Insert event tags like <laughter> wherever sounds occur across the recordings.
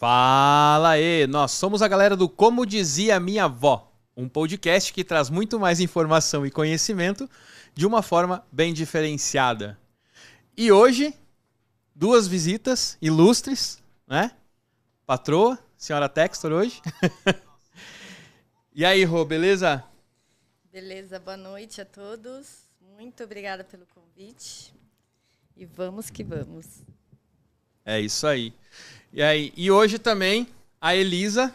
Fala aí, nós somos a galera do Como Dizia Minha Avó, um podcast que traz muito mais informação e conhecimento de uma forma bem diferenciada. E hoje, duas visitas ilustres, né? Patroa, senhora Textor hoje. <laughs> e aí, Rô, beleza? Beleza, boa noite a todos. Muito obrigada pelo convite. E vamos que vamos. É isso aí. E aí, e hoje também a Elisa.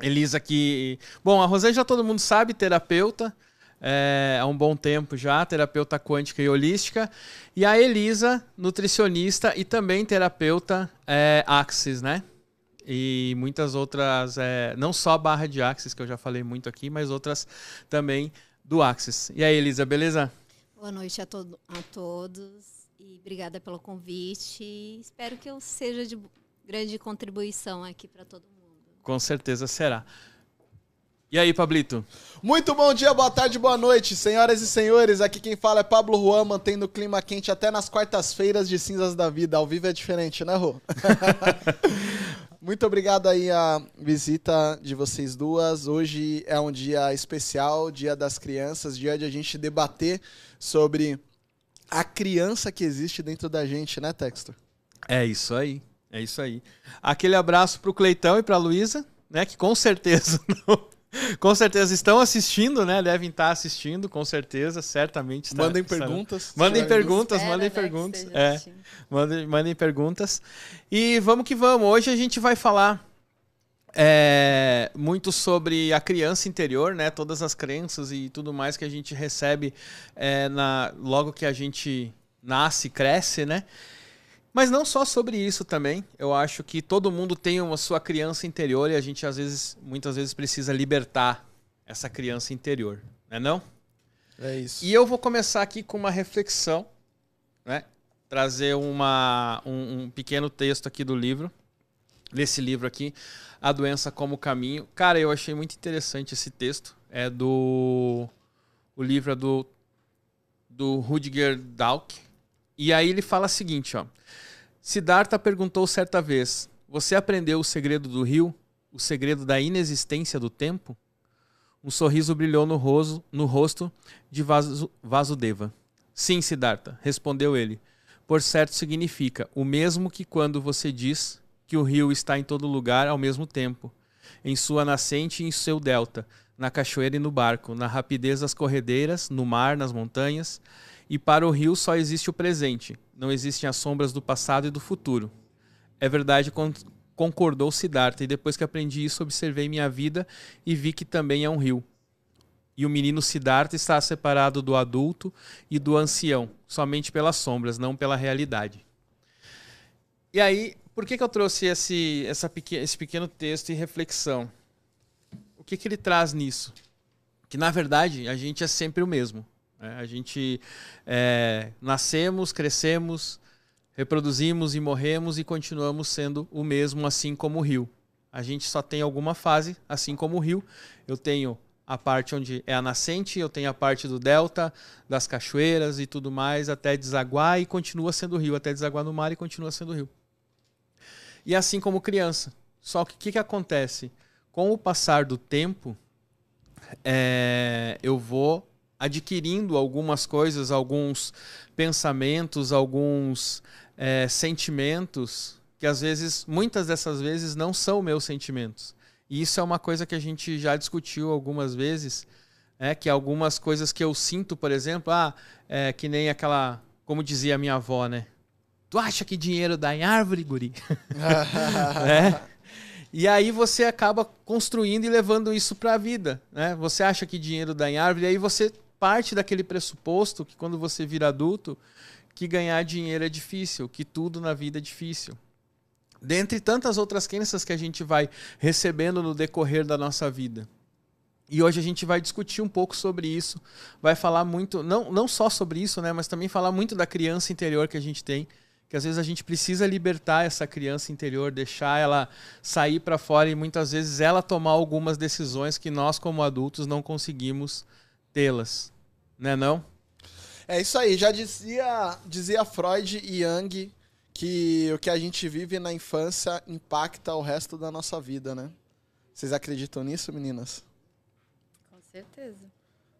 Elisa que. Bom, a Rosane já todo mundo sabe, terapeuta. É, há um bom tempo já, terapeuta quântica e holística. E a Elisa, nutricionista e também terapeuta é, Axis, né? E muitas outras, é, não só a barra de Axis, que eu já falei muito aqui, mas outras também do Axis. E aí, Elisa, beleza? Boa noite a, to a todos e obrigada pelo convite. Espero que eu seja de grande contribuição aqui para todo mundo. Com certeza será. E aí, Pablito? Muito bom dia, boa tarde, boa noite, senhoras e senhores. Aqui quem fala é Pablo Juan, mantendo o clima quente até nas quartas-feiras de cinzas da vida. Ao vivo é diferente, né, Rô? <laughs> Muito obrigado aí a visita de vocês duas. Hoje é um dia especial, Dia das Crianças, dia de a gente debater sobre a criança que existe dentro da gente, né, Textor? É isso aí. É isso aí. Aquele abraço pro Cleitão e pra Luísa, né? Que com certeza <laughs> não, com certeza estão assistindo, né? Devem estar assistindo, com certeza, certamente. Está, mandem perguntas. Mandem perguntas, mandem né, perguntas. É, mandem, mandem perguntas. E vamos que vamos. Hoje a gente vai falar é, muito sobre a criança interior, né? Todas as crenças e tudo mais que a gente recebe é, na, logo que a gente nasce, cresce, né? Mas não só sobre isso também. Eu acho que todo mundo tem uma sua criança interior e a gente às vezes, muitas vezes precisa libertar essa criança interior, não é não? É isso. E eu vou começar aqui com uma reflexão, né? Trazer uma, um, um pequeno texto aqui do livro, desse livro aqui, A Doença como Caminho. Cara, eu achei muito interessante esse texto. É do. O livro é do, do Rudiger Dauk. E aí ele fala o seguinte, ó. Siddhartha perguntou certa vez: Você aprendeu o segredo do rio? O segredo da inexistência do tempo? Um sorriso brilhou no, roso, no rosto de Vasu, Vasudeva. Sim, Siddhartha, respondeu ele. Por certo significa o mesmo que quando você diz que o rio está em todo lugar ao mesmo tempo, em sua nascente e em seu delta, na cachoeira e no barco, na rapidez das corredeiras, no mar, nas montanhas, e para o rio só existe o presente, não existem as sombras do passado e do futuro. É verdade, concordou Siddhartha, e depois que aprendi isso, observei minha vida e vi que também é um rio. E o menino Siddhartha está separado do adulto e do ancião, somente pelas sombras, não pela realidade. E aí, por que, que eu trouxe esse, essa pequeno, esse pequeno texto e reflexão? O que, que ele traz nisso? Que, na verdade, a gente é sempre o mesmo. É, a gente é, nascemos, crescemos, reproduzimos e morremos e continuamos sendo o mesmo, assim como o rio. A gente só tem alguma fase, assim como o rio. Eu tenho a parte onde é a nascente, eu tenho a parte do delta, das cachoeiras e tudo mais, até desaguar e continua sendo rio, até desaguar no mar e continua sendo rio. E assim como criança. Só que o que, que acontece? Com o passar do tempo, é, eu vou adquirindo algumas coisas, alguns pensamentos, alguns é, sentimentos que às vezes, muitas dessas vezes, não são meus sentimentos. E isso é uma coisa que a gente já discutiu algumas vezes, é que algumas coisas que eu sinto, por exemplo, ah, é, que nem aquela, como dizia a minha avó, né? Tu acha que dinheiro dá em árvore, guri? <laughs> <laughs> é. E aí você acaba construindo e levando isso para a vida, né? Você acha que dinheiro dá em árvore, e aí você parte daquele pressuposto que quando você vira adulto, que ganhar dinheiro é difícil, que tudo na vida é difícil. Dentre tantas outras crenças que a gente vai recebendo no decorrer da nossa vida. E hoje a gente vai discutir um pouco sobre isso, vai falar muito, não, não só sobre isso, né, mas também falar muito da criança interior que a gente tem, que às vezes a gente precisa libertar essa criança interior, deixar ela sair para fora e muitas vezes ela tomar algumas decisões que nós como adultos não conseguimos tê-las, né não? É isso aí, já dizia, dizia Freud e Jung que o que a gente vive na infância impacta o resto da nossa vida, né? Vocês acreditam nisso, meninas? Com certeza.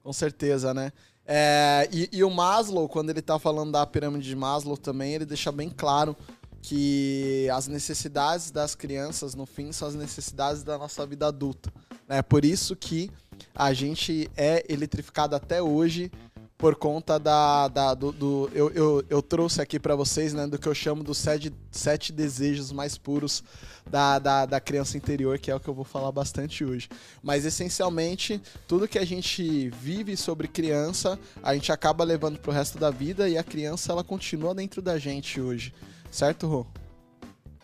Com certeza, né? É, e, e, o Maslow, quando ele tá falando da pirâmide de Maslow também, ele deixa bem claro que as necessidades das crianças, no fim, são as necessidades da nossa vida adulta. É né? por isso que a gente é eletrificado até hoje por conta da, da do, do, eu, eu, eu trouxe aqui para vocês né, do que eu chamo dos sete, sete desejos mais puros da, da, da criança interior, que é o que eu vou falar bastante hoje. Mas essencialmente, tudo que a gente vive sobre criança, a gente acaba levando pro resto da vida e a criança ela continua dentro da gente hoje. Certo, Rô?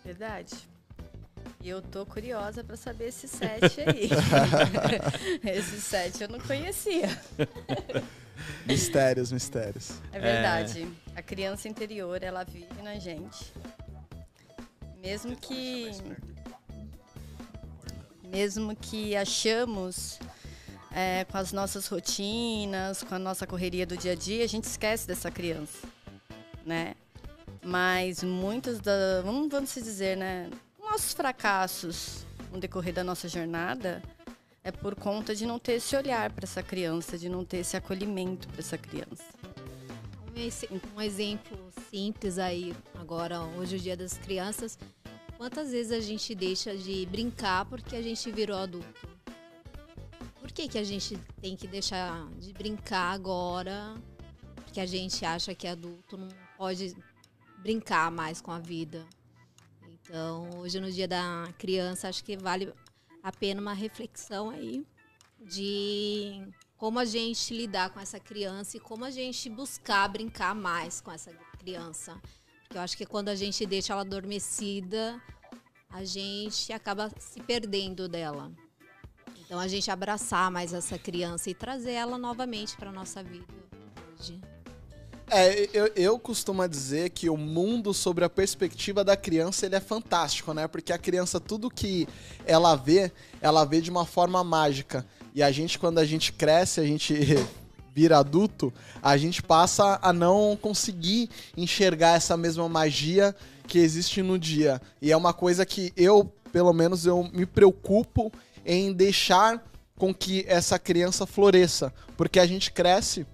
Verdade. E eu tô curiosa para saber esse sete aí. <laughs> esse sete eu não conhecia. <laughs> Mistérios, mistérios. É verdade. É... A criança interior, ela vive na gente. Mesmo que. Mesmo que achamos é, com as nossas rotinas, com a nossa correria do dia a dia, a gente esquece dessa criança, né? Mas muitos da, vamos, vamos dizer, né, nossos fracassos no decorrer da nossa jornada é por conta de não ter esse olhar para essa criança, de não ter esse acolhimento para essa criança. Um exemplo simples aí, agora, hoje é o Dia das Crianças. Quantas vezes a gente deixa de brincar porque a gente virou adulto? Por que, que a gente tem que deixar de brincar agora? Porque a gente acha que adulto não pode brincar mais com a vida. Então, hoje no Dia da Criança, acho que vale a pena uma reflexão aí de como a gente lidar com essa criança e como a gente buscar brincar mais com essa criança. Porque eu acho que quando a gente deixa ela adormecida, a gente acaba se perdendo dela. Então a gente abraçar mais essa criança e trazer ela novamente para nossa vida hoje. É, eu, eu costumo dizer que o mundo sobre a perspectiva da criança ele é fantástico, né? Porque a criança, tudo que ela vê, ela vê de uma forma mágica. E a gente, quando a gente cresce, a gente <laughs> vira adulto, a gente passa a não conseguir enxergar essa mesma magia que existe no dia. E é uma coisa que eu, pelo menos, eu me preocupo em deixar com que essa criança floresça. Porque a gente cresce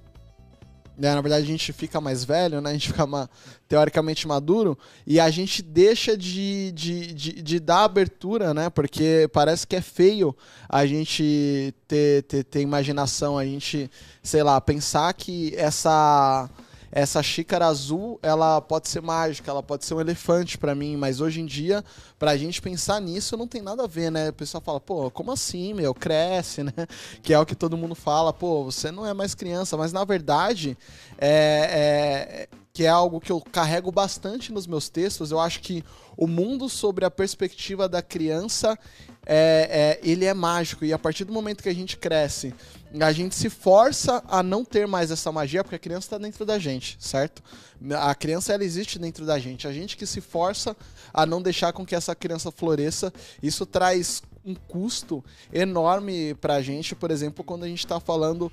né? Na verdade, a gente fica mais velho, né? A gente fica teoricamente maduro e a gente deixa de, de, de, de, dar abertura, né? Porque parece que é feio a gente ter, ter, ter imaginação, a gente, sei lá, pensar que essa essa xícara azul, ela pode ser mágica, ela pode ser um elefante para mim, mas hoje em dia, pra gente pensar nisso, não tem nada a ver, né? O pessoal fala, pô, como assim, meu? Cresce, <laughs> né? Que é o que todo mundo fala, pô, você não é mais criança, mas na verdade, é, é que é algo que eu carrego bastante nos meus textos, eu acho que o mundo sobre a perspectiva da criança é, é, ele é mágico. E a partir do momento que a gente cresce, a gente se força a não ter mais essa magia, porque a criança está dentro da gente, certo? A criança ela existe dentro da gente. A gente que se força a não deixar com que essa criança floresça, isso traz um custo enorme para a gente, por exemplo, quando a gente está falando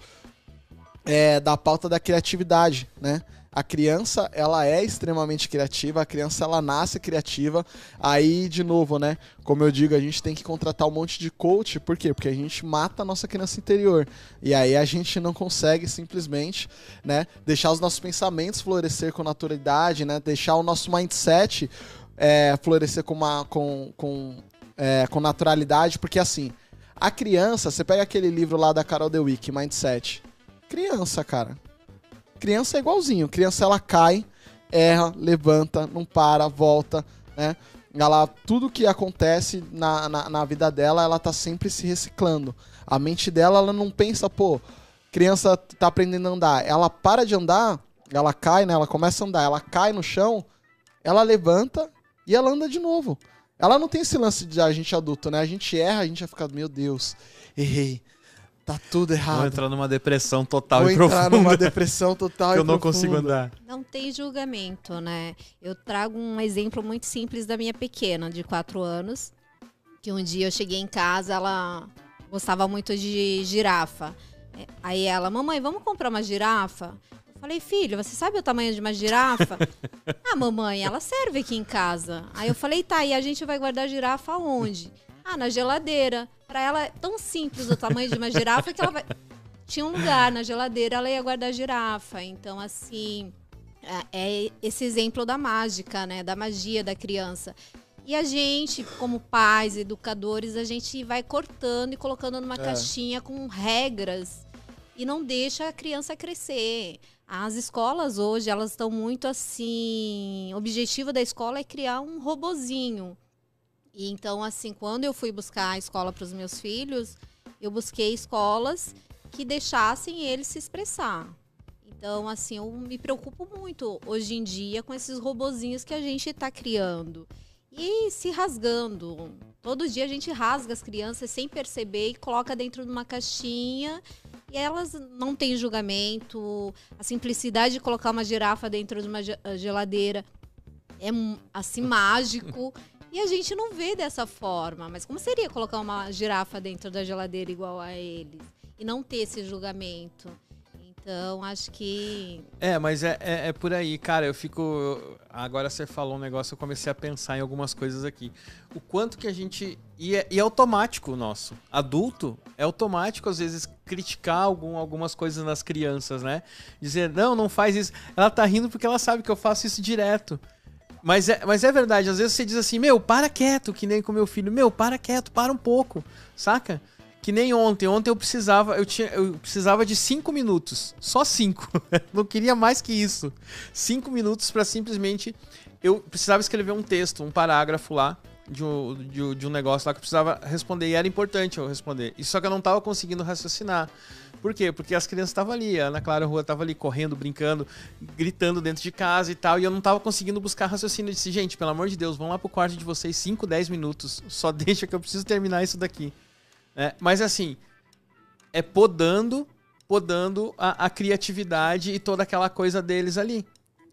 é, da pauta da criatividade, né? A criança ela é extremamente criativa, a criança ela nasce criativa. Aí, de novo, né? Como eu digo, a gente tem que contratar um monte de coach, por quê? Porque a gente mata a nossa criança interior. E aí a gente não consegue simplesmente, né, deixar os nossos pensamentos florescer com naturalidade, né? Deixar o nosso mindset é, florescer com, uma, com, com, é, com naturalidade, porque assim, a criança, você pega aquele livro lá da Carol Dweck, Mindset. Criança, cara Criança é igualzinho. Criança ela cai, erra, levanta, não para, volta, né? Ela, tudo que acontece na, na, na, vida dela, ela tá sempre se reciclando. A mente dela, ela não pensa, pô, criança tá aprendendo a andar. Ela para de andar, ela cai, né? Ela começa a andar, ela cai no chão, ela levanta e ela anda de novo. Ela não tem esse lance de a gente adulto, né? A gente erra, a gente vai ficar, meu Deus, errei. Tá tudo errado. Vou entrar numa depressão total Vou e profunda. entrar numa depressão total que e eu não profunda. consigo andar. Não tem julgamento, né? Eu trago um exemplo muito simples da minha pequena, de 4 anos, que um dia eu cheguei em casa, ela gostava muito de girafa. É, aí ela, mamãe, vamos comprar uma girafa? Eu Falei, filho, você sabe o tamanho de uma girafa? <laughs> ah, mamãe, ela serve aqui em casa. Aí eu falei, tá, e a gente vai guardar a girafa onde? Ah, na geladeira. Para ela é tão simples o tamanho de uma girafa que ela vai. Tinha um lugar na geladeira, ela ia guardar a girafa. Então, assim, é, é esse exemplo da mágica, né? Da magia da criança. E a gente, como pais, educadores, a gente vai cortando e colocando numa é. caixinha com regras e não deixa a criança crescer. As escolas hoje, elas estão muito assim, o objetivo da escola é criar um robozinho. E então assim, quando eu fui buscar a escola para os meus filhos, eu busquei escolas que deixassem eles se expressar. Então, assim, eu me preocupo muito hoje em dia com esses robozinhos que a gente está criando. E se rasgando. Todo dia a gente rasga as crianças sem perceber e coloca dentro de uma caixinha. E elas não têm julgamento. A simplicidade de colocar uma girafa dentro de uma geladeira é assim mágico. E a gente não vê dessa forma. Mas como seria colocar uma girafa dentro da geladeira igual a eles? E não ter esse julgamento? Então, acho que. É, mas é, é, é, por aí, cara. Eu fico. Agora você falou um negócio, eu comecei a pensar em algumas coisas aqui. O quanto que a gente. E é, e é automático nosso. Adulto, é automático, às vezes, criticar algum, algumas coisas nas crianças, né? Dizer, não, não faz isso. Ela tá rindo porque ela sabe que eu faço isso direto. Mas é, mas é verdade, às vezes você diz assim, meu, para quieto, que nem com meu filho, meu, para quieto, para um pouco, saca? Que nem ontem. Ontem eu precisava, eu tinha, eu precisava de cinco minutos, só cinco. <laughs> Não queria mais que isso. Cinco minutos para simplesmente eu precisava escrever um texto, um parágrafo lá de um, de, de um negócio lá que eu precisava responder e era importante eu responder. E só que eu não estava conseguindo raciocinar. Por quê? Porque as crianças estavam ali, a Ana Clara Rua estava ali correndo, brincando, gritando dentro de casa e tal, e eu não estava conseguindo buscar raciocínio. Eu disse, gente, pelo amor de Deus, vão lá pro quarto de vocês 5, 10 minutos, só <laughs> deixa que eu preciso terminar isso daqui. É, mas assim, é podando, podando a, a, criatividade e toda aquela coisa deles ali.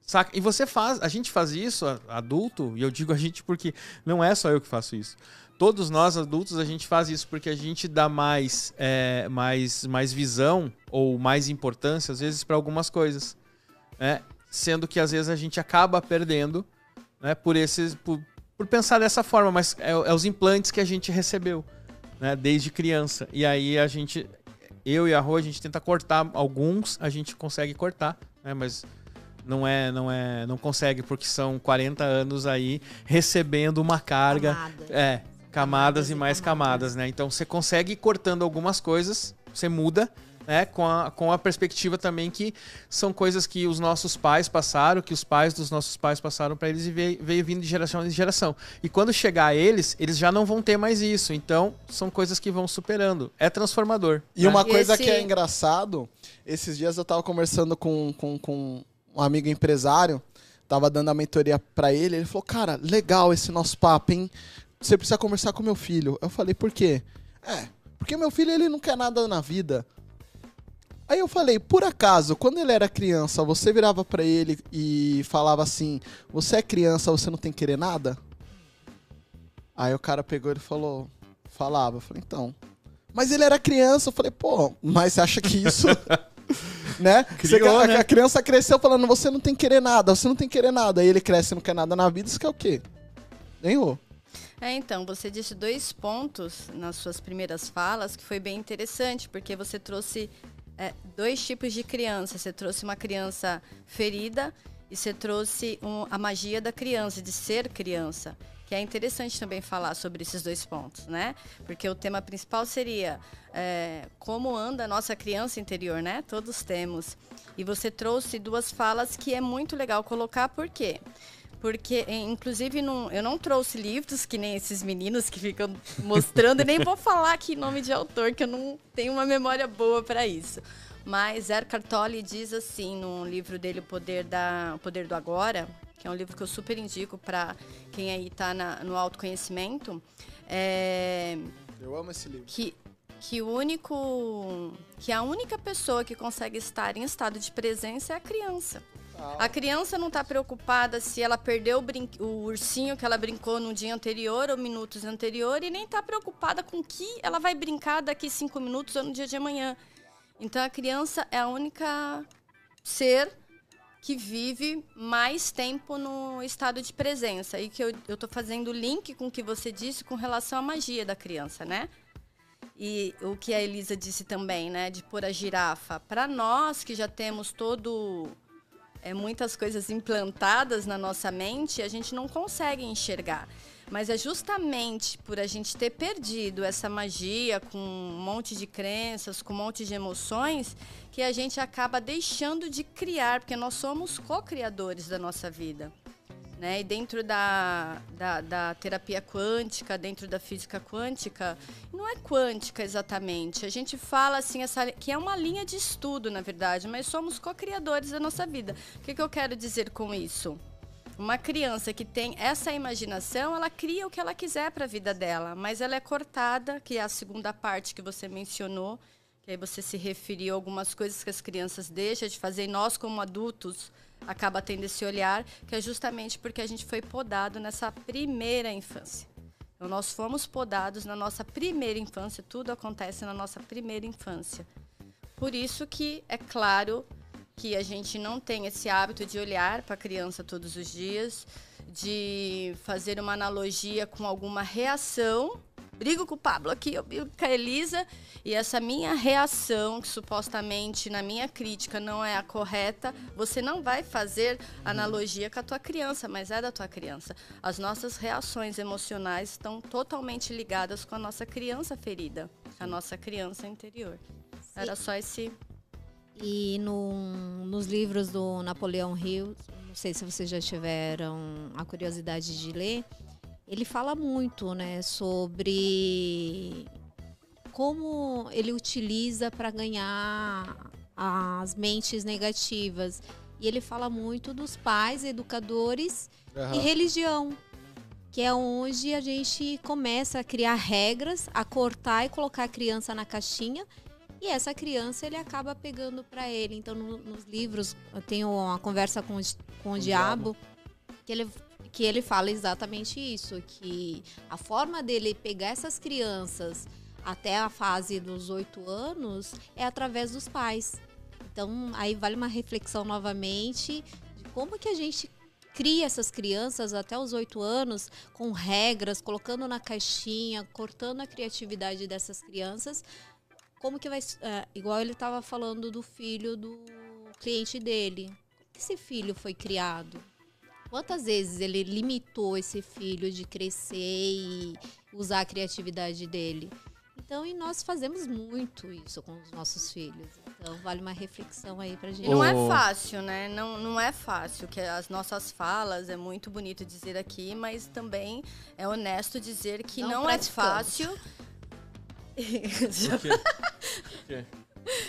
Saca? E você faz, a gente faz isso, adulto, e eu digo a gente porque não é só eu que faço isso. Todos nós adultos a gente faz isso porque a gente dá mais, é, mais, mais visão ou mais importância às vezes para algumas coisas, né? Sendo que às vezes a gente acaba perdendo, né? Por esses, por, por pensar dessa forma, mas é, é os implantes que a gente recebeu né, desde criança. E aí a gente, eu e a Rô, a gente tenta cortar alguns, a gente consegue cortar, né, mas não é, não é, não consegue porque são 40 anos aí recebendo uma carga, camadas. é, camadas, camadas e mais camadas. camadas, né? Então você consegue ir cortando algumas coisas, você muda, né, com, a, com a perspectiva também que são coisas que os nossos pais passaram, que os pais dos nossos pais passaram para eles e veio, veio vindo de geração em geração. E quando chegar a eles, eles já não vão ter mais isso. Então, são coisas que vão superando. É transformador. E né? uma coisa Esse... que é engraçado, esses dias eu estava conversando com, com, com um amigo empresário, tava dando a mentoria para ele, ele falou, cara, legal esse nosso papo, hein? Você precisa conversar com meu filho. Eu falei, por quê? É, porque meu filho ele não quer nada na vida. Aí eu falei, por acaso, quando ele era criança, você virava para ele e falava assim: Você é criança, você não tem que querer nada? Aí o cara pegou e falou: Falava. Eu falei, então. Mas ele era criança. Eu falei, pô, mas você acha que isso. <laughs> né? Criou, você, né? A criança cresceu falando: Você não tem que querer nada, você não tem que querer nada. Aí ele cresce e não quer nada na vida, isso quer o quê? Ganhou. É, então, você disse dois pontos nas suas primeiras falas que foi bem interessante, porque você trouxe é, dois tipos de criança. Você trouxe uma criança ferida e você trouxe um, a magia da criança, de ser criança. Que é interessante também falar sobre esses dois pontos, né? Porque o tema principal seria é, como anda a nossa criança interior, né? Todos temos. E você trouxe duas falas que é muito legal colocar, por quê? Porque, inclusive, não, eu não trouxe livros que nem esses meninos que ficam mostrando, e nem vou <laughs> falar aqui nome de autor, que eu não tenho uma memória boa para isso. Mas Eckhart Tolle diz assim, no livro dele, O Poder, da, o Poder do Agora, que é um livro que eu super indico para quem aí está no autoconhecimento. É, eu amo esse livro. Que, que o único que a única pessoa que consegue estar em estado de presença é a criança. A criança não está preocupada se ela perdeu o, brin... o, ursinho que ela brincou no dia anterior ou minutos anterior e nem está preocupada com que ela vai brincar daqui cinco minutos ou no dia de amanhã. Então a criança é a única ser que vive mais tempo no estado de presença. E que eu estou fazendo link com o que você disse com relação à magia da criança, né? E o que a Elisa disse também, né? De pôr a girafa. Para nós que já temos todo. É, muitas coisas implantadas na nossa mente, a gente não consegue enxergar. Mas é justamente por a gente ter perdido essa magia com um monte de crenças, com um monte de emoções, que a gente acaba deixando de criar, porque nós somos co-criadores da nossa vida. Né? E dentro da, da, da, terapia quântica, dentro da física quântica, não é quântica exatamente. A gente fala assim, essa, que é uma linha de estudo, na verdade, mas somos co-criadores da nossa vida. O que, que eu quero dizer com isso? Uma criança que tem essa imaginação, ela cria o que ela quiser para a vida dela, mas ela é cortada, que é a segunda parte que você mencionou, que aí você se referiu a algumas coisas que as crianças deixam de fazer e nós como adultos acaba tendo esse olhar, que é justamente porque a gente foi podado nessa primeira infância. Então, nós fomos podados na nossa primeira infância, tudo acontece na nossa primeira infância. Por isso que, é claro, que a gente não tem esse hábito de olhar para a criança todos os dias, de fazer uma analogia com alguma reação. Brigo com o Pablo aqui, eu brigo com a Elisa, e essa minha reação, que supostamente na minha crítica não é a correta, você não vai fazer analogia com a tua criança, mas é da tua criança. As nossas reações emocionais estão totalmente ligadas com a nossa criança ferida, a nossa criança interior. Era só esse e no, nos livros do Napoleão Hill, não sei se vocês já tiveram a curiosidade de ler, ele fala muito né, sobre como ele utiliza para ganhar as mentes negativas. E ele fala muito dos pais, educadores uhum. e religião, que é onde a gente começa a criar regras, a cortar e colocar a criança na caixinha e essa criança ele acaba pegando para ele. Então, no, nos livros, eu tenho uma conversa com, com o, diabo, diabo, que ele, que ele fala exatamente isso: que a forma dele pegar essas crianças até a fase dos oito anos é através dos pais. Então, aí vale uma reflexão novamente de como que a gente cria essas crianças até os oito anos com regras, colocando na caixinha, cortando a criatividade dessas crianças como que vai. É, igual ele estava falando do filho do cliente dele. Como esse filho foi criado? Quantas vezes ele limitou esse filho de crescer e usar a criatividade dele? Então, e nós fazemos muito isso com os nossos filhos. Então, vale uma reflexão aí pra gente. Não é fácil, né? Não, não é fácil, que as nossas falas, é muito bonito dizer aqui, mas também é honesto dizer que não, não é fácil já... <laughs>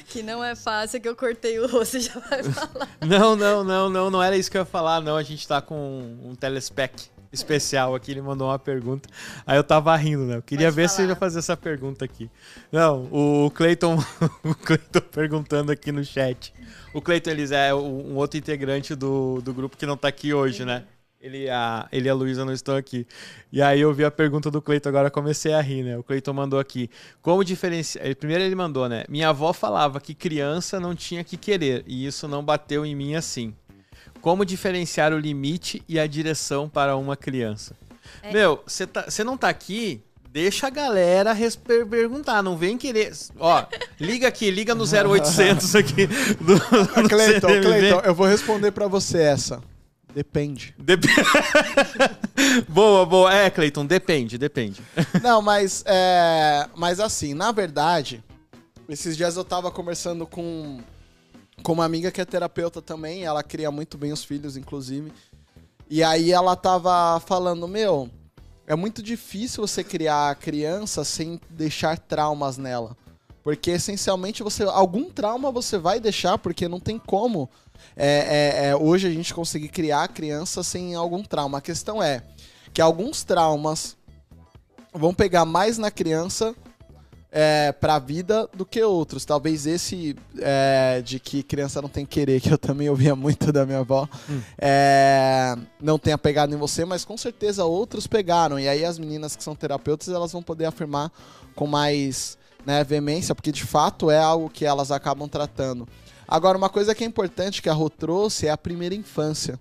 Que não é fácil, que eu cortei o rosto, <laughs> já vai falar. não, não, não, não, não era isso que eu ia falar, não. A gente tá com um telespec especial aqui, ele mandou uma pergunta. Aí eu tava rindo, né? Eu queria Pode ver falar. se ele ia fazer essa pergunta aqui. Não, o Cleiton, o Cleiton <laughs> perguntando aqui no chat. O Cleiton, eles é um outro integrante do, do grupo que não tá aqui hoje, né? Ele, a, ele e a Luísa não estão aqui. E aí eu vi a pergunta do Cleiton, agora comecei a rir, né? O Cleiton mandou aqui. Como diferenciar. Primeiro ele mandou, né? Minha avó falava que criança não tinha que querer, e isso não bateu em mim assim. Como diferenciar o limite e a direção para uma criança? É. Meu, você tá, não tá aqui, deixa a galera perguntar, não vem querer. Ó, liga aqui, liga no <laughs> 0800 aqui do, do Cleiton, Cleiton, eu vou responder para você essa. Depende. Dep <laughs> boa, boa. É, Cleiton, depende, depende. <laughs> Não, mas, é, mas assim, na verdade, esses dias eu tava conversando com, com uma amiga que é terapeuta também, ela cria muito bem os filhos, inclusive. E aí ela tava falando, meu, é muito difícil você criar a criança sem deixar traumas nela. Porque essencialmente você. Algum trauma você vai deixar, porque não tem como é, é, é, hoje a gente conseguir criar criança sem algum trauma. A questão é que alguns traumas vão pegar mais na criança é, para a vida do que outros. Talvez esse é, de que criança não tem querer, <laughs> que eu também ouvia muito da minha avó, hum. é, não tenha pegado em você, mas com certeza outros pegaram. E aí as meninas que são terapeutas elas vão poder afirmar com mais né, veemência, porque de fato é algo que elas acabam tratando. Agora, uma coisa que é importante que a Rô trouxe é a primeira infância.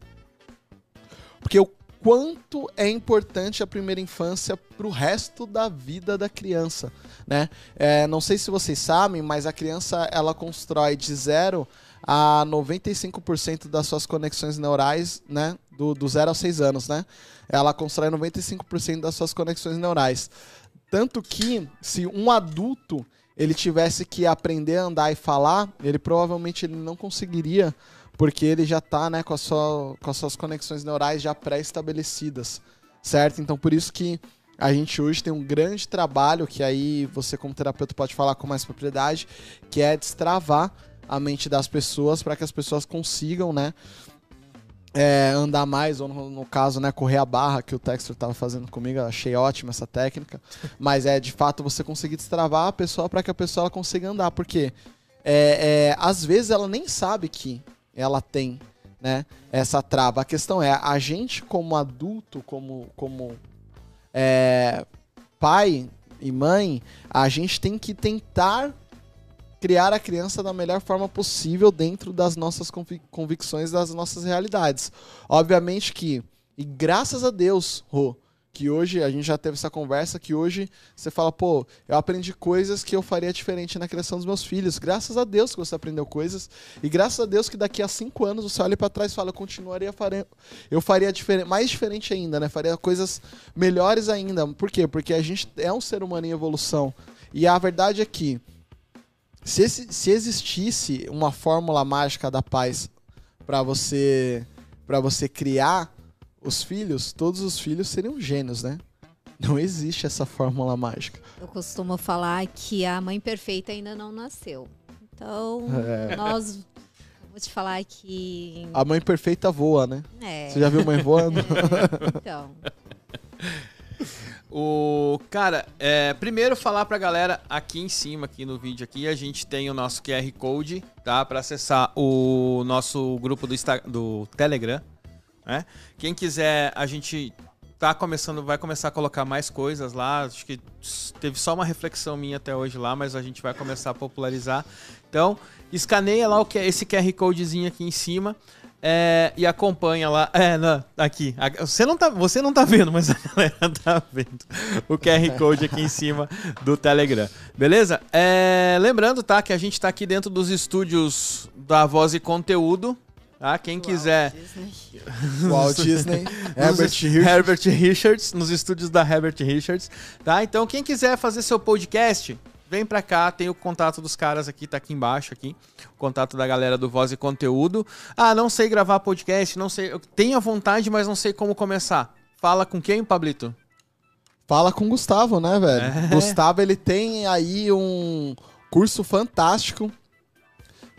Porque o quanto é importante a primeira infância para o resto da vida da criança, né? É, não sei se vocês sabem, mas a criança ela constrói de zero a 95% das suas conexões neurais, né? Do, do zero aos seis anos, né? Ela constrói 95% das suas conexões neurais. Tanto que, se um adulto ele tivesse que aprender a andar e falar, ele provavelmente ele não conseguiria porque ele já está né, com, com as suas conexões neurais já pré-estabelecidas, certo? Então por isso que a gente hoje tem um grande trabalho que aí você como terapeuta pode falar com mais propriedade, que é destravar a mente das pessoas para que as pessoas consigam, né, é, andar mais, ou no, no, caso, né, correr a barra que o Textor estava fazendo comigo, eu achei ótima essa técnica. <laughs> Mas é de fato você conseguir destravar a pessoa para que a pessoa consiga andar, porque é, é, às vezes ela nem sabe que ela tem, né? Essa trava. A questão é, a gente como adulto, como, como é, pai e mãe, a gente tem que tentar criar a criança da melhor forma possível dentro das nossas convicções, das nossas realidades. Obviamente que, e graças a Deus, Rô, que hoje a gente já teve essa conversa que hoje você fala, pô, eu aprendi coisas que eu faria diferente na criação dos meus filhos. Graças a Deus que você aprendeu coisas e graças a Deus que daqui a cinco anos você olha para trás e fala, eu continuaria faria, eu faria mais diferente ainda, né? Faria coisas melhores ainda. Por quê? Porque a gente é um ser humano em evolução e a verdade é que se, se existisse uma fórmula mágica da paz para você para você criar os filhos, todos os filhos seriam gênios, né? Não existe essa fórmula mágica. Eu costumo falar que a mãe perfeita ainda não nasceu. Então, é. nós. Vou te falar que. A mãe perfeita voa, né? É. Você já viu mãe voando? É. <laughs> Então. <laughs> O cara, é, primeiro falar pra galera aqui em cima, aqui no vídeo aqui, a gente tem o nosso QR Code, tá? Para acessar o nosso grupo do, Insta, do Telegram, né? Quem quiser, a gente tá começando, vai começar a colocar mais coisas lá. Acho que teve só uma reflexão minha até hoje lá, mas a gente vai começar a popularizar. Então, escaneia lá o que é esse QR Codezinho aqui em cima. É, e acompanha lá. É, não, aqui. Você não, tá, você não tá vendo, mas a <laughs> galera tá vendo o QR Code aqui em cima do Telegram. Beleza? É, lembrando, tá, que a gente tá aqui dentro dos estúdios da Voz e Conteúdo. Tá? Quem Walt quiser. Disney. <laughs> Walt Disney, <laughs> Herbert Richards. Herbert Richards, nos estúdios da Herbert Richards. Tá? Então, quem quiser fazer seu podcast, vem pra cá, tem o contato dos caras aqui, tá aqui embaixo aqui. O contato da galera do Voz e Conteúdo. Ah, não sei gravar podcast, não sei. Eu tenho a vontade, mas não sei como começar. Fala com quem, Pablito? Fala com o Gustavo, né, velho? É. Gustavo, ele tem aí um curso fantástico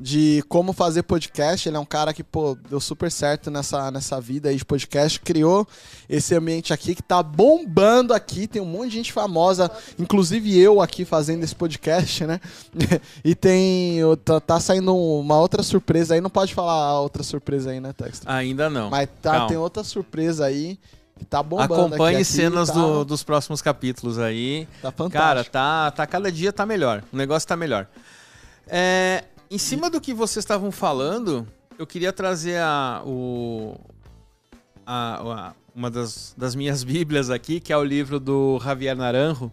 de como fazer podcast. Ele é um cara que, pô, deu super certo nessa, nessa vida aí de podcast. Criou esse ambiente aqui que tá bombando aqui. Tem um monte de gente famosa, inclusive eu aqui fazendo esse podcast, né? <laughs> e tem. Tá, tá saindo uma outra surpresa aí. Não pode falar a outra surpresa aí, né, Texto? Ainda não. Mas tá, Calma. tem outra surpresa aí. Que tá bombando Acompanhe aqui, aqui cenas tá, do- dos próximos capítulos aí. Tá fantástico. Cara, tá, tá cada dia tá melhor. O negócio tá melhor. É, em cima do que vocês estavam falando, eu queria trazer a, o, a- a- uma das, das minhas <laughs> bíblias aqui, que é o livro do Javier Naranjo,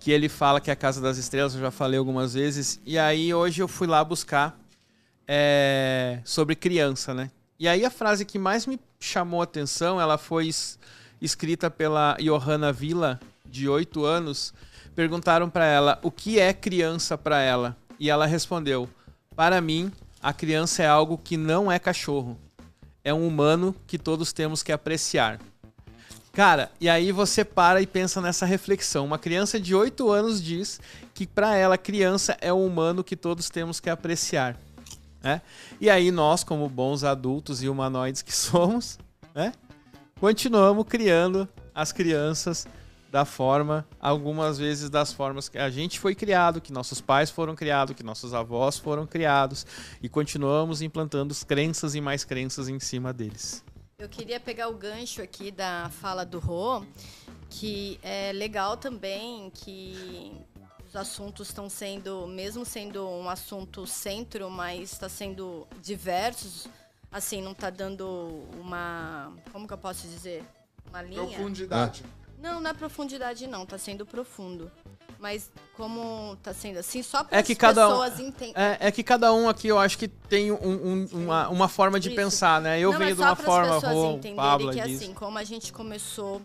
que ele fala que é a Casa das Estrelas, eu já falei algumas vezes. E aí hoje eu fui lá buscar é, sobre criança, né? E aí a frase que mais me chamou a atenção, ela foi es- escrita pela Johanna Villa, de 8 anos. Perguntaram para ela o que é criança para ela. E ela respondeu: Para mim, a criança é algo que não é cachorro. É um humano que todos temos que apreciar. Cara, e aí você para e pensa nessa reflexão. Uma criança de 8 anos diz que para ela criança é um humano que todos temos que apreciar. Né? E aí nós, como bons adultos e humanoides que <laughs> somos, né? continuamos criando as crianças da forma, algumas vezes das formas que a gente foi criado, que nossos pais foram criados, que nossos avós foram criados, e continuamos implantando crenças e mais crenças em cima deles. Eu queria pegar o gancho aqui da fala do Rô, que é legal também que os assuntos estão sendo, mesmo sendo um assunto centro, mas está sendo diversos, assim, não está dando uma, como que eu posso dizer? Uma linha? Profundidade. Não, não é profundidade não, está sendo profundo. Mas como está sendo assim, só para É as que cada um- pessoas entenderem. É, é que cada um aqui eu acho que tem um- um- uma, uma forma de Isso. pensar, né? Eu Não, venho mas de só uma forma, pessoas Rô, entenderem Pablo que diz. assim, como a gente começou,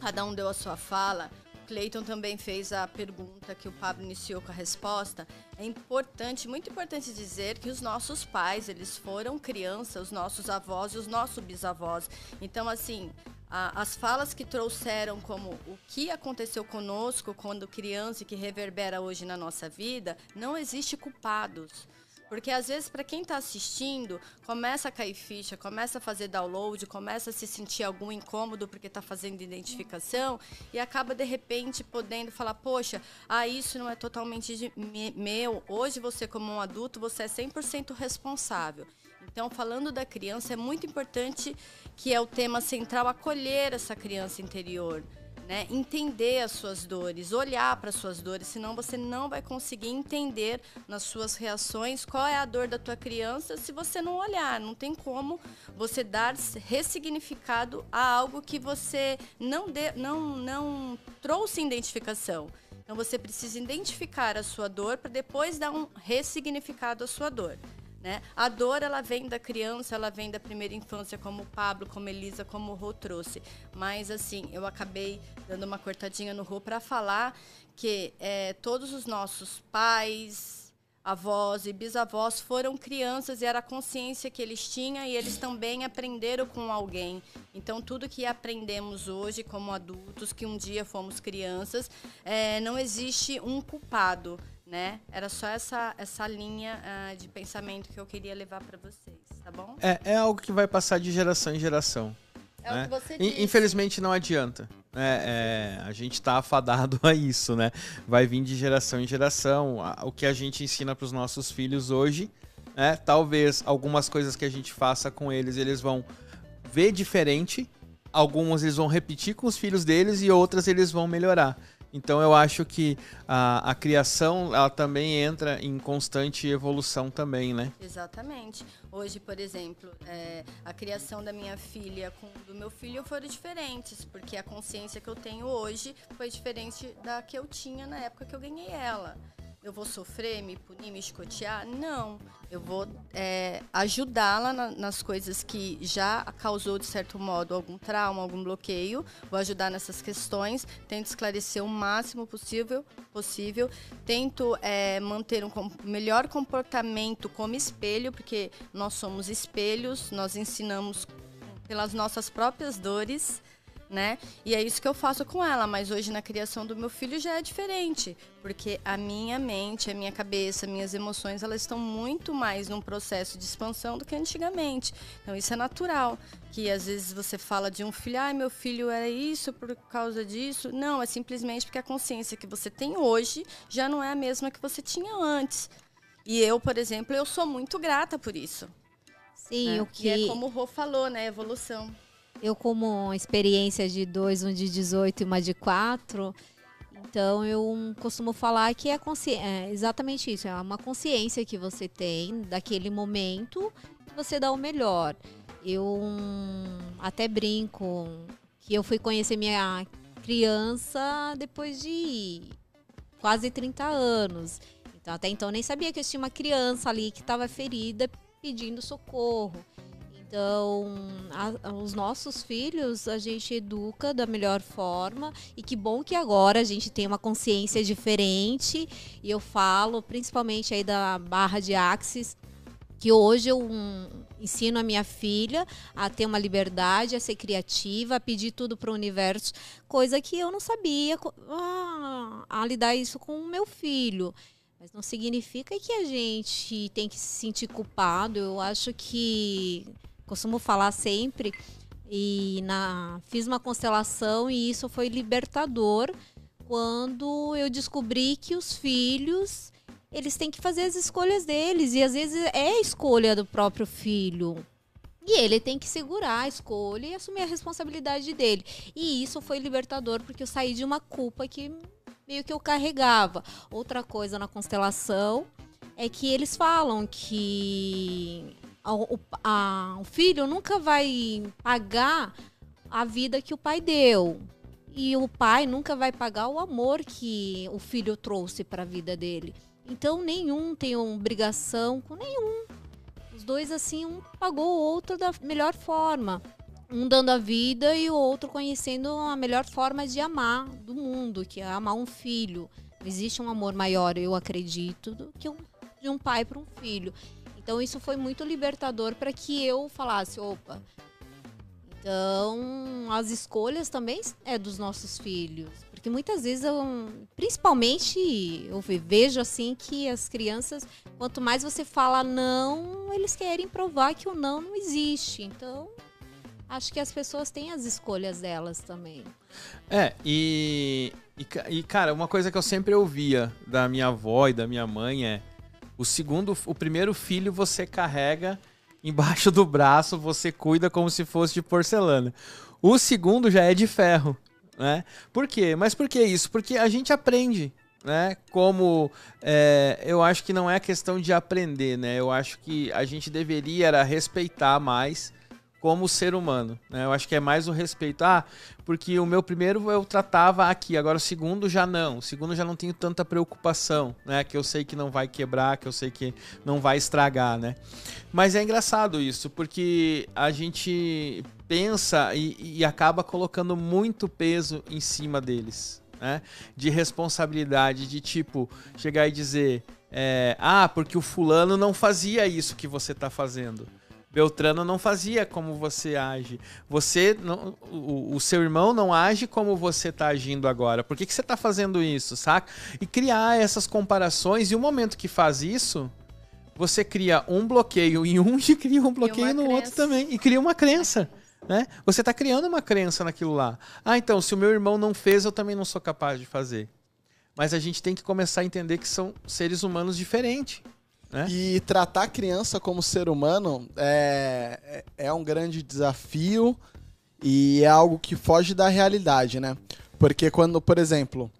cada um deu a sua fala, o Cleiton também fez a pergunta que o Pablo iniciou com a resposta. É importante, muito importante dizer que os nossos pais, eles foram crianças, os nossos avós e os nossos bisavós. Então, assim, as falas que trouxeram como o que aconteceu conosco quando criança e que reverbera hoje na nossa vida, não existe culpados. Porque às vezes, para quem está assistindo, começa a cair ficha, começa a fazer download, começa a se sentir algum incômodo porque está fazendo identificação e acaba de repente podendo falar: Poxa, ah, isso não é totalmente meu. Hoje, você, como um adulto, você é 100% responsável. Então, falando da criança, é muito importante que é o tema central acolher essa criança interior né? Entender as suas dores, olhar para as suas dores, senão você não vai conseguir entender nas suas reações qual é a dor da tua criança se você não olhar. Não tem como você dar ressignificado a algo que você não, de, não, não trouxe identificação. Então você precisa identificar a sua dor para depois dar um ressignificado à sua dor. Né? A dor ela vem da criança, ela vem da primeira infância, como o Pablo, como a Elisa, como o Rô trouxe. Mas assim, eu acabei dando uma cortadinha no Rô para falar que é, todos os nossos pais, avós e bisavós foram crianças e era a consciência que eles tinham e eles também aprenderam com alguém. Então tudo que aprendemos hoje como adultos, que um dia fomos crianças, é, não existe um culpado né? Era só essa, essa linha ah, de pensamento que eu queria levar para vocês, tá bom? É, é algo que vai passar de geração em geração. É né? o que você In- disse. Infelizmente não adianta. né? É, a gente tá afadado <laughs> a isso, né? Vai vir de geração em geração. O que a gente ensina para os nossos filhos hoje, né? Talvez algumas coisas que a gente faça com eles, eles vão ver diferente. Algumas eles vão repetir com os filhos deles e outras eles vão melhorar. Então eu acho que a, a criação ela também entra em constante evolução também, né? Exatamente. Hoje, por exemplo, é, a criação da minha filha com do meu filho foram diferentes, porque a consciência que eu tenho hoje foi diferente da que eu tinha na época que eu ganhei ela. Eu vou sofrer, me punir, me escotear? Não. Eu vou é, ajudá-la na- nas coisas que já causou, de certo modo, algum trauma, algum bloqueio. Vou ajudar nessas questões, tento esclarecer o máximo possível. possível. Tento é, manter um com- melhor comportamento como espelho, porque nós somos espelhos, nós ensinamos pelas nossas próprias dores, né? E é isso que eu faço com ela, mas hoje na criação do meu filho já é diferente, porque a minha mente, a minha cabeça, minhas emoções, elas estão muito mais num processo de expansão do que antigamente. Então isso é natural, que às vezes você fala de um filho, ai, meu filho era isso por causa disso. Não, é simplesmente porque a consciência que você tem hoje já não é a mesma que você tinha antes. E eu, por exemplo, eu sou muito grata por isso. Sim, né? o que E é como o Rô falou, né? Evolução. Eu como experiência de dois, um de 18 e uma de 4, então eu costumo falar que é, é exatamente isso, é uma consciência que você tem daquele momento, você dá o melhor. Eu até brinco que eu fui conhecer minha criança depois de quase 30 anos. Então até então nem sabia que eu tinha uma criança ali que estava ferida pedindo socorro. Então, a- os nossos filhos a gente educa da melhor forma e que bom que agora a gente tem uma consciência diferente. E eu falo principalmente aí da barra de Axis, que hoje eu hum, ensino a minha filha a ter uma liberdade, a ser criativa, a pedir tudo para o universo, coisa que eu não sabia ah, a lidar isso com o meu filho. Mas não significa que a gente tem que se sentir culpado. Eu acho que costumo falar sempre e na fiz uma constelação e isso foi libertador quando eu descobri que os filhos eles têm que fazer as escolhas deles e às vezes é a escolha do próprio filho. E ele tem que segurar a escolha e assumir a responsabilidade dele. E isso foi libertador porque eu saí de uma culpa que meio que eu carregava. Outra coisa na constelação é que eles falam que o, a, o filho nunca vai pagar a vida que o pai deu. E o pai nunca vai pagar o amor que o filho trouxe para a vida dele. Então nenhum tem obrigação com nenhum. Os dois assim, um pagou o outro da melhor forma. Um dando a vida e o outro conhecendo a melhor forma de amar do mundo, que é amar um filho. Existe um amor maior, eu acredito, do que um, de um pai para um filho. Então isso foi muito libertador para que eu falasse, opa, então, as escolhas também é dos nossos filhos. Porque muitas vezes, eu, principalmente, eu vejo assim que as crianças, quanto mais você fala não, eles querem provar que o não não existe. Então, acho que as pessoas têm as escolhas delas também. É, e, e, e cara, uma coisa que eu sempre ouvia da minha avó e da minha mãe é: o segundo, o primeiro filho você carrega embaixo do braço, você cuida como se fosse de porcelana. O segundo já é de ferro, né? Por quê? Mas por que isso? Porque a gente aprende, né? Como é, eu acho que não é questão de aprender, né? Eu acho que a gente deveria respeitar mais como ser humano. Né? Eu acho que é mais o respeito. Ah, porque o meu primeiro eu tratava aqui, agora o segundo já não. O segundo já não tenho tanta preocupação, né? Que eu sei que não vai quebrar, que eu sei que não vai estragar, né? Mas é engraçado isso, porque a gente pensa e, e acaba colocando muito peso em cima deles. Né? De responsabilidade, de tipo, chegar e dizer. É, ah, porque o fulano não fazia isso que você está fazendo. Beltrano não fazia como você age. Você, não, o, o, seu irmão não age como você está agindo agora. Por que, que você está fazendo isso, saca? E criar essas comparações. E o momento que faz isso, você cria um bloqueio em um <laughs> e cria um bloqueio no crença. outro também. E cria uma crença. Né? Você está criando uma crença naquilo lá. Ah, então, se o meu irmão não fez, eu também não sou capaz de fazer. Mas a gente tem que começar a entender que são seres humanos diferentes. Né? E tratar a criança como ser humano é, é, é um grande desafio e é algo que foge da realidade, né? Porque quando, por exemplo,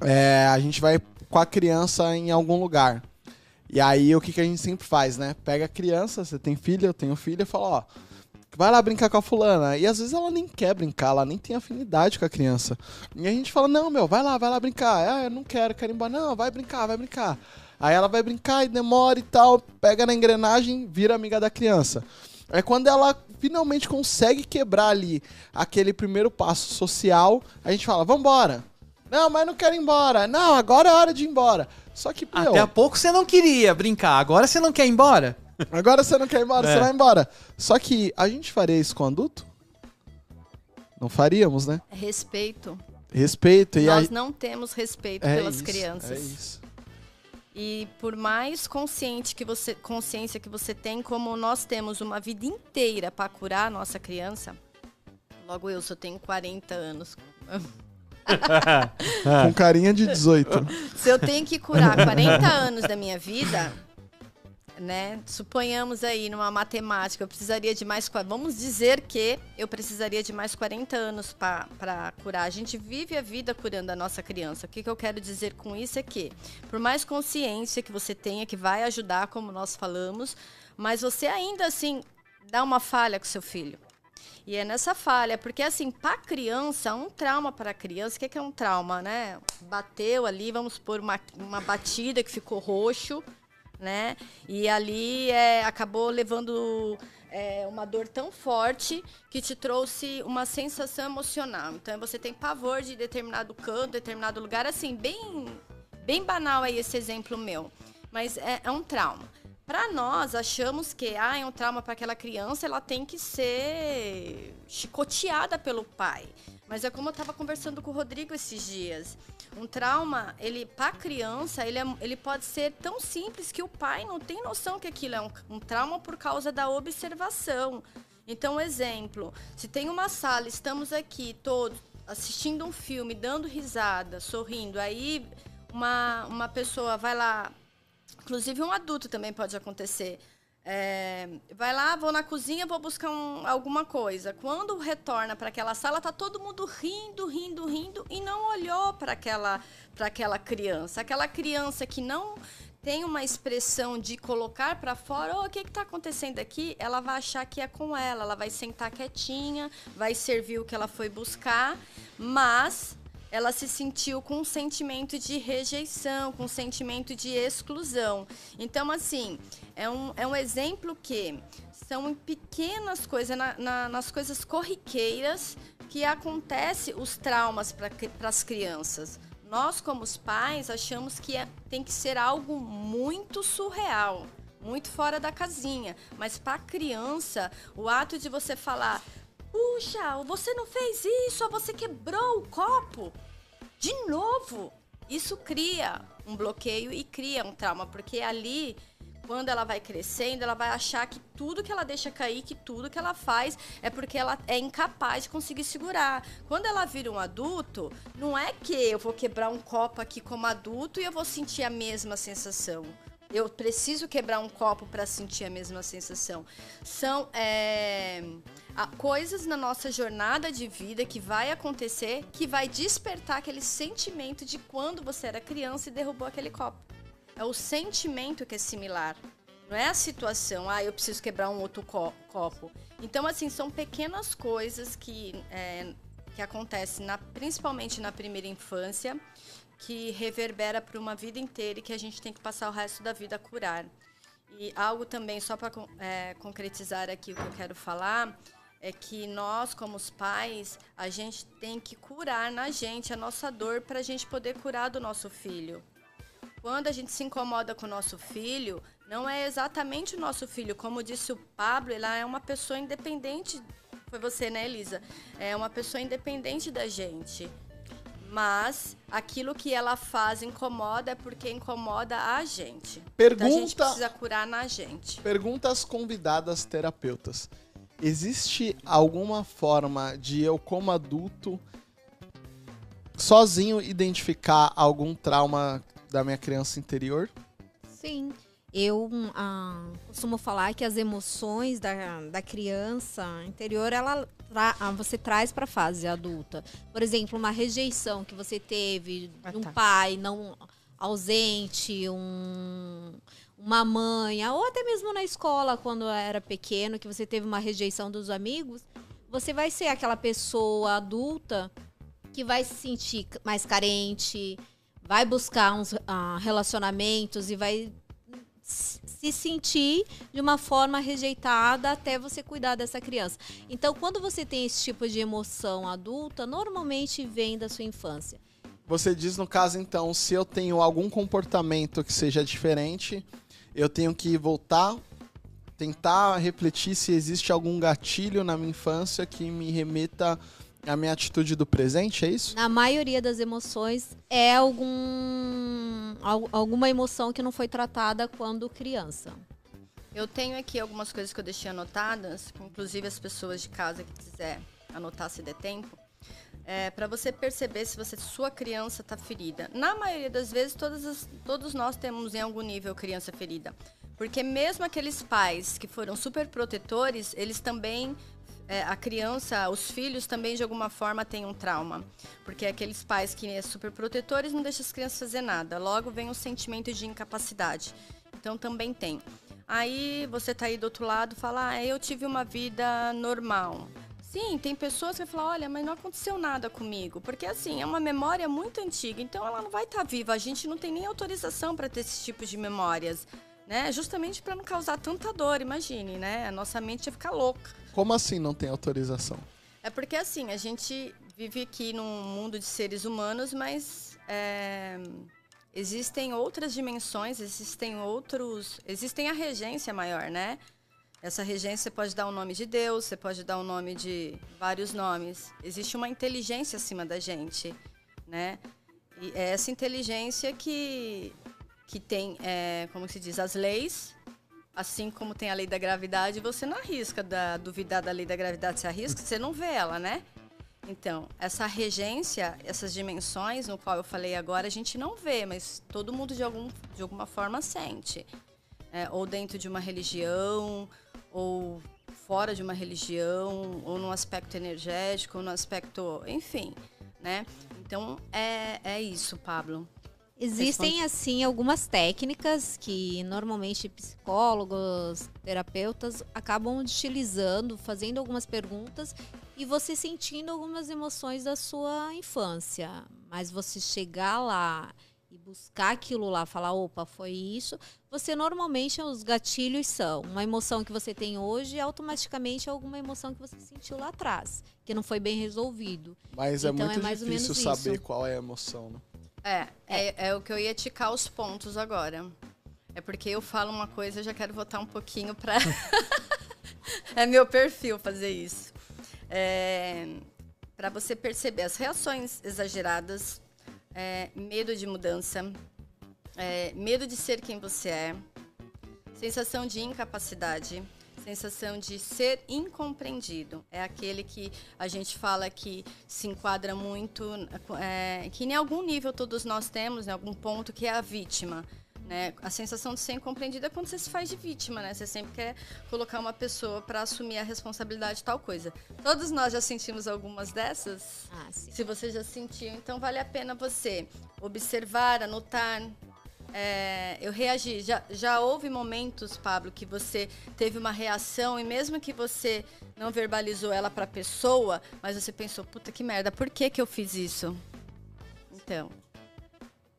é, a gente vai com a criança em algum lugar. E aí o que, que a gente sempre faz, né? Pega a criança, você tem filha, eu tenho filha, e fala, ó, vai lá brincar com a fulana. E às vezes ela nem quer brincar, ela nem tem afinidade com a criança. E a gente fala, não, meu, vai lá, vai lá brincar. Ah, eu não quero, quero ir embora. Não, vai brincar, vai brincar. Aí ela vai brincar e demora e tal, pega na engrenagem, vira amiga da criança. É quando ela finalmente consegue quebrar ali aquele primeiro passo social, a gente fala, vambora. Não, mas não quero ir embora. Não, agora é hora de ir embora. Só que, meu, Até há pouco você não queria brincar, agora você não quer ir embora? Agora você não quer ir embora, é. você vai embora. Só que a gente faria isso com adulto? Não faríamos, né? Respeito. Respeito. Nós a... não temos respeito é pelas isso, crianças. É isso. E por mais consciente que você, consciência que você tem, como nós temos uma vida inteira para curar a nossa criança, logo eu só tenho 40 anos. <laughs> Com carinha de 18. Se eu tenho que curar 40 anos da minha vida, né? Suponhamos aí numa matemática, eu precisaria de mais. Vamos dizer que eu precisaria de mais 40 anos para curar. A gente vive a vida curando a nossa criança. O que, que eu quero dizer com isso é que, por mais consciência que você tenha, que vai ajudar, como nós falamos, mas você ainda assim dá uma falha com seu filho. E é nessa falha, porque assim, para criança, um trauma para criança, o que, que é um trauma, né? Bateu ali, vamos por uma, uma batida que ficou roxo, né? E ali é, acabou levando é, uma dor tão forte que te trouxe uma sensação emocional. Então você tem pavor de determinado canto, determinado lugar, assim, bem, bem banal aí esse exemplo meu. Mas é, é um trauma. Para nós, achamos que ah, é um trauma para aquela criança, ela tem que ser chicoteada pelo pai. Mas é como eu estava conversando com o Rodrigo esses dias. Um trauma, ele para criança, ele, é, ele pode ser tão simples que o pai não tem noção que aquilo é um, um trauma por causa da observação. Então, exemplo, se tem uma sala, estamos aqui todos assistindo um filme, dando risada, sorrindo, aí uma, uma pessoa vai lá, inclusive um adulto também pode acontecer, É, vai lá, vou na cozinha, vou buscar um, alguma coisa. Quando retorna para aquela sala, tá todo mundo rindo, rindo, rindo e não olhou para aquela, aquela criança. Aquela criança que não tem uma expressão de colocar para fora, oh, o que está acontecendo aqui? Ela vai achar que é com ela, ela vai sentar quietinha, vai servir o que ela foi buscar, mas ela se sentiu com um sentimento de rejeição, com um sentimento de exclusão. Então, assim, é um, é um exemplo que são pequenas coisas, na, na, nas coisas corriqueiras, que acontecem os traumas para as crianças. Nós, como os pais, achamos que é, tem que ser algo muito surreal, muito fora da casinha. Mas para a criança, o ato de você falar Puxa, você não fez isso, você quebrou o copo. De novo, isso cria um bloqueio e cria um trauma, porque ali quando ela vai crescendo, ela vai achar que tudo que ela deixa cair, que tudo que ela faz é porque ela é incapaz de conseguir segurar. Quando ela vira um adulto, não é que eu vou quebrar um copo aqui como adulto e eu vou sentir a mesma sensação. Eu preciso quebrar um copo para sentir a mesma sensação. São é, coisas na nossa jornada de vida que vai acontecer que vai despertar aquele sentimento de quando você era criança e derrubou aquele copo. É o sentimento que é similar. Não é a situação, ah, eu preciso quebrar um outro co copo. Então, assim, são pequenas coisas que, é, que acontecem na, principalmente na primeira infância que reverbera para uma vida inteira e que a gente tem que passar o resto da vida a curar. E algo também, só para é, concretizar aqui o que eu quero falar, é que nós, como os pais, a gente tem que curar na gente a nossa dor para a gente poder curar do nosso filho. Quando a gente se incomoda com o nosso filho, não é exatamente o nosso filho. Como disse o Pablo, ela é uma pessoa independente. Foi você, né, Elisa? É uma pessoa independente da gente mas aquilo que ela faz incomoda é porque incomoda a gente. Pergunta, então a gente precisa curar na gente. Pergunta às convidadas terapeutas. Existe alguma forma de eu, como adulto, sozinho identificar algum trauma da minha criança interior? Sim. Eu ah, costumo falar que as emoções da, da criança interior, ela tra ah, você traz para a fase adulta. Por exemplo, uma rejeição que você teve ah, de um tá. pai não ausente, um, uma mãe, ou até mesmo na escola, quando era pequeno, que você teve uma rejeição dos amigos, você vai ser aquela pessoa adulta que vai se sentir mais carente, vai buscar uns uh, relacionamentos e vai se sentir de uma forma rejeitada até você cuidar dessa criança. Então, quando você tem esse tipo de emoção adulta, normalmente vem da sua infância. Você diz no caso então, se eu tenho algum comportamento que seja diferente, eu tenho que voltar, tentar refletir se existe algum gatilho na minha infância que me remeta a minha atitude do presente, é isso? Na maioria das emoções é algum, alguma emoção que não foi tratada quando criança. Eu tenho aqui algumas coisas que eu deixei anotadas, inclusive as pessoas de casa que quiser anotar se der tempo, é, para você perceber se você, sua criança está ferida. Na maioria das vezes, as, todos nós temos em algum nível criança ferida. Porque mesmo aqueles pais que foram super protetores, eles também é, a criança, os filhos também de alguma forma têm um trauma. Porque aqueles pais que são super protetores não deixam as crianças fazer nada. Logo vem o sentimento de incapacidade. Então também tem. Aí você tá aí do outro lado fala, ah, eu tive uma vida normal. Sim, tem pessoas que falam, olha, mas não aconteceu nada comigo. Porque assim, é uma memória muito antiga, então ela não vai estar tá viva. A gente não tem nem autorização para ter esse tipo de memórias. Né? Justamente para não causar tanta dor, imagine, né? A nossa mente ia ficar louca. Como assim não tem autorização? É porque assim, a gente vive aqui num mundo de seres humanos, mas é, existem outras dimensões, existem outros. Existem a regência maior, né? Essa regência você pode dar o um nome de Deus, você pode dar o um nome de vários nomes. Existe uma inteligência acima da gente, né? E é essa inteligência que, que tem, é, como se diz, as leis assim como tem a lei da gravidade, você não arrisca da, duvidar da lei da gravidade, você arrisca, você não vê ela, né? Então, essa regência, essas dimensões no qual eu falei agora, a gente não vê, mas todo mundo de, algum, de alguma forma sente. é, ou dentro de uma religião, ou fora de uma religião, ou no aspecto energético, ou no aspecto, enfim, né? Então é, é isso, Pablo. Existem, assim, algumas técnicas que normalmente psicólogos, terapeutas acabam utilizando, fazendo algumas perguntas e você sentindo algumas emoções da sua infância. Mas você chegar lá e buscar aquilo lá, falar, opa, foi isso, você normalmente, os gatilhos são uma emoção que você tem hoje e automaticamente alguma emoção que você sentiu lá atrás, que não foi bem resolvido. Mas Então, é é muito ou difícil menos saber isso. qual é a emoção, né? É, é, é o que eu ia ticar os pontos agora. É porque eu falo uma coisa, eu já quero voltar um pouquinho pra. <laughs> é meu perfil fazer isso. É, para você perceber as reações exageradas, é, medo de mudança, é, medo de ser quem você é, sensação de incapacidade, sensação de ser incompreendido. É aquele que a gente fala que se enquadra muito, é, que em algum nível todos nós temos, em algum ponto, que é a vítima. Né? A sensação de ser incompreendido é quando você se faz de vítima, né? Você sempre quer colocar uma pessoa para assumir a responsabilidade de tal coisa. Todos nós já sentimos algumas dessas. Ah, sim. Se você já sentiu, então vale a pena você observar, anotar. É, eu reagi. Já, já houve momentos, Pablo, que você teve uma reação e mesmo que você não verbalizou ela para a pessoa, mas você pensou, puta que merda, por que, que eu fiz isso? Então,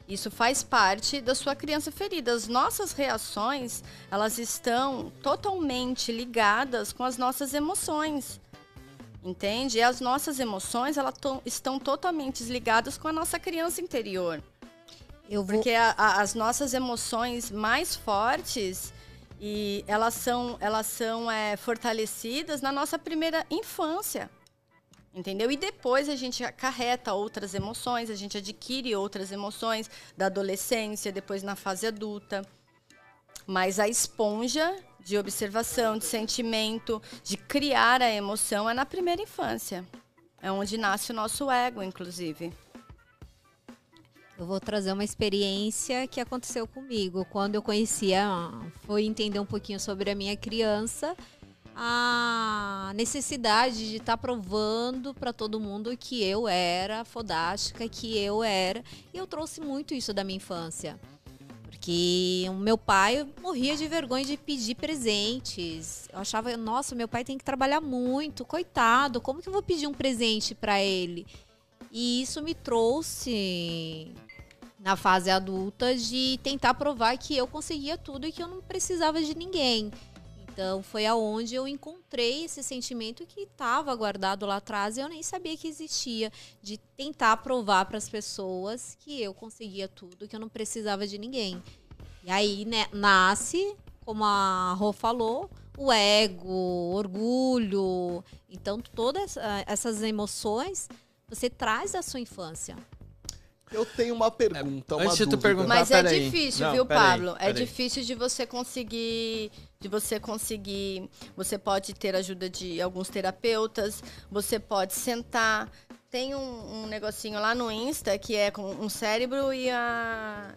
isso faz parte da sua criança ferida. As nossas reações, elas estão totalmente ligadas com as nossas emoções. Entende? E as nossas emoções, elas estão totalmente ligadas com a nossa criança interior. Vou, Porque a- a- as nossas emoções mais fortes e elas são, elas são é, fortalecidas na nossa primeira infância. Entendeu? E depois a gente acarreta outras emoções, a gente adquire outras emoções da adolescência, depois na fase adulta. Mas a esponja de observação, de sentimento, de criar a emoção é na primeira infância. É onde nasce o nosso ego, inclusive. Eu vou trazer uma experiência que aconteceu comigo. Quando eu conhecia, foi entender um pouquinho sobre a minha criança, a necessidade de estar provando para todo mundo que eu era fodástica, que eu era. E eu trouxe muito isso da minha infância. Porque o meu pai morria de vergonha de pedir presentes. Eu achava, nossa, meu pai tem que trabalhar muito, coitado, como que eu vou pedir um presente para ele? E isso me trouxe na fase adulta de tentar provar que eu conseguia tudo e que eu não precisava de ninguém. Então foi aonde eu encontrei esse sentimento que estava guardado lá atrás e eu nem sabia que existia, de tentar provar para as pessoas que eu conseguia tudo, que eu não precisava de ninguém. E aí né, nasce, como a Rô falou, o ego, o orgulho. Então todas essas emoções você traz da sua infância. Eu tenho uma pergunta, uma antes de tu dúvida. perguntar- Mas é difícil, Não, viu, Pablo? É peraí. difícil de você conseguir. De você conseguir. Você pode ter ajuda de alguns terapeutas, você pode sentar. Tem um, um negocinho lá no Insta que é com um cérebro e a.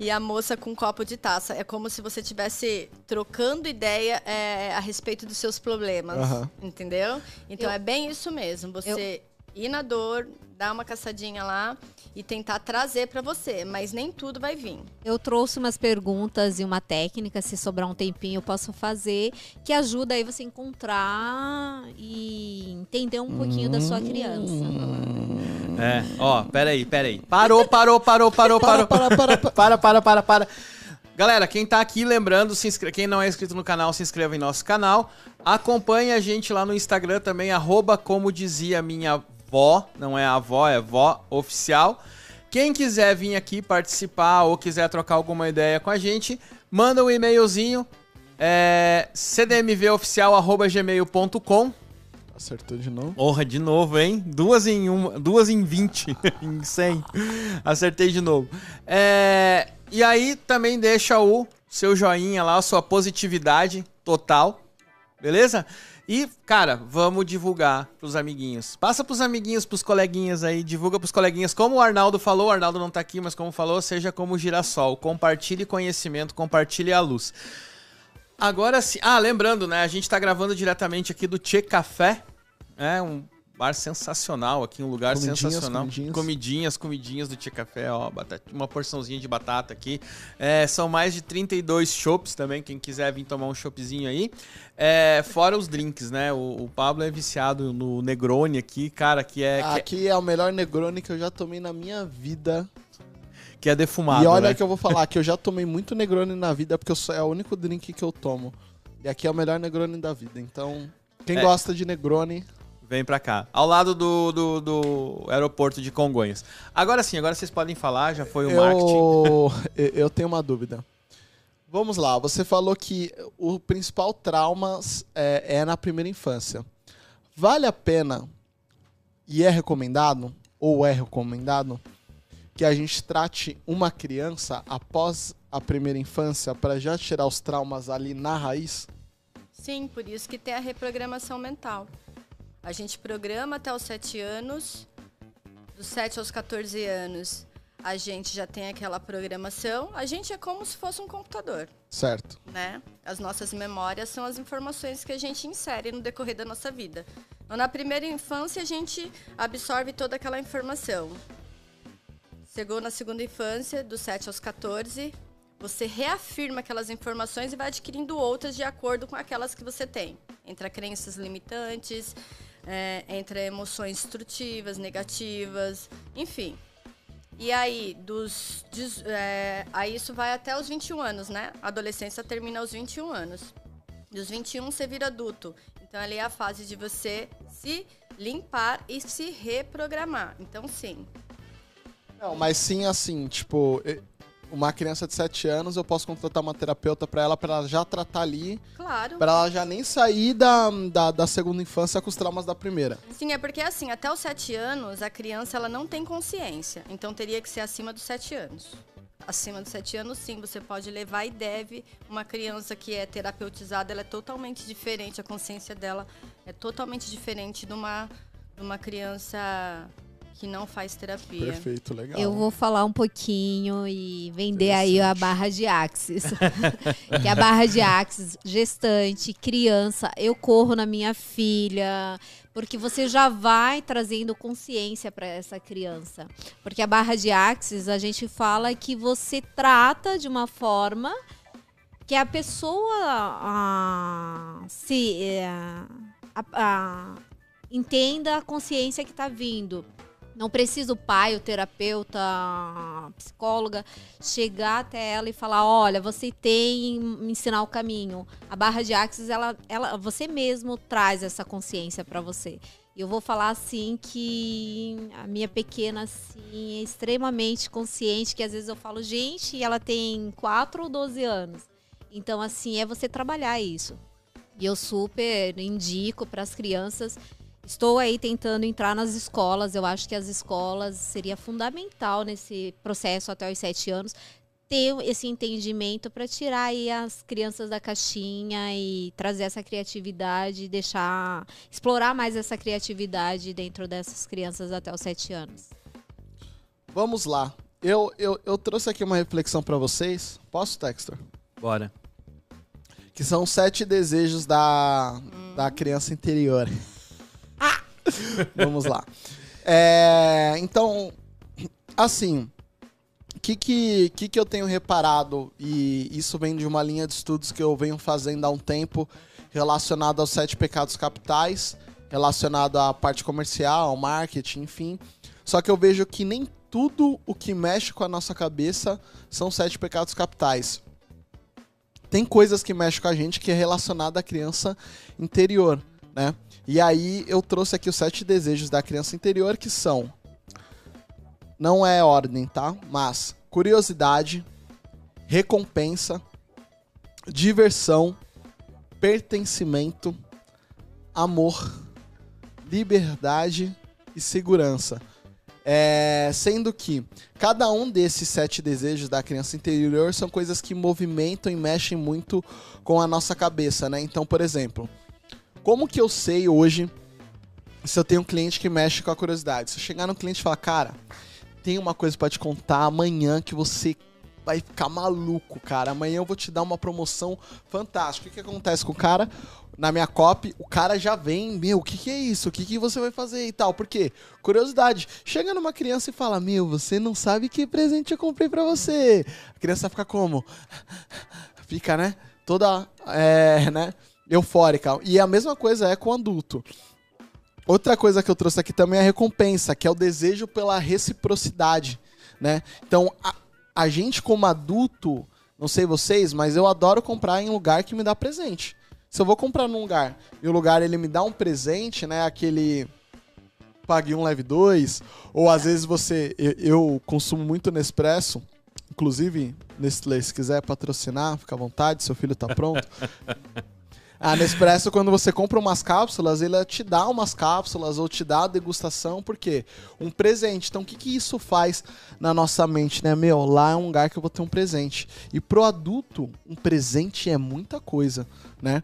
E a moça com um copo de taça. É como se você estivesse trocando ideia é, a respeito dos seus problemas. Aham. Entendeu? Então Eu- é bem isso mesmo. Você ir na dor, dar uma caçadinha lá e tentar trazer pra você. Mas nem tudo vai vir. Eu trouxe umas perguntas e uma técnica, se sobrar um tempinho eu posso fazer, que ajuda aí você a encontrar e entender um pouquinho da sua criança. É, ó, peraí, peraí. Parou, parou, parou, parou, parou. Para, para, para, para. Para, para, para, para. Galera, quem tá aqui, lembrando, se inscre... quem não é inscrito no canal, se inscreva em nosso canal. Acompanhe a gente lá no Instagram também, arroba como dizia minha vó, não é avó, é vó oficial. Quem quiser vir aqui participar ou quiser trocar alguma ideia com a gente, manda um e-mailzinho, é cdmvoficial.gmail.com Acertou de novo. Porra, de novo, hein? Duas em uma, duas em 20, <laughs> em 100. Acertei de novo. É, e aí também deixa o seu joinha lá, a sua positividade total. Beleza? E, cara, vamos divulgar pros amiguinhos. Passa pros amiguinhos, pros coleguinhas aí, divulga pros coleguinhas. Como o Arnaldo falou, o Arnaldo não tá aqui, mas como falou, seja como o girassol. Compartilhe conhecimento, compartilhe a luz. Agora sim. Ah, lembrando, né? A gente tá gravando diretamente aqui do Tchê Café. É um bar sensacional aqui, um lugar Comidinhas, sensacional. comidinhas. comidinhas, comidinhas do Tia Café, ó, batata- uma porçãozinha de batata aqui. É, são mais de 32 chopps também, quem quiser vir tomar um choppzinho aí. É, fora os drinks, né? O, o Pablo é viciado no Negroni aqui, cara, que é, que é, Aqui é o melhor Negroni que eu já tomei na minha vida. que é defumado, e olha né? que eu vou falar que eu já tomei muito Negroni na vida, porque eu sou, é o único drink que eu tomo. E aqui é o melhor Negroni da vida. Então, quem É. gosta de Negroni, Vem pra cá. Ao lado do, do, do aeroporto de Congonhas. Agora sim, agora vocês podem falar, já foi o marketing. eu, <laughs> eu eu tenho uma dúvida. Vamos lá, você falou que o principal trauma é, é na primeira infância. Vale a pena e é recomendado, ou é recomendado, que a gente trate uma criança após a primeira infância para já tirar os traumas ali na raiz? Sim, por isso que tem a reprogramação mental. A gente programa até os 7 anos, dos 7 aos 14 anos a gente já tem aquela programação. A gente é como se fosse um computador, Certo. né? As nossas memórias são as informações que a gente insere no decorrer da nossa vida. Então, na primeira infância, a gente absorve toda aquela informação. Chegou na segunda infância, dos 7 aos 14, você reafirma aquelas informações e vai adquirindo outras de acordo com aquelas que você tem. Entre crenças limitantes, é, entre emoções destrutivas, negativas, enfim. E aí, dos, é, aí isso vai até os 21 anos, né? A adolescência termina aos 21 anos. Dos 21 você vira adulto. Então ali é a fase de você se limpar e se reprogramar. Então sim. Não, mas sim assim, tipo, uma criança de 7 anos, eu posso contratar uma terapeuta para ela, para ela já tratar ali, Claro. para ela já nem sair da, da, da segunda infância com os traumas da primeira. Sim, é porque assim, até os 7 anos, a criança ela não tem consciência. Então teria que ser acima dos 7 anos. Acima dos 7 anos, sim, você pode levar e deve. Uma criança que é terapeutizada, ela é totalmente diferente, a consciência dela é totalmente diferente de uma, de uma criança que não faz terapia. Perfeito, legal. Eu vou falar um pouquinho e vender aí a barra de Axis. <laughs> que a barra de Axis, gestante, criança, eu corro na minha filha, porque você já vai trazendo consciência para essa criança. Porque a barra de Axis, a gente fala que você trata de uma forma que a pessoa ah, se eh, a- a- entenda a consciência que está vindo. Não precisa o pai, o terapeuta, a psicóloga chegar até ela e falar: olha, você tem me ensinar o caminho. A barra de Axis, ela, ela, você mesmo traz essa consciência para você. E eu vou falar assim que a minha pequena assim é extremamente consciente, que às vezes eu falo, gente, ela tem 4 ou 12 anos. Então assim, é você trabalhar isso. E eu super indico para as crianças Estou aí tentando entrar nas escolas. Eu acho que as escolas seria fundamental nesse processo até os sete anos ter esse entendimento para tirar aí as crianças da caixinha e trazer essa criatividade, deixar explorar mais essa criatividade dentro dessas crianças até os sete anos. Vamos lá. Eu, eu, eu trouxe aqui uma reflexão para vocês. Posso, Textor? Bora. Que são sete desejos da, da criança interior. <laughs> Vamos lá. É, então, assim, o que, que, que, que eu tenho reparado, e isso vem de uma linha de estudos que eu venho fazendo há um tempo, relacionado aos sete pecados capitais, relacionado à parte comercial, ao marketing, enfim. Só que eu vejo que nem tudo o que mexe com a nossa cabeça são sete pecados capitais. Tem coisas que mexem com a gente que é relacionada à criança interior, né? E aí eu trouxe aqui os sete desejos da criança interior que são não é ordem, tá? Mas curiosidade, recompensa, diversão, pertencimento, amor, liberdade e segurança. É, sendo que cada um desses sete desejos da criança interior são coisas que movimentam e mexem muito com a nossa cabeça, né? Então, por exemplo, Como que eu sei hoje se eu tenho um cliente que mexe com a curiosidade? Se eu chegar no cliente e falar, cara, tem uma coisa para te contar amanhã que você vai ficar maluco, cara. Amanhã eu vou te dar uma promoção fantástica. O que, que acontece com o cara? Na minha copy, o cara já vem, meu, o que, que é isso? O que, que você vai fazer e tal? Por quê? Curiosidade. Chega numa criança e fala, meu, você não sabe que presente eu comprei para você. A criança fica como? Fica, né? Toda, é, né? Eufórica. E a mesma coisa é com adulto. Outra coisa que eu trouxe aqui também é a recompensa, que é o desejo pela reciprocidade, né? Então, a, a gente como adulto, não sei vocês, mas eu adoro comprar em lugar que me dá presente. Se eu vou comprar num lugar e o lugar ele me dá um presente, né? Aquele pague um leve dois, ou às vezes você eu, eu consumo muito Nespresso, inclusive Nestlé, se quiser patrocinar, fica à vontade, seu filho tá pronto. <laughs> A Nespresso, quando você compra umas cápsulas, ele te dá umas cápsulas ou te dá a degustação, porque um presente. Então, o que, que isso faz na nossa mente, né? Meu, lá é um lugar que eu vou ter um presente. E pro adulto, um presente é muita coisa, né?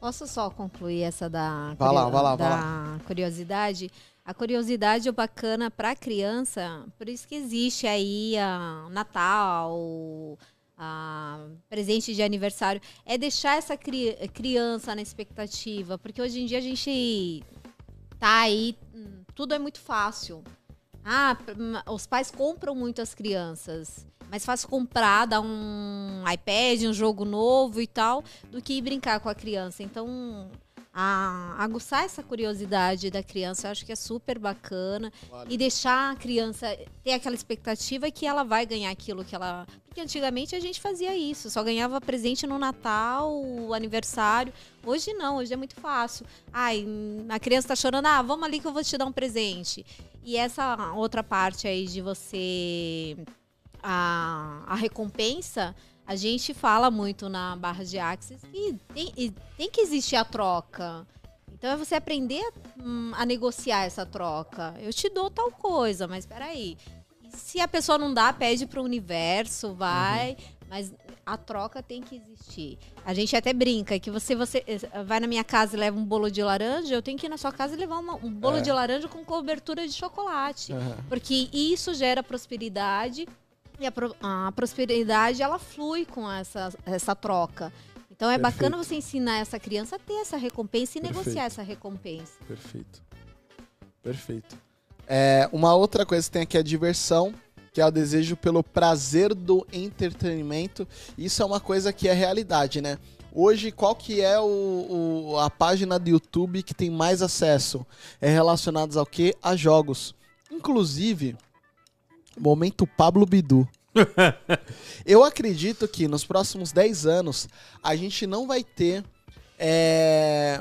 Posso só concluir essa da, Vai lá, vai lá, da vai lá. curiosidade? A curiosidade é bacana para criança, por isso que existe aí a Natal, presente de aniversário, é deixar essa cri- criança na expectativa, porque hoje em dia a gente tá aí, hum, tudo é muito fácil. Ah, os pais compram muito as crianças. Mais fácil comprar, dar um iPad, um jogo novo e tal, do que brincar com a criança. Então, a, aguçar essa curiosidade da criança, eu acho que é super bacana. E deixar a criança ter aquela expectativa que ela vai ganhar aquilo que ela. Porque antigamente a gente fazia isso, só ganhava presente no Natal, aniversário. Hoje não, hoje é muito fácil. Ai, a criança tá chorando, ah, vamos ali que eu vou te dar um presente. E essa outra parte aí de você. A, a recompensa, a gente fala muito na barra de Axis que tem, e tem que existir a troca. Então é você aprender a, hum, a negociar essa troca. Eu te dou tal coisa, mas peraí. E Se a pessoa não dá, pede pro universo, vai. Mas a troca tem que existir. A gente até brinca que você, você eh, vai na minha casa e leva um bolo de laranja, eu tenho que ir na sua casa e levar uma- um bolo É. de laranja com cobertura de chocolate. Aham. Porque isso gera prosperidade e a, pro- a prosperidade ela flui com essa, essa troca. Então é Perfeito. bacana você ensinar essa criança a ter essa recompensa e Perfeito. negociar essa recompensa. Perfeito. Perfeito. É, uma outra coisa que tem aqui é a diversão, que é o desejo pelo prazer do entretenimento. Isso é uma coisa que é realidade, né? Hoje, qual que é o, o- a página do YouTube que tem mais acesso? É relacionados ao quê? A jogos. Inclusive, momento Pablo Bidu. <laughs> Eu acredito que nos próximos 10 anos a gente não vai ter é,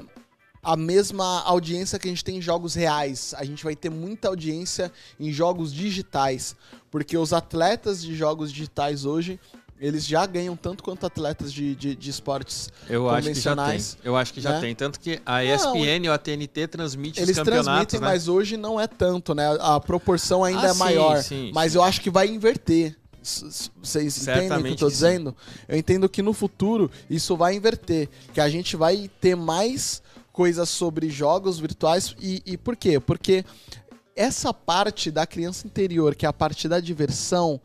a mesma audiência que a gente tem em jogos reais. A gente vai ter muita audiência em jogos digitais. Porque os atletas de jogos digitais hoje, eles já ganham tanto quanto atletas de, de, de esportes. Eu acho que já tem. Convencionais, Eu acho que já né? tem. Tanto que a ESPN ou a TNT transmite Eles os campeonatos, transmitem, né? mas hoje não é tanto, né? A proporção ainda Ah, é sim, maior. sim, mas sim. eu acho que vai inverter. Vocês entendem o que eu tô dizendo? Eu entendo que no futuro isso vai inverter. Que a gente vai ter mais coisas sobre jogos virtuais. E, e por quê? Porque essa parte da criança interior, que é a parte da diversão,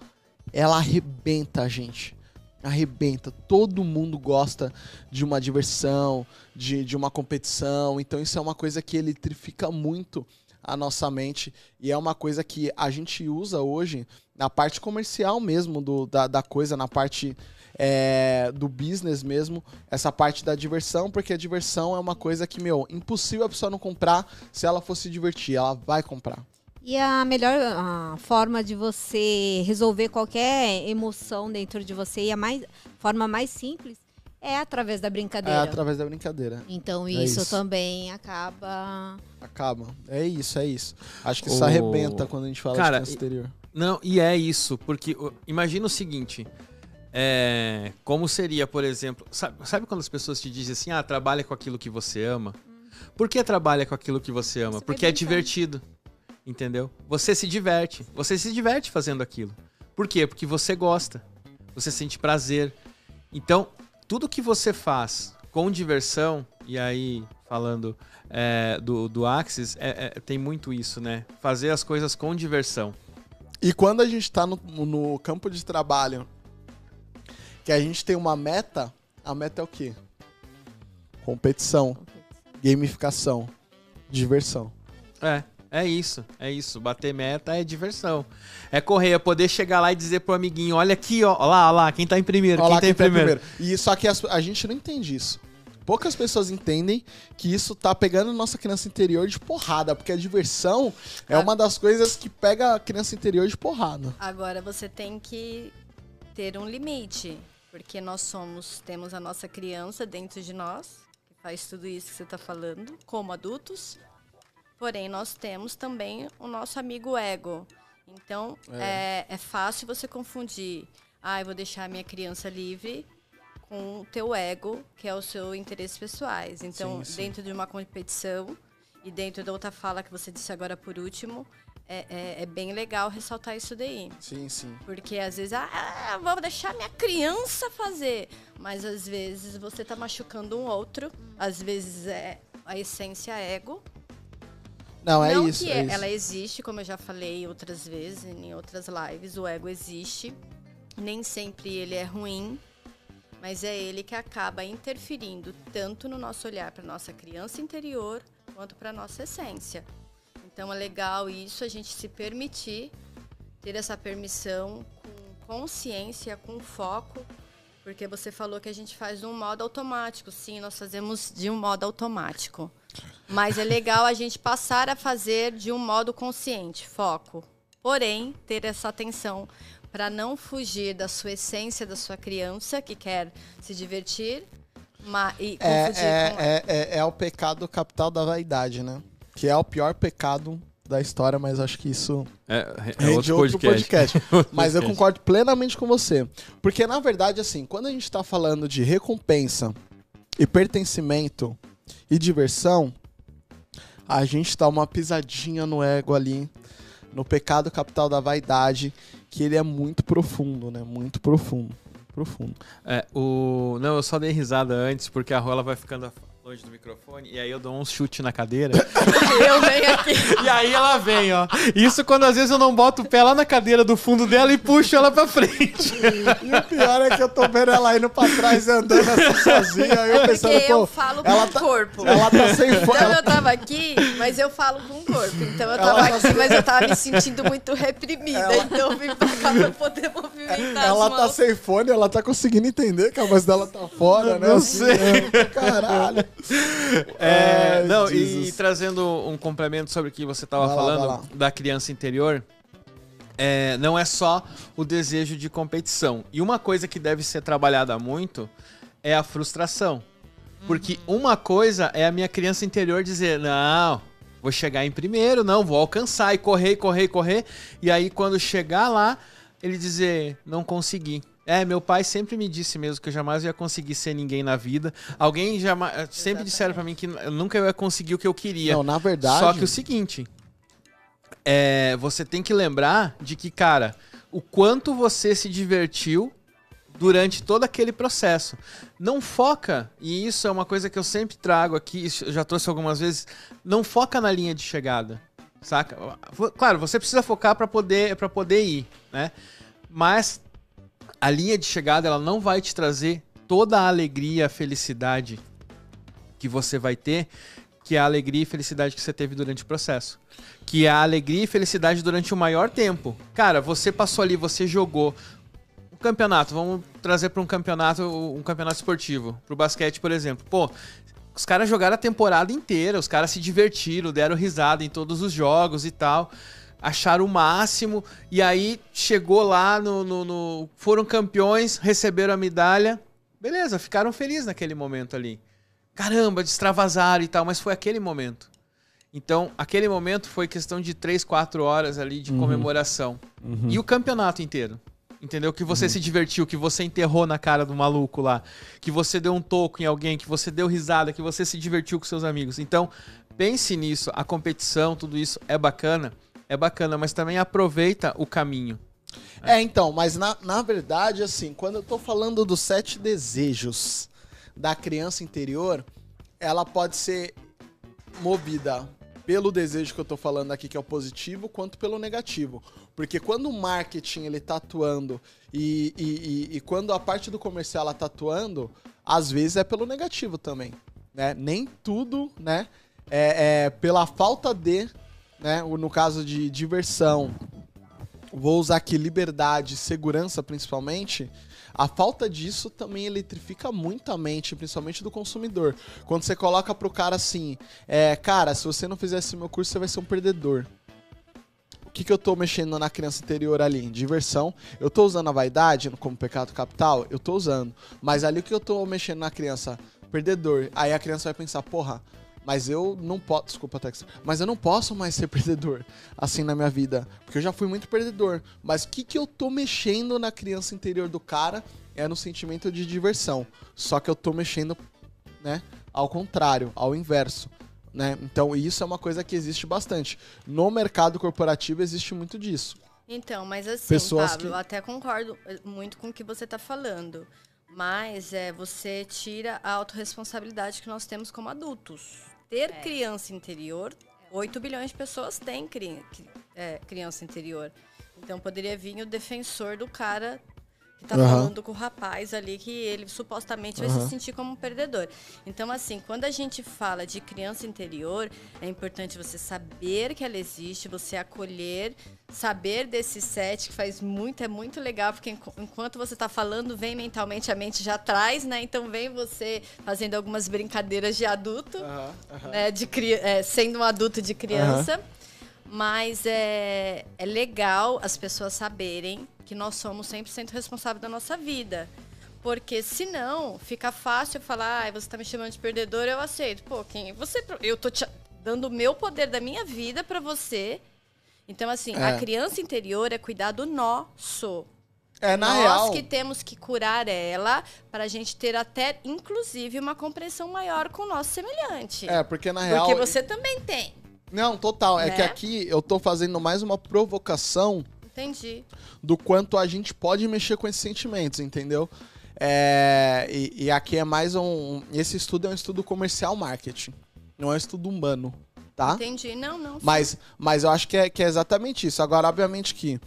ela arrebenta a gente. Arrebenta. Todo mundo gosta de uma diversão, de, de uma competição. Então isso é uma coisa que eletrifica muito a nossa mente. E é uma coisa que a gente usa hoje na parte comercial mesmo do, da, da coisa, na parte é, do business mesmo, essa parte da diversão, porque a diversão é uma coisa que, meu, impossível a pessoa não comprar se ela fosse divertir. Ela vai comprar. E a melhor ah, forma de você resolver qualquer emoção dentro de você e a mais, forma mais simples é através da É brincadeira. através da brincadeira. Então É isso, isso. também acaba. Acaba. É isso, é isso. Acho que isso O- arrebenta quando a gente fala Cara, de criança exterior. Não, e é isso, porque imagina o seguinte. é, como seria, por exemplo, sabe, sabe quando as pessoas te dizem assim, ah, trabalha com aquilo que você ama? Por que trabalha com aquilo que você ama? Porque é divertido. Entendeu? Você se diverte. Você se diverte fazendo aquilo. Por quê? Porque você gosta. Você sente prazer. Então, tudo que você faz com diversão, E aí, falando é, do, do Axis, é, é, tem muito isso, né? Fazer as coisas com diversão. E quando a gente tá no, no campo de trabalho, que a gente tem uma meta, a meta é o quê? Competição, gamificação, diversão. É. É isso, é isso. Bater meta é diversão. É correr, é poder chegar lá e dizer pro amiguinho: olha aqui, ó, lá, ó lá, quem tá em primeiro, Olha quem lá tá em quem tá em primeiro. primeiro. E só que as- a gente não entende isso. Poucas pessoas entendem que isso tá pegando nossa criança interior de porrada, porque a diversão é Ah. uma das coisas que pega a criança interior de porrada. Agora você tem que ter um limite, porque nós somos, temos a nossa criança dentro de nós, que faz tudo isso que você está falando, como adultos. Porém, nós temos também o nosso amigo ego. Então, é, é fácil você confundir. Ah, eu vou deixar a minha criança livre com o teu ego, que é o seu interesses pessoais. Então, Sim, sim. dentro de uma competição e dentro da outra fala que você disse agora por último, é, é- é bem legal ressaltar isso daí. Sim, sim. Porque às vezes, ah, vou deixar minha criança fazer. Mas às vezes você tá machucando um outro. Às vezes é a essência ego. Não, é Não isso. que é é- isso. ela existe, como eu já falei outras vezes em outras lives, o ego existe. Nem sempre ele é ruim, mas é ele que acaba interferindo tanto no nosso olhar para nossa criança interior quanto para nossa essência. Então é legal isso a gente se permitir ter essa permissão com consciência, com foco, porque você falou que a gente faz de um modo automático. Sim, nós fazemos de um modo automático. Mas é legal a gente passar a fazer de um modo consciente, foco. Porém, ter essa atenção para não fugir da sua essência da sua criança que quer se divertir ma- e É, confundir é, com é, é, é o pecado capital da vaidade, né? Que é o pior pecado da história, mas acho que isso É, é rende outro podcast. <laughs> Mas eu podcast. concordo plenamente com você. Porque, na verdade, assim, quando a gente tá falando de recompensa e pertencimento e diversão, a gente dá uma pisadinha no ego ali, no pecado capital da vaidade, que ele é muito profundo, né? Muito profundo. Profundo. É, o... Não, eu só dei risada antes porque a rola vai ficando longe do microfone e aí eu dou um chute na cadeira. <laughs> eu venho aqui. e aí ela vem, ó. Isso quando às vezes eu não boto o pé lá na cadeira do fundo dela e puxo ela pra frente. E o pior é que eu tô vendo ela indo pra trás e andando assim sozinha, aí eu pensando, Porque eu pô, falo com ela o tá- corpo. ela tá sem Então fome. eu tava aqui, mas eu falo com o corpo. Então eu Ela tava tá aqui, mas eu tava me sentindo muito reprimida. Ela- Então eu vim pra cá pra poder movimentar Ela as tá mãos. sem fone, ela tá conseguindo entender que a voz dela tá fora, né? Não Assim, sei. né? Caralho. É, não, e trazendo um complemento sobre o que você estava lá, falando vai lá. da criança interior, é, não é só o desejo de competição. E uma coisa que deve ser trabalhada muito é a frustração. Porque uma coisa é a minha criança interior dizer, não, vou chegar em primeiro, não, vou alcançar e correr, correr, correr. E aí quando chegar lá, ele dizer, não consegui. É, meu pai sempre me disse mesmo que eu jamais ia conseguir ser ninguém na vida. Alguém jamais, sempre disseram pra mim que eu nunca ia conseguir o que eu queria. Não, na verdade. Só que o seguinte, é, você tem que lembrar de que, cara, o quanto você se divertiu durante todo aquele processo. Não foca, e isso é uma coisa que eu sempre trago aqui, isso eu já trouxe algumas vezes, não foca na linha de chegada, saca? Claro, você precisa focar para poder para poder ir, né? Mas a linha de chegada ela não vai te trazer toda a alegria, a felicidade que você vai ter, que é a alegria e felicidade que você teve durante o processo. Que é a alegria e felicidade durante o maior tempo. Cara, você passou ali, você jogou um campeonato, vamos trazer para um campeonato, um campeonato esportivo, pro basquete, por exemplo. Pô, os caras jogaram a temporada inteira, os caras se divertiram, deram risada em todos os jogos e tal. Acharam o máximo, e aí chegou lá no, no- no- Foram campeões, receberam a medalha. Beleza, ficaram felizes naquele momento ali. Caramba, extravasaram e tal, mas foi aquele momento. Então, aquele momento foi questão de 3, 4 horas ali de comemoração. E o campeonato inteiro. Entendeu? Que você se divertiu, que você enterrou na cara do maluco lá, que você deu um toco em alguém, que você deu risada, que você se divertiu com seus amigos. Então, pense nisso. A competição, tudo isso é bacana, é bacana, mas também aproveita o caminho. É, então, mas na, na verdade, assim, quando eu tô falando dos sete desejos da criança interior, ela pode ser movida pelo desejo que eu tô falando aqui, que é o positivo, quanto pelo negativo. Porque quando o marketing ele tá atuando e, e, e, e quando a parte do comercial ela tá atuando, às vezes é pelo negativo também. Né? Nem tudo, né? É, é pela falta de, né? No caso de diversão, vou usar aqui liberdade, segurança principalmente a falta disso também eletrifica muito a mente, principalmente do consumidor. Quando você coloca pro cara assim, é, cara, se você não fizesse meu curso, você vai ser um perdedor. O que, que eu tô mexendo na criança interior ali? Diversão. Eu tô usando a vaidade como pecado capital? Eu tô usando. Mas ali o que eu tô mexendo na criança? Perdedor. Aí a criança vai pensar, porra, mas eu não posso. Desculpa, Tex. Mas eu não posso mais ser <laughs> perdedor assim na minha vida. Porque eu já fui muito perdedor. Mas o que, que eu tô mexendo na criança interior do cara é no sentimento de diversão. Só que eu tô mexendo, né? Ao contrário, ao inverso. Né? Então, isso é uma coisa que existe bastante. No mercado corporativo existe muito disso. Então, mas assim, Pessoas Pablo, que... eu até concordo eh, muito com o que você está falando. Mas é, você tira a autorresponsabilidade que nós temos como adultos ter é. criança interior, 8 bilhões de pessoas têm cri, é, criança interior. Então poderia vir o defensor do cara tá uhum. falando com o rapaz ali que ele supostamente vai uhum. se sentir como um perdedor. Então, assim, quando a gente fala de criança interior, é importante você saber que ela existe, você acolher, saber desse set, que faz muito, é muito legal, porque enquanto você está falando, vem mentalmente, a mente já traz, né? Então vem você fazendo algumas brincadeiras de adulto, uhum. né? De, é, sendo um adulto de criança. Mas é, é legal as pessoas saberem que nós somos 100% responsáveis da nossa vida. Porque senão fica fácil falar, ah, você está me chamando de perdedor, eu aceito. Pô, quem você eu tô te dando o meu poder da minha vida para você. Então assim, é. a criança interior é cuidar do nosso. É, na Nós real. que temos que curar ela para a gente ter até, inclusive, uma compreensão maior com o nosso semelhante. É, porque na real. Porque você também tem. Não, total. Né? É que né? aqui eu tô fazendo mais uma provocação Entendi. Do quanto a gente pode mexer com esses sentimentos, entendeu? É, e, e, aqui é mais um. Esse estudo é um estudo comercial marketing. Não é um estudo humano, tá? Entendi. Não, não. Mas, mas eu acho que é, que é exatamente isso. Agora, obviamente que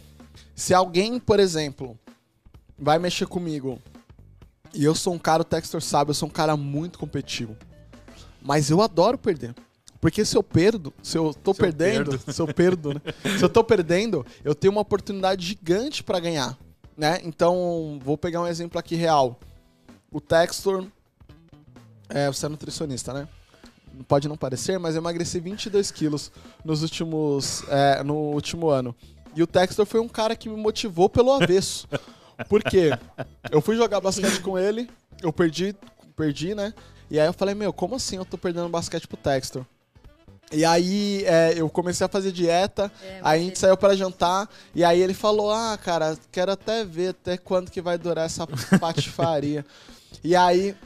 se alguém, por exemplo, vai mexer comigo e eu sou um cara, o Textor sabe, eu sou um cara muito competitivo. Mas eu adoro perder. Porque se eu perdo, se eu tô se perdendo, eu se eu perdo, né? se eu tô perdendo, eu tenho uma oportunidade gigante para ganhar, né? Então, vou pegar um exemplo aqui real. O Textor, é, você é nutricionista, né? Pode não parecer, mas eu emagreci 22 quilos nos últimos, é, no último ano. E o Textor foi um cara que me motivou pelo avesso. Por quê? Eu fui jogar basquete com ele, eu perdi, perdi, né? E aí eu falei, meu, como assim eu tô perdendo basquete pro Textor? E aí é, eu comecei a fazer dieta, é, aí a gente saiu para jantar, e aí ele falou, ah, cara, quero até ver até quando que vai durar essa patifaria. e aí.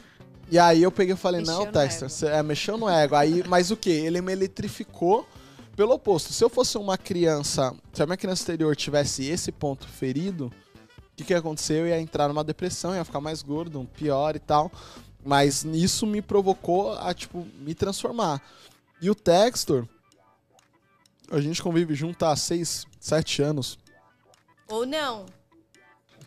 E aí eu peguei e falei, mexeu não, Texter, você é, mexeu no ego. Aí, mas o que? Ele me eletrificou pelo oposto. Se eu fosse uma criança, se a minha criança exterior tivesse esse ponto ferido, o que, que ia acontecer? Eu ia entrar numa depressão, ia ficar mais gordo, pior e tal. Mas isso me provocou a, tipo, me transformar. E o Textor, a gente convive junto há 6, 7 anos. Ou não.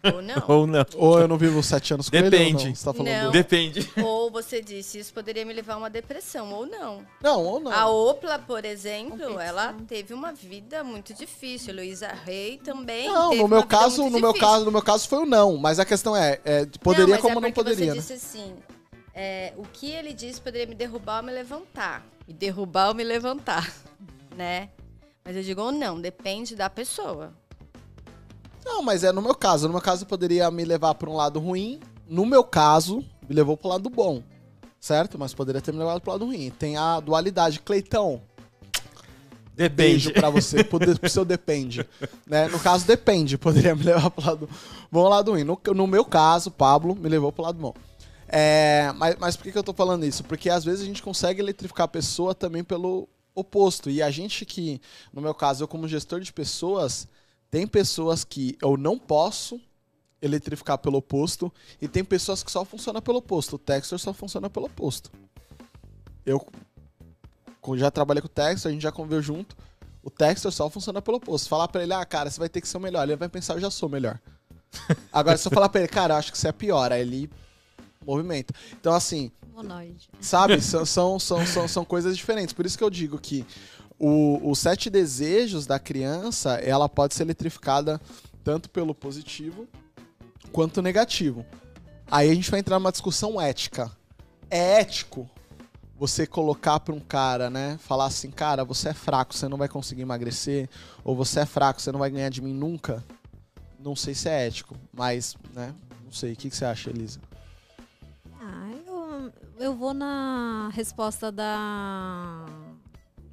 Ou <laughs> não. ou não. Ou eu não vivo 7 anos com Depende. ele não? Você tá falando não. Depende. <laughs> Ou você disse, isso poderia me levar a uma depressão, ou não. Não, ou não. A Opla, por exemplo, ela teve uma vida muito difícil. Luísa Rei também. Não, no meu caso, no meu caso, no meu caso foi o não. Mas a questão é, é poderia não, como é não poderia. Você né? disse assim, é, o que ele disse poderia me derrubar ou me levantar. Me derrubar ou me levantar, <laughs> né? Mas eu digo, não, depende da pessoa. Não, mas é no meu caso. No meu caso, poderia me levar para um lado ruim. No meu caso, me levou para o lado bom. Certo? Mas poderia ter me levado para o lado ruim. Tem a dualidade. Cleitão. Depende. Beijo pra você, <laughs> pro, pro seu depende. Né? No caso, depende. Poderia me levar pro lado bom ou lado ruim. No, no meu caso, Pablo me levou pro lado bom. É, mas, mas por que, que eu tô falando isso? Porque às vezes a gente consegue eletrificar a pessoa também pelo oposto. E a gente que, no meu caso, eu como gestor de pessoas, tem pessoas que eu não posso eletrificar pelo oposto e tem pessoas que só funcionam pelo oposto. O Textor só funciona pelo oposto. eu já trabalhei com o Textor, a gente já conviveu junto. O Textor só funciona pelo oposto. Falar pra ele, ah, cara, você vai ter que ser o melhor. Ele vai pensar, eu já sou melhor. <laughs> Agora, se eu falar pra ele, cara, eu acho que você é pior, aí ele movimenta. Então, assim, Monoide. Sabe? são, são, são, são, são coisas diferentes. Por isso que eu digo que o, os sete desejos da criança, ela pode ser eletrificada tanto pelo positivo quanto negativo. Aí a gente vai entrar numa discussão ética. É ético você colocar pra um cara, né? Falar assim, cara, você é fraco, você não vai conseguir emagrecer, ou você é fraco, você não vai ganhar de mim nunca. Não sei se é ético, mas, né? Não sei. O que, que você acha, Elisa? Eu, vou na resposta da.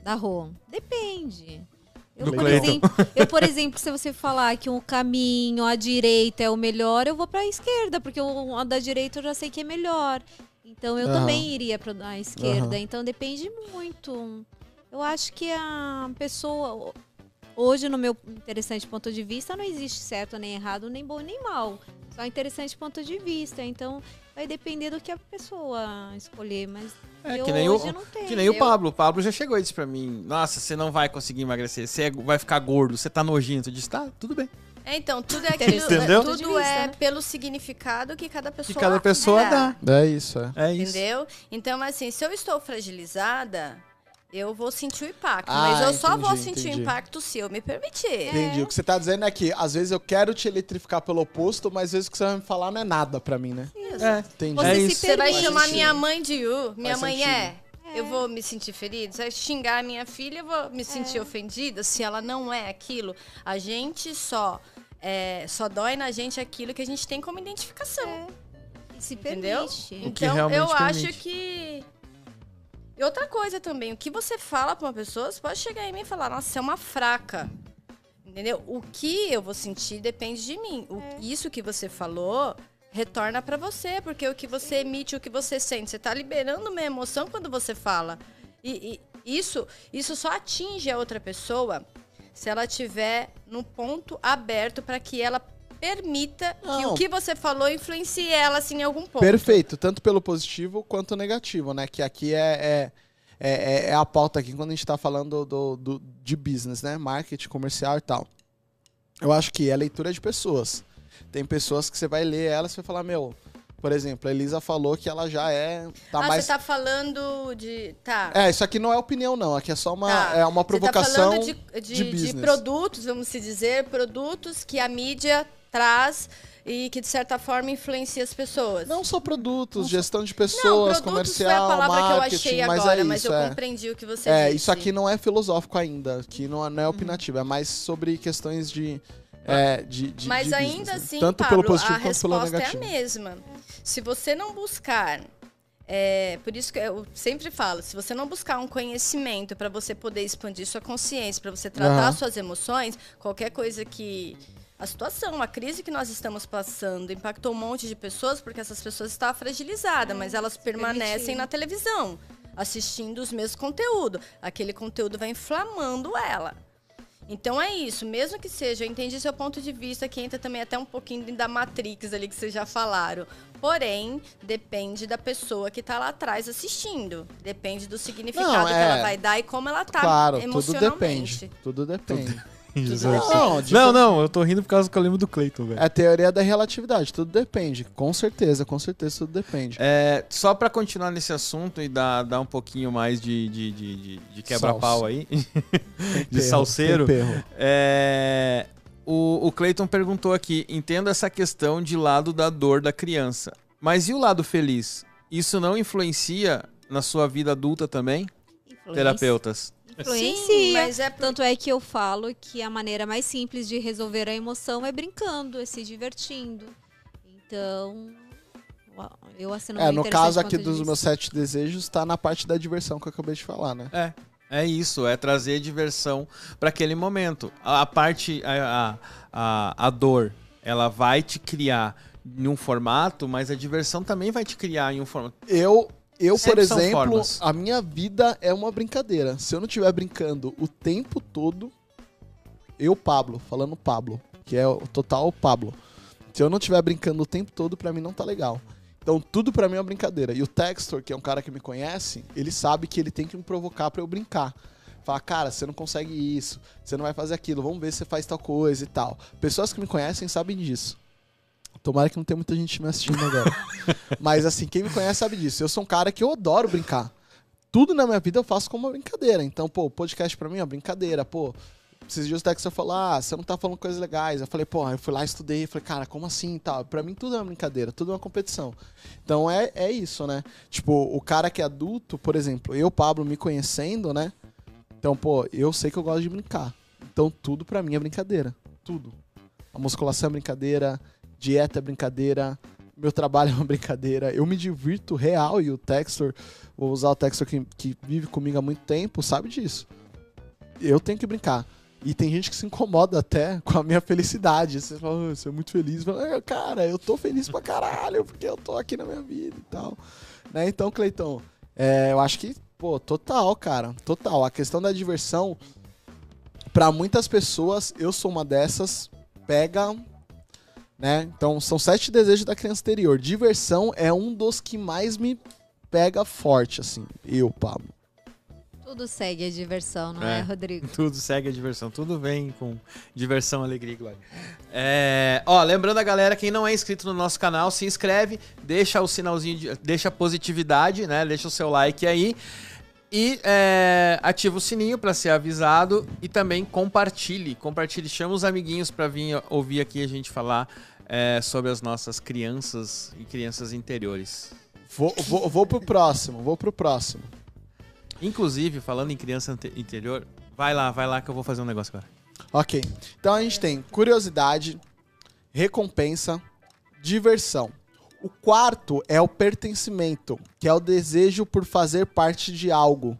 Da Rô. Depende. Eu por, exemplo, eu, por exemplo, se você falar que um caminho à direita é o melhor, eu vou pra esquerda, porque o a da direita eu já sei que é melhor. Então eu Aham. também iria pra a esquerda. Aham. Então depende muito. Eu acho que a pessoa. Hoje, no meu interessante ponto de vista, não existe certo nem errado, nem bom nem mal. Só interessante ponto de vista. Então, vai depender do que a pessoa escolher. Mas É, eu que nem, hoje o, não tenho. que nem o Eu- Pablo. O Pablo já chegou e disse pra mim: Nossa, você não vai conseguir emagrecer, você é- vai ficar gordo, você tá nojento. Eu disse: Tá, tudo bem. É, então, tudo é <laughs> aquilo. Entendeu? Tudo vista, é né? pelo significado que cada Que pessoa. cada pessoa é, dá. É isso, é. É isso. Entendeu? Então, assim, se eu estou fragilizada, eu vou sentir o impacto. Ah, mas eu só vou entendi, sentir entendi. o impacto se eu me permitir. Entendi. O que você tá dizendo é que às vezes eu quero te eletrificar pelo oposto, mas às vezes o que você vai me falar não é nada pra mim, né? É. Entendi. Você É se isso. Você vai chamar minha mãe de U, minha Faz mãe sentido. é. Eu vou me sentir ferido? Você vai xingar a minha filha, eu vou me sentir ofendida se ela não é aquilo. A gente só. é, só dói na gente aquilo que a gente tem como identificação. Se Entendeu? permite. O que Então, eu acho permite. que. E outra coisa também, o que você fala pra uma pessoa, você pode chegar em mim e falar, nossa, você é uma fraca. Entendeu? O que eu vou sentir depende de mim. O- Isso que você falou retorna pra você, porque o que você emite, o que você sente, você tá liberando uma emoção quando você fala. E, e isso, isso só atinge a outra pessoa se ela tiver no ponto aberto pra que ela permita que Não. o que você falou influencie ela assim, em algum ponto. Perfeito, tanto pelo positivo quanto negativo, né? Que aqui é, é, é, é a pauta aqui quando a gente tá falando do, do- de business, né? Marketing, comercial e tal. Eu acho que é leitura de pessoas. Tem pessoas que você vai ler elas e vai falar, meu, por exemplo, a Elisa falou que ela já é. Tá ah, mais. você tá falando de. Tá. É, isso aqui não é opinião, não. Aqui é só uma, Tá. é uma Você provocação. tá falando de, de, de de produtos, vamos se dizer, produtos que a mídia traz e que, de certa forma, influencia as pessoas. Não só produtos, gestão de Não, pessoas, produtos comercial, foi a marketing, que eu mas agora, é mas isso, eu é. compreendi o que você É, disse. isso aqui não é filosófico ainda, que não é, não é opinativo, é mais sobre questões de. é, de, de Mas de ainda business, né? assim, Tanto Pablo, pelo positivo a quanto pelo resposta é a negativo. mesma. Se você não buscar, é, por isso que eu sempre falo, se você não buscar um conhecimento para você poder expandir sua consciência, para você tratar Aham. suas emoções, qualquer coisa que a situação, a crise que nós estamos passando impactou um monte de pessoas porque essas pessoas estavam fragilizadas, mas elas permanecem permitiram. na televisão, assistindo os mesmos conteúdos. Aquele conteúdo vai inflamando ela. Então é isso, mesmo que seja, eu entendi seu ponto de vista, que entra também até um pouquinho da Matrix ali que vocês já falaram. Porém, depende da pessoa que tá lá atrás assistindo. Depende do significado Não, que é. ela vai dar e como ela tá Claro, tudo emocionalmente. depende. Tudo depende. Não, Não, de- não, eu tô rindo por causa que eu lembro do Cleiton, velho. É a teoria da relatividade, tudo depende. Com certeza, com certeza tudo depende. É, só pra continuar nesse assunto e dar, dar um pouquinho mais de, de, de, de- de quebra-pau aí, <laughs> de salseiro, é, o, o Cleiton perguntou aqui: entendo essa questão de lado da dor da criança, mas e o lado feliz? Isso não influencia na sua vida adulta também. Terapeutas? Influencia. Sim, mas é Tanto é que eu falo que a maneira mais simples de resolver a emoção é brincando, é se divertindo. Então, eu assino É, no caso aqui dos meus sete desejos, tá na parte da diversão que eu acabei de falar, né? É. É isso, é trazer diversão para aquele momento. A, a parte, a, a, a, a dor, ela vai te criar em um formato, mas a diversão também vai te criar em um formato. Eu, eu por Sempre são exemplo, a minha vida é uma brincadeira. Se eu não estiver brincando o tempo todo, eu, Pablo, falando Pablo, que é o total Pablo. Se eu não estiver brincando o tempo todo, pra mim não tá legal. Então tudo pra mim é uma brincadeira. E o Textor, que é um cara que me conhece, ele sabe que ele tem que me provocar pra eu brincar. Falar, cara, você não consegue isso, você não vai fazer aquilo, vamos ver se você faz tal coisa e tal. Pessoas que me conhecem sabem disso. Tomara que não tenha muita gente me assistindo agora. <laughs> Mas assim, quem me conhece sabe disso. Eu sou um cara que eu adoro brincar. Tudo na minha vida eu faço como uma brincadeira. Então, pô, podcast pra mim é uma brincadeira. Pô, esses dias o Texas falou, ah, você não tá falando coisas legais. Eu falei, pô, eu fui lá, estudei, falei, cara, como assim e tal? Pra mim tudo é uma brincadeira, tudo é uma competição. Então é, é isso, né? Tipo, o cara que é adulto, por exemplo, eu, Pablo, me conhecendo, né? Então, pô, eu sei que eu gosto de brincar. Então tudo pra mim é brincadeira. Tudo. A musculação é brincadeira, dieta é brincadeira, meu trabalho é uma <laughs> brincadeira, eu me divirto real e o Textor, vou usar o Textor que, que vive comigo há muito tempo, sabe disso. Eu tenho que brincar. E tem gente que se incomoda até com a minha felicidade. Você fala, oh, você é muito feliz. Fala, cara, eu tô feliz pra caralho, porque eu tô aqui na minha vida e tal. Né? Então, Cleiton, é, eu acho que, pô, total, cara. Total. A questão da diversão, para muitas pessoas, eu sou uma dessas, pega né? Então, são sete desejos da criança interior. Diversão é um dos que mais me pega forte, assim. Eu, Pablo. Tudo segue a diversão, não é, é Rodrigo? <laughs> Tudo segue a diversão. Tudo vem com diversão, alegria e glória. É, ó, lembrando a galera, quem não é inscrito no nosso canal, se inscreve, deixa o sinalzinho, de, deixa a positividade, né? Deixa o seu like aí. E é, ativa o sininho para ser avisado e também compartilhe. Compartilhe, chama os amiguinhos para vir ouvir aqui a gente falar é, sobre as nossas crianças e crianças interiores. Vou, vou, vou pro próximo, vou pro próximo. Inclusive, falando em criança interior, vai lá, vai lá que eu vou fazer um negócio agora. Ok. Então a gente tem curiosidade, recompensa, diversão. O quarto é o pertencimento, que é o desejo por fazer parte de algo.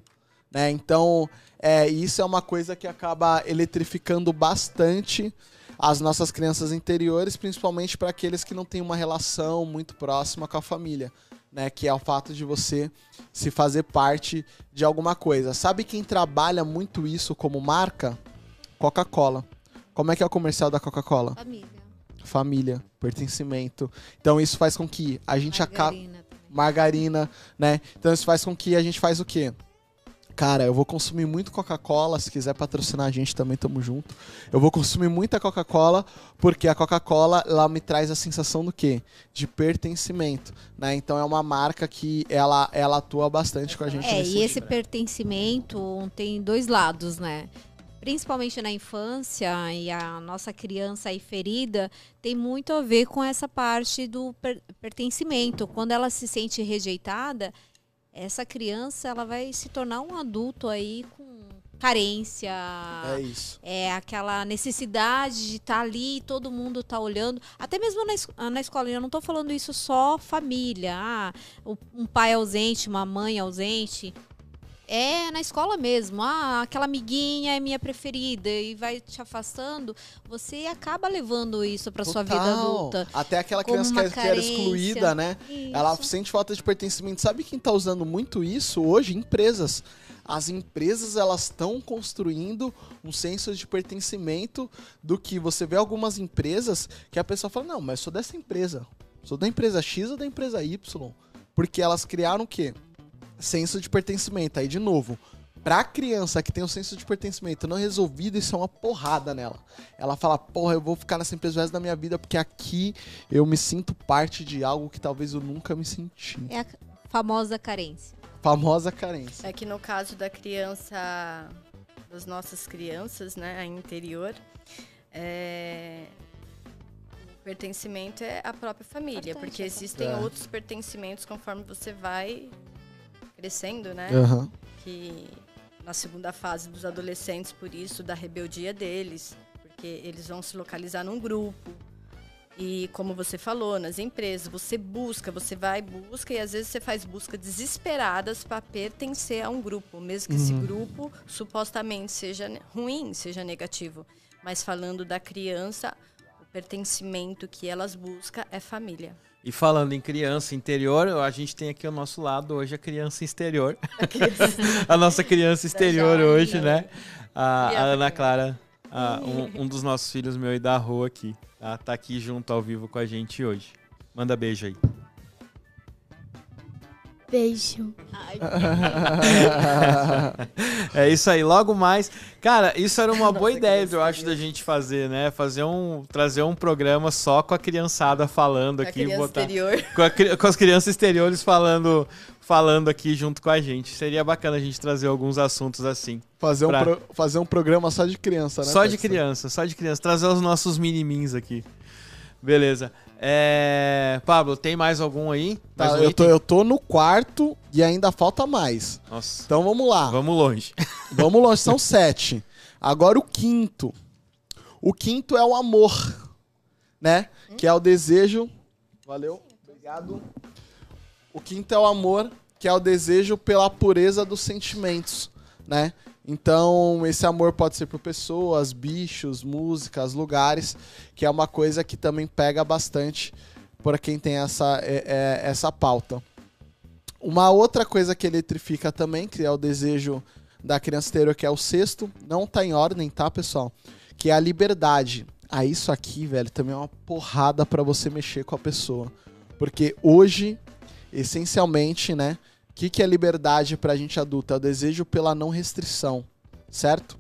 Né? Então, é, isso é uma coisa que acaba eletrificando bastante as nossas crianças interiores, principalmente para aqueles que não têm uma relação muito próxima com a família. Né, que é o fato de você se fazer parte de alguma coisa. Sabe quem trabalha muito isso como marca? Coca-Cola. Como é que é o comercial da Coca-Cola? Família família, pertencimento. Então isso faz com que a gente acaba margarina, né? Então isso faz com que a gente faz o quê? Cara, eu vou consumir muito Coca-Cola, se quiser patrocinar a gente também tamo junto. Eu vou consumir muita Coca-Cola porque a Coca-Cola ela me traz a sensação do quê? De pertencimento, né? Então é uma marca que ela ela atua bastante com a gente É, e esse pertencimento tem dois lados, né? Principalmente na infância e a nossa criança aí ferida, tem muito a ver com essa parte do per pertencimento. Quando ela se sente rejeitada, essa criança ela vai se tornar um adulto aí com carência. É isso. É aquela necessidade de estar tá ali, todo mundo tá olhando. Até mesmo na, es na escola, eu não estou falando isso só família. Ah, um pai ausente, uma mãe ausente. É na escola mesmo. Ah, aquela amiguinha é minha preferida e vai te afastando. Você acaba levando isso para sua vida adulta. Até aquela criança que, é, que era excluída, né? Isso. Ela sente falta de pertencimento. Sabe quem está usando muito isso hoje? Empresas. As empresas elas estão construindo um senso de pertencimento do que você vê algumas empresas que a pessoa fala: "Não, mas eu sou dessa empresa. Sou da empresa X ou da empresa Y?" Porque elas criaram o quê? Senso de pertencimento. Aí, de novo, pra criança que tem um senso de pertencimento não resolvido, isso é uma porrada nela. Ela fala, porra, eu vou ficar nessa empresa o resto da minha vida porque aqui eu me sinto parte de algo que talvez eu nunca me senti. É a famosa carência. Famosa carência. É que no caso da criança, das nossas crianças, né, a interior, é... o pertencimento é a própria família, Importante, porque existem é. outros pertencimentos conforme você vai crescendo, né? Uhum. Que na segunda fase dos adolescentes, por isso, da rebeldia deles, porque eles vão se localizar num grupo. E como você falou, nas empresas, você busca, você vai busca e às vezes você faz busca desesperadas para pertencer a um grupo, mesmo que uhum. esse grupo supostamente seja ruim, seja negativo. Mas falando da criança, o pertencimento que elas buscam é família. E falando em criança interior, a gente tem aqui ao nosso lado hoje a criança exterior. <laughs> A, nossa criança exterior hoje, né? A, a Ana Clara, a, um, um, dos nossos filhos meu e da rua aqui. Tá? tá aqui junto ao vivo com a gente hoje. Manda beijo aí. Beijo. <laughs> É isso aí, logo mais. Cara, isso era uma boa ideia, eu acho, da gente fazer, né? Fazer um. Trazer um programa só com a criançada falando A aqui. criança botar, exterior. <laughs> com, a com as crianças exteriores falando, falando aqui junto com a gente. Seria bacana a gente trazer alguns assuntos assim. Fazer um, Pra- pro- fazer um programa só de criança, né? só de criança, só de criança. Trazer os nossos minimins aqui. Beleza. É... Pablo, tem mais algum aí? Mais Tá, um eu, tô, eu tô no quarto e ainda falta mais. Nossa. Então vamos lá. Vamos longe. <laughs> Vamos longe, são sete. Agora o quinto. O quinto é o amor, né? Que é o desejo. Valeu, obrigado. O quinto é o amor, que é o desejo pela pureza dos sentimentos, né? Então, esse amor pode ser por pessoas, bichos, músicas, lugares, que é uma coisa que também pega bastante para quem tem essa, é- é- essa pauta. Uma outra coisa que eletrifica também, que é o desejo da criança interior, que é o sexto, não tá em ordem, tá, pessoal? Que é a liberdade. Ah, isso aqui, velho, também é uma porrada pra você mexer com a pessoa. Porque hoje, essencialmente, né, que, que é liberdade pra gente adulta? É o desejo pela não restrição, certo?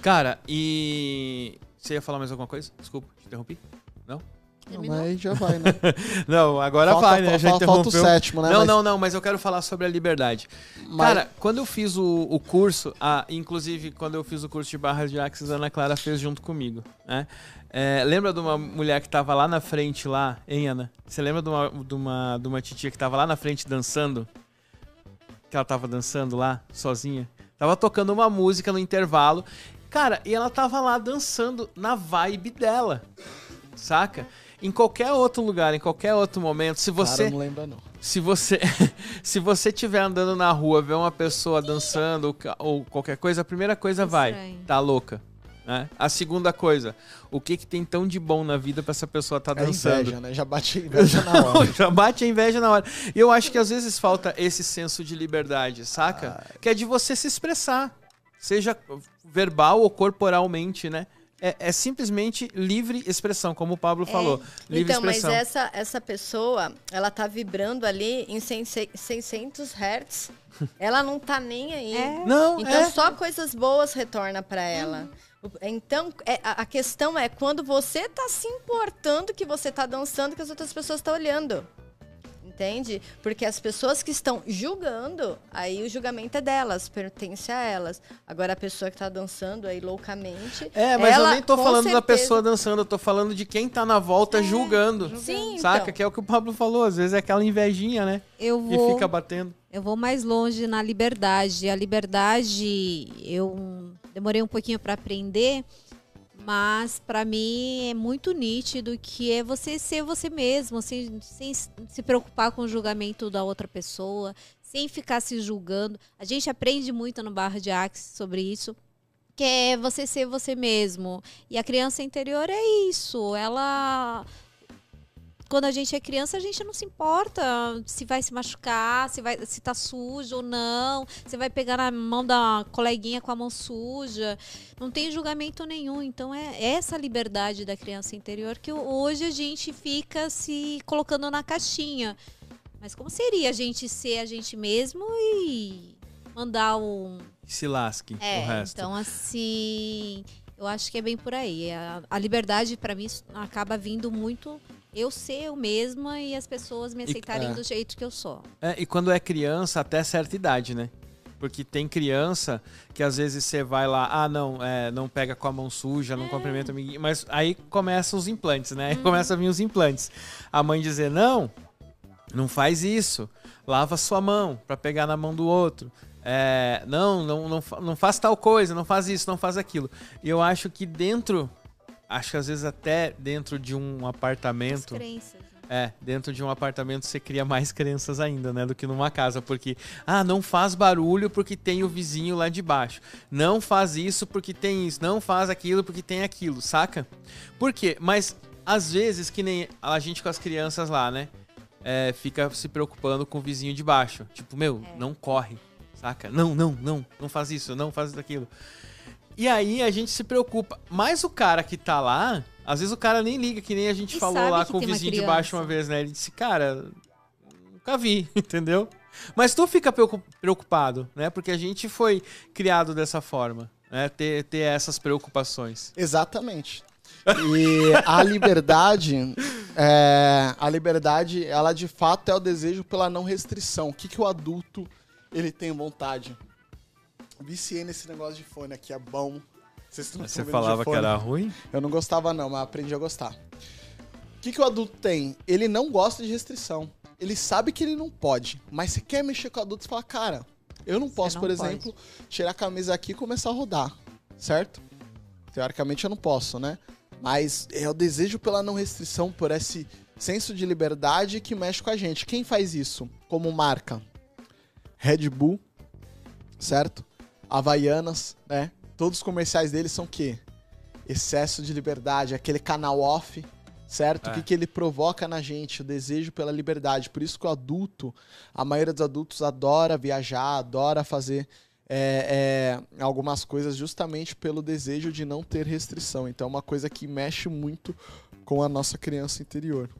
Cara, e. Você ia falar mais alguma coisa? Desculpa, te interrompi? Não, Terminou? mas já vai, né? <laughs> Não, agora falta, vai, né? fa- Já fa- falta o interrompeu. sétimo, né? Não, Mas- não, não, mas eu quero falar sobre a liberdade. mas- Cara, quando eu fiz o, o curso, ah, inclusive quando eu fiz o curso de barras de Axis, a Ana Clara fez junto comigo, né? É, lembra de uma mulher que tava lá na frente, lá, hein, Ana? Você lembra de uma, de uma, de uma titia que tava lá na frente dançando? Que ela tava dançando lá, sozinha? Tava tocando uma música no intervalo. Cara, e ela tava lá dançando na vibe dela, saca? Em qualquer outro lugar, em qualquer outro momento, se você Cara, não lembra, não. se você <laughs> se você estiver andando na rua, ver uma pessoa dançando ou ou qualquer coisa, a primeira coisa vai, Estranho. tá louca, né? A segunda coisa, o que que tem tão de bom na vida pra essa pessoa tá É dançando? inveja, né? Já bate inveja na <laughs> hora. Já bate a inveja na hora. E eu acho que às vezes falta esse senso de liberdade, saca? Que é de você se expressar, seja verbal ou corporalmente, né? É, é simplesmente livre expressão, como o Pablo falou. Livre Então, mas expressão. essa, essa pessoa, ela tá vibrando ali em 100 600 Hz. Ela não tá nem aí. É. Não, Então, é. só coisas boas retorna pra ela. O- Então, é- a, questão é quando você tá se importando que você tá dançando que as outras pessoas estão olhando. Entende? Porque as pessoas que estão julgando, aí o julgamento é delas, pertence a elas. Agora, a pessoa que tá dançando aí loucamente. É, mas eu ela, nem tô falando da certeza- pessoa dançando, eu tô falando de quem tá na volta julgando. Sim, Saca? então. Que é o que o Pablo falou, às vezes é aquela invejinha, né? Eu E vou, fica batendo. eu vou mais longe na liberdade. A liberdade, eu demorei um pouquinho para aprender, mas para mim é muito nítido que é você ser você mesmo, sem, sem se preocupar com o julgamento da outra pessoa, sem ficar se julgando. A gente aprende muito no Barra de Axis sobre isso. Que é você ser você mesmo. E a criança interior é isso. Ela quando a gente é criança, a gente não se importa se vai se machucar, se vai se tá sujo ou não, se vai pegar na mão da coleguinha com a mão suja. Não tem julgamento nenhum. Então é essa liberdade da criança interior que hoje a gente fica se colocando na caixinha. Mas como seria a gente ser a gente mesmo e mandar um Se lasque o é, resto. então assim, eu acho que é bem por aí. A, a liberdade pra mim acaba vindo muito eu ser eu mesma e as pessoas me aceitarem é. do jeito que eu sou. É, e quando é criança, até certa idade, né? Porque tem criança que às vezes você vai lá, ah, não, é, não pega com a mão suja, não cumprimenta o amiguinho. Mas aí começam os implantes, né? Aí <laughs> começa a vir os implantes. A mãe dizer, não, não faz isso. Lava sua mão pra pegar na mão do outro. É, não, não, não, não faz tal coisa, não faz isso, não faz aquilo. E eu acho que dentro, acho que às vezes até dentro de um As apartamento. crenças. né? É, dentro de um apartamento você cria mais <laughs> crenças ainda, né? Do que numa casa. Porque, ah, não faz barulho porque tem o vizinho lá de baixo. Não faz isso porque tem isso. Não faz aquilo porque tem aquilo, saca? Por quê? Mas, às vezes, que nem a gente com as crianças lá, né? É, fica se preocupando com o vizinho de baixo. Tipo, meu, não corre, saca? Não, não, não. Não faz isso, não faz aquilo. E aí a gente se preocupa. Mas o cara que tá lá, às vezes o cara nem liga, que nem a gente E falou lá com o vizinho de baixo uma vez, né? Ele disse, cara, nunca vi, <laughs> entendeu? Mas tu fica preocu- preocupado, né? Porque a gente foi criado dessa forma, né? Ter, ter essas preocupações. Exatamente. E a liberdade, é, a liberdade, ela de fato é o desejo pela não restrição. O que, que o adulto ele tem vontade? Viciei nesse negócio de fone aqui, é bom. Vocês não Você falava que era ruim? Eu não gostava não, mas aprendi a gostar. O que, que o adulto tem? Ele não gosta de restrição. Ele sabe que ele não pode, mas se quer mexer com o adulto, você fala, cara, eu não posso, não por pode. exemplo, tirar a camisa aqui e começar a rodar, certo? Teoricamente eu não posso, né? Mas é o desejo pela não restrição, por esse senso de liberdade que mexe com a gente. Quem faz isso como marca? Red Bull, certo? Havaianas, né? Todos os comerciais deles são o quê? Excesso de liberdade, aquele canal off, certo? O É. que, que ele provoca na gente? O desejo pela liberdade. Por isso que o adulto, a maioria dos adultos adora viajar, adora fazer é, é, algumas coisas justamente pelo desejo de não ter restrição. Então é uma coisa que mexe muito com a nossa criança interior.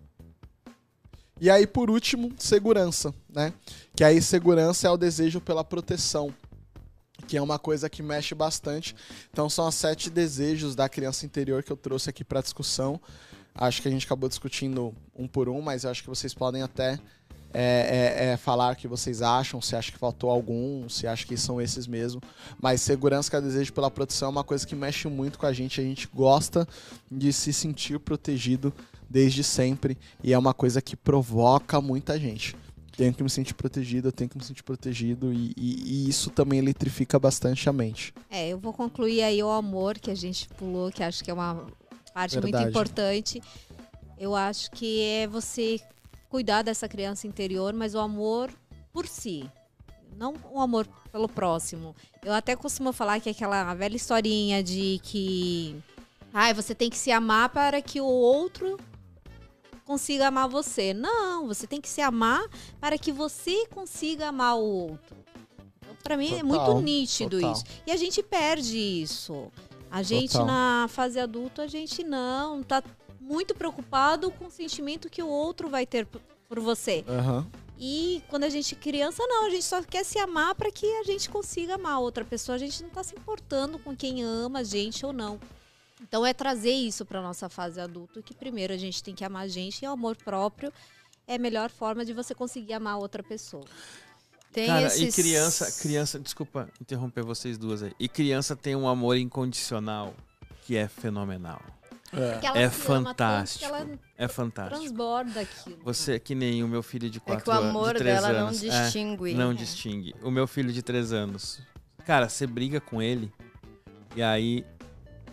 E aí, por último, segurança, né? Que aí segurança é o desejo pela proteção, que é uma coisa que mexe bastante. Então são os sete desejos da criança interior que eu trouxe aqui para discussão. Acho que a gente acabou discutindo um por um, mas eu acho que vocês podem até é, é, é, falar o que vocês acham, se acha que faltou algum, se acha que são esses mesmo. Mas segurança que é desejo pela proteção é uma coisa que mexe muito com a gente. A gente gosta de se sentir protegido desde sempre e é uma coisa que provoca muita gente. Tenho que me sentir protegido, eu tenho que me sentir protegido e, e- e isso também eletrifica bastante a mente. É, eu vou concluir aí o amor que a gente pulou, que acho que é uma parte Verdade. muito importante. Eu acho que é você cuidar dessa criança interior, mas o amor por si. Não o amor pelo próximo. Eu até costumo falar que é aquela velha historinha de que ai, você tem que se amar para que o outro consiga amar você. Não, você tem que se amar para que você consiga amar o outro. Então, para mim é Total, muito nítido total. isso. E a gente perde isso. A gente Total. na fase adulta, a gente não tá muito preocupado com o sentimento que o outro vai ter por você. Aham. E quando a gente é criança, não, a gente só quer se amar para que a gente consiga amar outra pessoa. A gente não tá se importando com quem ama a gente ou não. Então é trazer isso para nossa fase adulta, que primeiro a gente tem que amar a gente e o amor próprio é a melhor forma de você conseguir amar outra pessoa. Tem Cara, esses... e criança, criança, desculpa interromper vocês duas aí. E criança tem um amor incondicional que é fenomenal. É. Porque ela É fantástico. ela É fantástico. transborda aquilo. Você, que nem o meu filho de É 4 que o anos. amor de três dela não anos. É, distingue. não distingue. O meu filho de 3 anos. Cara, você briga com ele. E aí.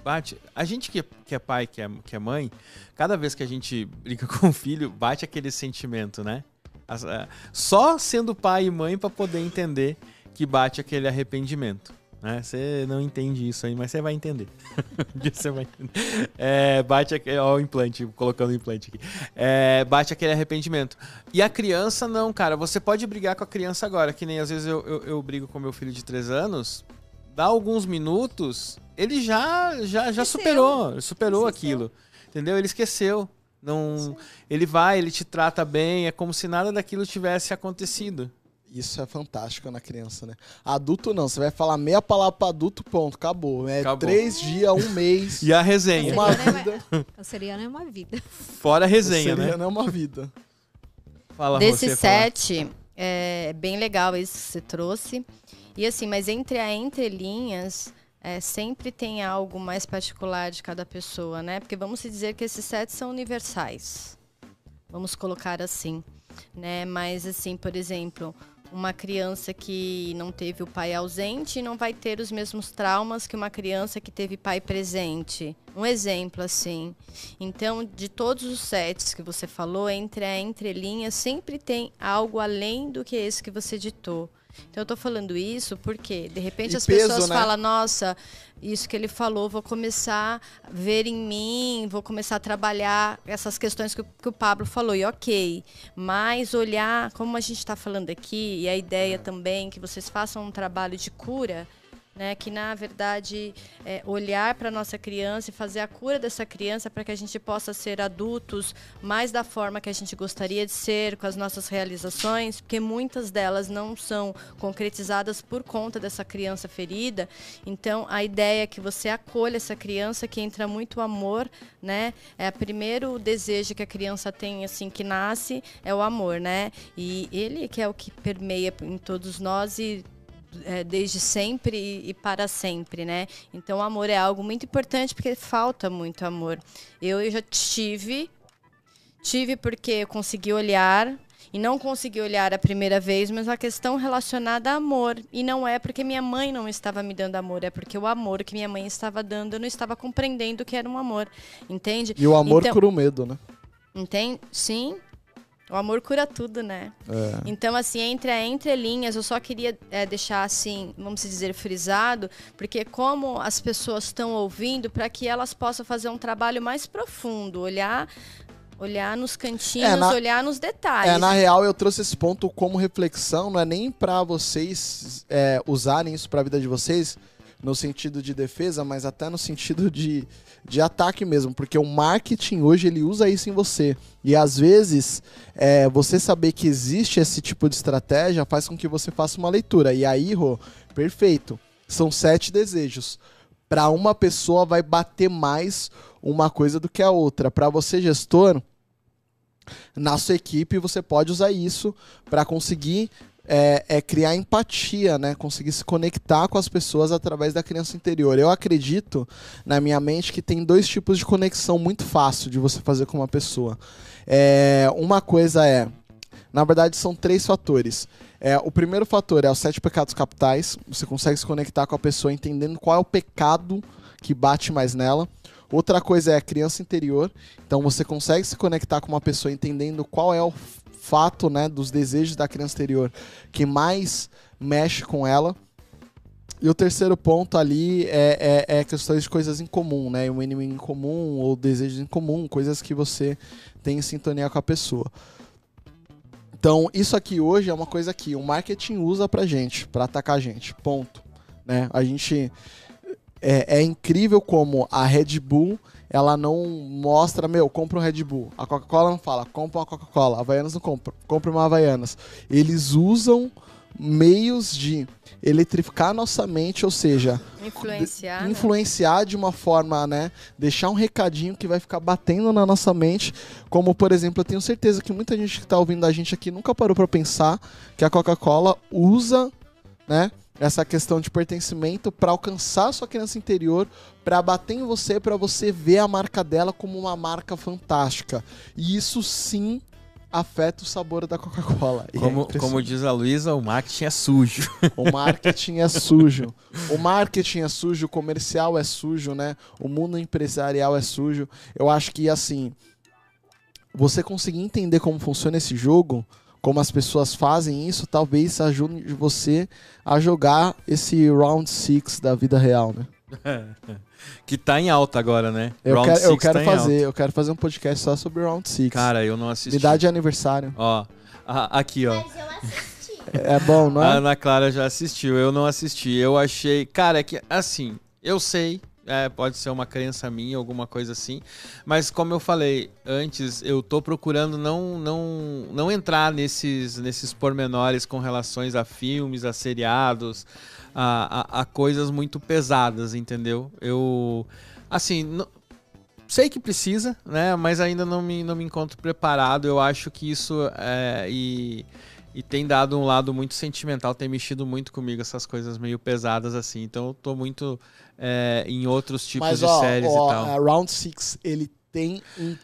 Bate. A gente que, que é pai, que é, que é mãe, cada vez que a gente <laughs> briga com o filho, bate aquele sentimento, né? É, Só sendo pai e mãe pra poder entender que bate aquele arrependimento. né? Você não entende isso aí, mas você vai entender. <laughs> Você vai entender. É, bate aquele. O implante, colocando o implante aqui. É, bate aquele arrependimento. E a criança, não, cara. Você pode brigar com a criança agora, que nem às vezes eu, eu, eu brigo com meu filho de 3 anos. Dá alguns minutos, ele já já, já Esqueceu. superou, superou Esqueceu. aquilo. Entendeu? Ele esqueceu. Não, ele vai, ele te trata bem, é como se nada daquilo tivesse acontecido. Isso é fantástico na criança, né? Adulto não, você vai falar meia palavra pra adulto, ponto, acabou. É Acabou. três dias, um mês, <laughs> E a resenha, uma Canceriana é vida. Canceriano é uma vida. fora a resenha, Seria, né? né? uma vida. Fala, Desse você, fala. sete, é bem legal isso que você trouxe. E assim, mas entre a entrelinhas, é, sempre tem algo mais particular de cada pessoa, né? Porque vamos dizer que esses sete são universais. Vamos colocar assim, né? Mas assim, por exemplo, uma criança que não teve o pai ausente não vai ter os mesmos traumas que uma criança que teve pai presente. Um exemplo assim. Então, de todos os sets que você falou, entre a entrelinha sempre tem algo além do que esse que você ditou. Então, eu tô falando isso porque, de repente, E as peso, pessoas né? falam, nossa, isso que ele falou, vou começar a ver em mim, vou começar a trabalhar essas questões que, o- que o Pablo falou. E ok, mas olhar, como a gente está falando aqui, e a ideia também que vocês façam um trabalho de cura, né? Que na verdade é olhar para nossa criança e fazer a cura dessa criança para que a gente possa ser adultos mais da forma que a gente gostaria de ser, com as nossas realizações, porque muitas delas não são concretizadas por conta dessa criança ferida. Então, a ideia é que você acolha essa criança, que entra muito amor, né? É o primeiro desejo que a criança tem assim que nasce é o amor, né? E ele que é o que permeia em todos nós e é, desde sempre e, para sempre, né? Então, amor é algo muito importante porque falta muito amor. Eu, eu já tive, tive porque consegui olhar e não consegui olhar a primeira vez, mas a questão relacionada a amor. E não é porque minha mãe não estava me dando amor, é porque o amor que minha mãe estava dando eu não estava compreendendo que era um amor, entende? E o amor então, cura o medo, né? Entende? Sim, o amor cura tudo, né? É. Então, assim, entre a entrelinhas, eu só queria é, deixar, assim, vamos dizer, frisado, porque como as pessoas estão ouvindo, para que elas possam fazer um trabalho mais profundo, olhar olhar nos cantinhos, é, na, olhar nos detalhes. É, na real, eu trouxe esse ponto como reflexão, não é nem para vocês é, usarem isso para a vida de vocês, no sentido de defesa, mas até no sentido de, de ataque mesmo, porque o marketing hoje ele usa isso em você. E às vezes é, você saber que existe esse tipo de estratégia faz com que você faça uma leitura. E aí, Rô, perfeito. São sete desejos. Para uma pessoa vai bater mais uma coisa do que a outra. Para você, gestor, na sua equipe, você pode usar isso para conseguir é, é, criar empatia, né? Conseguir se conectar com as pessoas através da criança interior. Eu acredito, na minha mente, que tem dois tipos de conexão muito fácil de você fazer com uma pessoa. É, uma coisa é, na verdade, são três fatores. É, o primeiro fator é os sete pecados capitais. Você consegue se conectar com a pessoa entendendo qual é o pecado que bate mais nela. Outra coisa é a criança interior. Então você consegue se conectar com uma pessoa entendendo qual é o fato né, dos desejos da criança interior que mais mexe com ela. E o terceiro ponto ali é, é, é, questões de coisas em comum, né? Um inimigo em comum ou desejos em comum, coisas que você tem em sintonia com a pessoa. Então, isso aqui hoje é uma coisa que o marketing usa pra gente, pra atacar a gente. Ponto. Né? A gente. É, é incrível como a Red Bull ela não mostra, meu, compra um Red Bull. A Coca-Cola não fala, compra uma Coca-Cola. A Havaianas não compra, compra uma Havaianas. Eles usam meios de eletrificar nossa mente, ou seja, influenciar, de, né? influenciar de uma forma, né, deixar um recadinho que vai ficar batendo na nossa mente, como por exemplo, eu tenho certeza que muita gente que está ouvindo a gente aqui nunca parou para pensar que a Coca-Cola usa, né, essa questão de pertencimento para alcançar sua criança interior, para bater em você, para você ver a marca dela como uma marca fantástica. E isso sim afeta o sabor da Coca-Cola. É como, é como diz a Luísa, o marketing é sujo. O marketing é sujo. O marketing é sujo, o comercial é sujo, né? O mundo empresarial é sujo. Eu acho que assim, você conseguir entender como funciona esse jogo, como as pessoas fazem isso, talvez ajude você a jogar esse round 6 da vida real, né? <laughs> que tá em alta agora, né? Eu round quero, eu quero tá fazer, eu quero fazer um podcast só sobre round 6. Cara, eu não assisti. Idade de aniversário. Ó, aqui, ó. Mas eu assisti. É bom, não é? A Ana Clara já assistiu, eu não assisti. Eu achei, cara, é que assim, eu sei é, pode ser uma crença minha, alguma coisa assim. Mas como eu falei antes, eu tô procurando não, não, não entrar nesses, nesses pormenores com relações a filmes, a seriados, a, a, a coisas muito pesadas, entendeu? Eu. Assim. Sei que precisa, né? Mas ainda não me, não me encontro preparado. Eu acho que isso é, e, e tem dado um lado muito sentimental, tem mexido muito comigo essas coisas meio pesadas assim. Então eu tô muito é, em outros tipos Mas, de ó, séries ó, e tal. A Round Six ele tem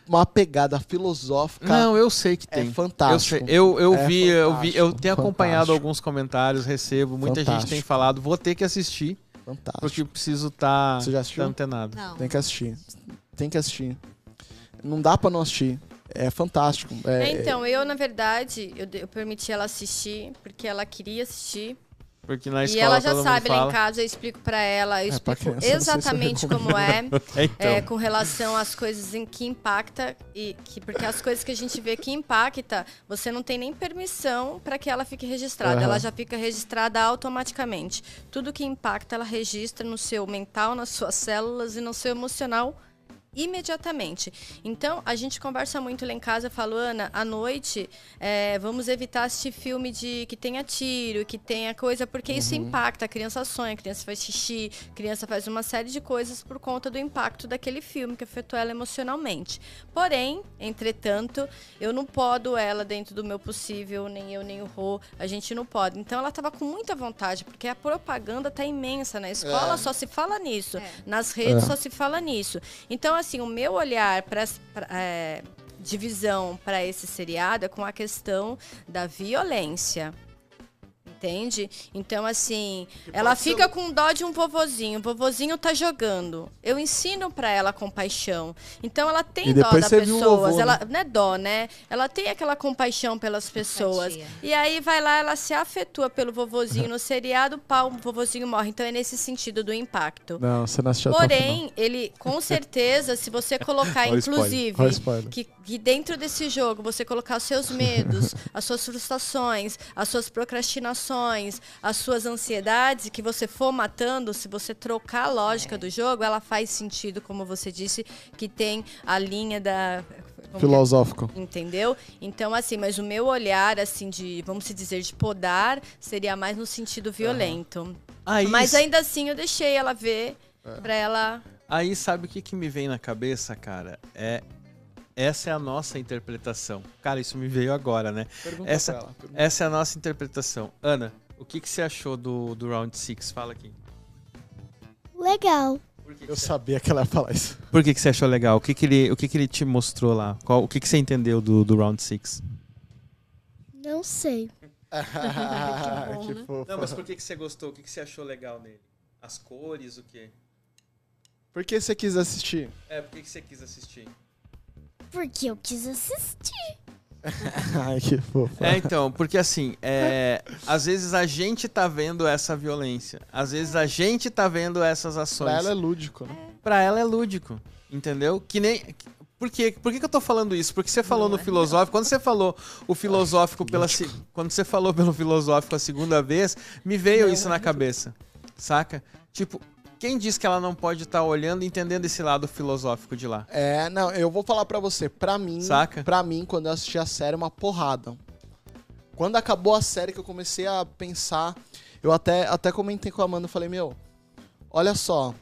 uma pegada filosófica. Não, eu sei que é tem. É fantástico. Eu, eu, eu é vi, eu vi, eu tenho acompanhado alguns comentários, recebo, muita fantástico. gente tem falado, vou ter que assistir. Fantástico. Porque preciso estar tá, tá antenado. Não. Tem que assistir. Tem que assistir. Não dá para não assistir. É fantástico. É, então, eu, na verdade, eu, eu permiti ela assistir porque ela queria assistir Porque na E escola ela já sabe lá em casa, eu explico pra ela, eu É, explico criança, se eu exatamente recomendo. como <laughs> é, Então, é, com relação às coisas em que impacta e que porque as coisas que a gente vê que impacta, você não tem nem permissão para que ela fique registrada, Aham. ela já fica registrada automaticamente. Tudo que impacta ela registra no seu mental, nas suas células e no seu emocional imediatamente. Então, a gente conversa muito lá em casa, falo, Ana, à noite, é, vamos evitar assistir filme de que tenha tiro, que tenha coisa, porque isso impacta. A criança sonha, a criança faz xixi, a criança faz uma série de coisas por conta do impacto daquele filme que afetou ela emocionalmente. Porém, entretanto, eu não podo ela dentro do meu possível, nem eu, nem o Rô, a gente não pode. Então, ela estava com muita vontade, porque a propaganda tá imensa na escola, É. só se fala nisso. É. Nas redes É. só se fala nisso. Então, assim, o meu olhar para é, de visão para esse seriado é com a questão da violência. Entende? Então, assim, ela pode ser fica com dó de um vovozinho. O vovozinho tá jogando. Eu ensino pra ela compaixão. Então, ela tem E dó das pessoas. vovô, ela, não é dó, né? Ela tem aquela compaixão pelas pessoas. Empatia. E aí vai lá, ela se afetua pelo vovozinho no seriado, pau, o vovozinho morre. Então, é nesse sentido do impacto. Não, você não assistiu Porém, ele, com certeza, se você colocar, <laughs> inclusive, que, que dentro desse jogo você colocar os seus medos, as suas frustrações, as suas procrastinações, as suas ansiedades, que você for matando, se você trocar a lógica do jogo, ela faz sentido, como você disse, que tem a linha da. é? Filosófico. Entendeu? Então, assim, mas o meu olhar, assim, de, vamos se dizer, de podar, seria mais no sentido violento. aí, Mas ainda assim eu deixei ela ver É. pra ela. aí sabe o que, que me vem na cabeça, cara? É essa é a nossa interpretação. Cara, isso me veio agora, né? Pergunta Essa- pra ela. pergunta. Essa é a nossa interpretação. Ana, o que, que você achou do, do Round 6? Fala aqui. Legal. Que, que Eu você- sabia que ela ia falar isso. Por que, que você achou legal? O que, que, ele, o que, que ele te mostrou lá? Qual, o que, que você entendeu do, do Round 6? Não sei. <laughs> bom, que né? fofo. Não, mas por que, que você gostou? O que, que você achou legal nele? As cores, o quê? Por que você quis assistir? É, por que, que você quis assistir? Porque eu quis assistir. <laughs> Ai, que fofo. É, então, porque assim, é, às vezes a gente tá vendo essa violência. Às vezes a gente tá vendo essas ações. Pra ela é lúdico, né? Pra ela é lúdico, entendeu? Que nem. Por quê? Por que, que eu tô falando isso? Porque você falou Não no é filosófico, quando você falou o filosófico pela se- quando você falou pelo filosófico a segunda vez, me veio Não isso é na cabeça. Saca? Tipo, quem diz que ela não pode estar olhando e entendendo esse lado filosófico de lá? É, não, eu vou falar pra você. Pra mim, Saca? pra mim, quando eu assisti a série, é uma porrada. Quando acabou a série que eu comecei a pensar, eu até, até comentei com a Amanda, falei, meu, olha só,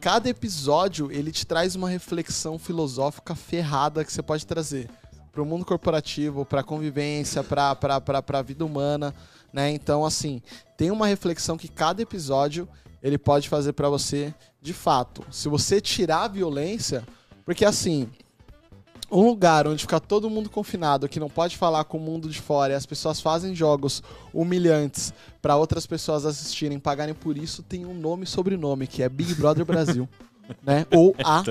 cada episódio ele te traz uma reflexão filosófica ferrada que você pode trazer pro mundo corporativo, pra convivência, pra, pra, pra, pra vida humana, né? Então, assim, tem uma reflexão que cada episódio ele pode fazer pra você de fato. Se você tirar a violência, porque assim, um lugar onde fica todo mundo confinado, que não pode falar com o mundo de fora, e as pessoas fazem jogos humilhantes pra outras pessoas assistirem, pagarem por isso, tem um nome e sobrenome, que é Big Brother Brasil, <laughs> né? Ou a.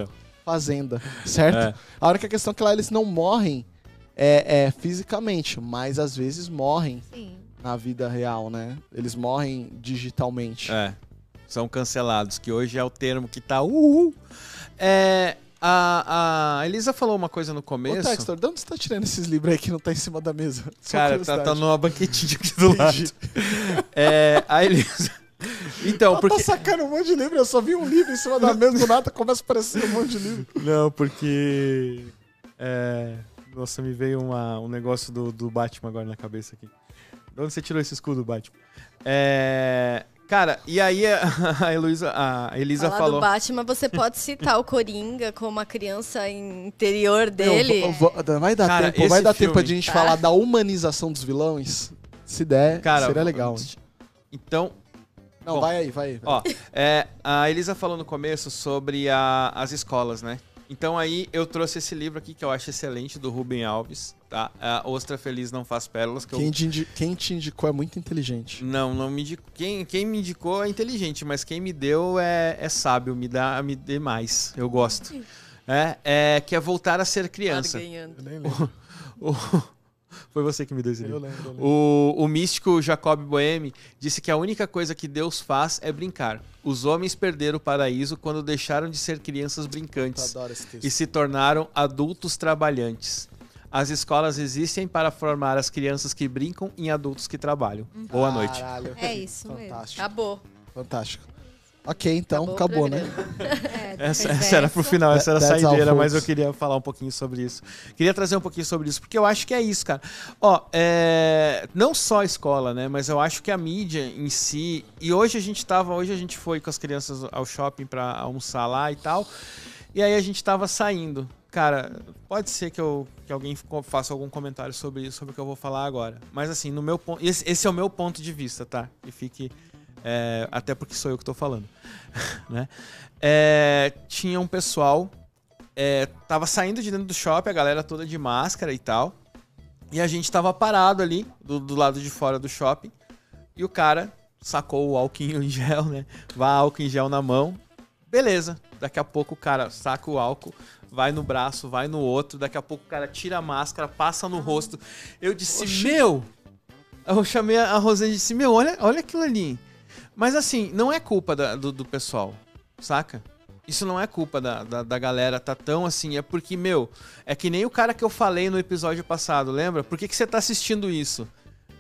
Fazenda, certo? É. A única questão é que lá eles não morrem é, é, fisicamente, mas às vezes morrem Sim. na vida real, né? Eles morrem digitalmente. É. São cancelados, que hoje é o termo que tá. Uhul. É, a, a Elisa falou uma coisa no Ô, começo. Textor, de onde você tá tirando esses livros aí que não tá em cima da mesa? Só Cara, tá, tá numa banquetinha aqui do lado. É, a Elisa. Então, Ela porque. tá sacando um monte de livro, eu só vi um livro em cima da mesa, do nada começa a aparecer um monte de livro. Não, porque. É, nossa, me veio uma- um negócio do, do Batman agora na cabeça aqui. De onde você tirou esse escudo, Batman? É, cara, e aí a, <laughs> a, Heloísa- a Elisa Falar falou. do Batman, você pode citar o Coringa como a criança interior dele. Eu vou- vou- vai dar Cara, tempo, vai dar tempo pra filme- gente Tá. falar da humanização dos vilões? Se der, Cara, seria legal. Então, Não, bom. vai aí, vai aí. vai. Ó, é, a Elisa falou no começo sobre a- as escolas, né? Então aí eu trouxe esse livro aqui que eu acho excelente, do Rubem Alves, tá? A Ostra Feliz Não Faz Pérolas, que eu... Quem, te indi- quem te indicou é muito inteligente. Não, não me indicou. Quem, quem me indicou é inteligente, mas quem me deu é, é sábio, me dá me dê mais. Eu gosto. É, é que é voltar a ser criança. Eu nem lembro. O, <laughs> Foi você que me deu esse livro. Eu lembro, eu lembro. O, o místico Jacob Boehme disse que a única coisa que Deus faz é brincar. Os homens perderam o paraíso quando deixaram de ser crianças Eu brincantes e se tornaram adultos trabalhantes. As escolas existem para formar as crianças que brincam em adultos que trabalham. Boa noite. Caralho. É isso mesmo. Fantástico, Acabou. fantástico. Ok, então, o acabou, né? <laughs> É, Essa, essa era pro final, essa era a saideira, mas eu queria falar um pouquinho sobre isso. Queria trazer um pouquinho sobre isso, porque eu acho que é isso, cara. Ó, é, não só a escola, né, mas eu acho que a mídia em si, e hoje a gente tava, hoje a gente foi com as crianças ao shopping pra almoçar lá e tal, e aí a gente tava saindo. Cara, pode ser que, eu, que alguém faça algum comentário sobre sobre o que eu vou falar agora. Mas assim, no meu ponto, esse, esse é o meu ponto de vista, tá? E fique, é, até porque sou eu que tô falando, <laughs> né? É, tinha um pessoal é, tava saindo de dentro do shopping, a galera toda de máscara e tal. E a gente tava parado ali, do, do lado de fora do shopping. E o cara sacou o álcool em <laughs> gel, né? Vai álcool em gel na mão. Beleza. Daqui a pouco o cara saca o álcool, vai no braço, vai no outro. Daqui a pouco o cara tira a máscara, passa no rosto. Eu disse, meu! Eu chamei a Rosane e disse, meu, olha, olha aquilo ali. Mas assim, não é culpa da- do, do pessoal, saca? Isso não é culpa da, da, da galera tá tão assim, é porque, meu, é que nem o cara que eu falei no episódio passado, lembra? Por que, que você tá assistindo isso?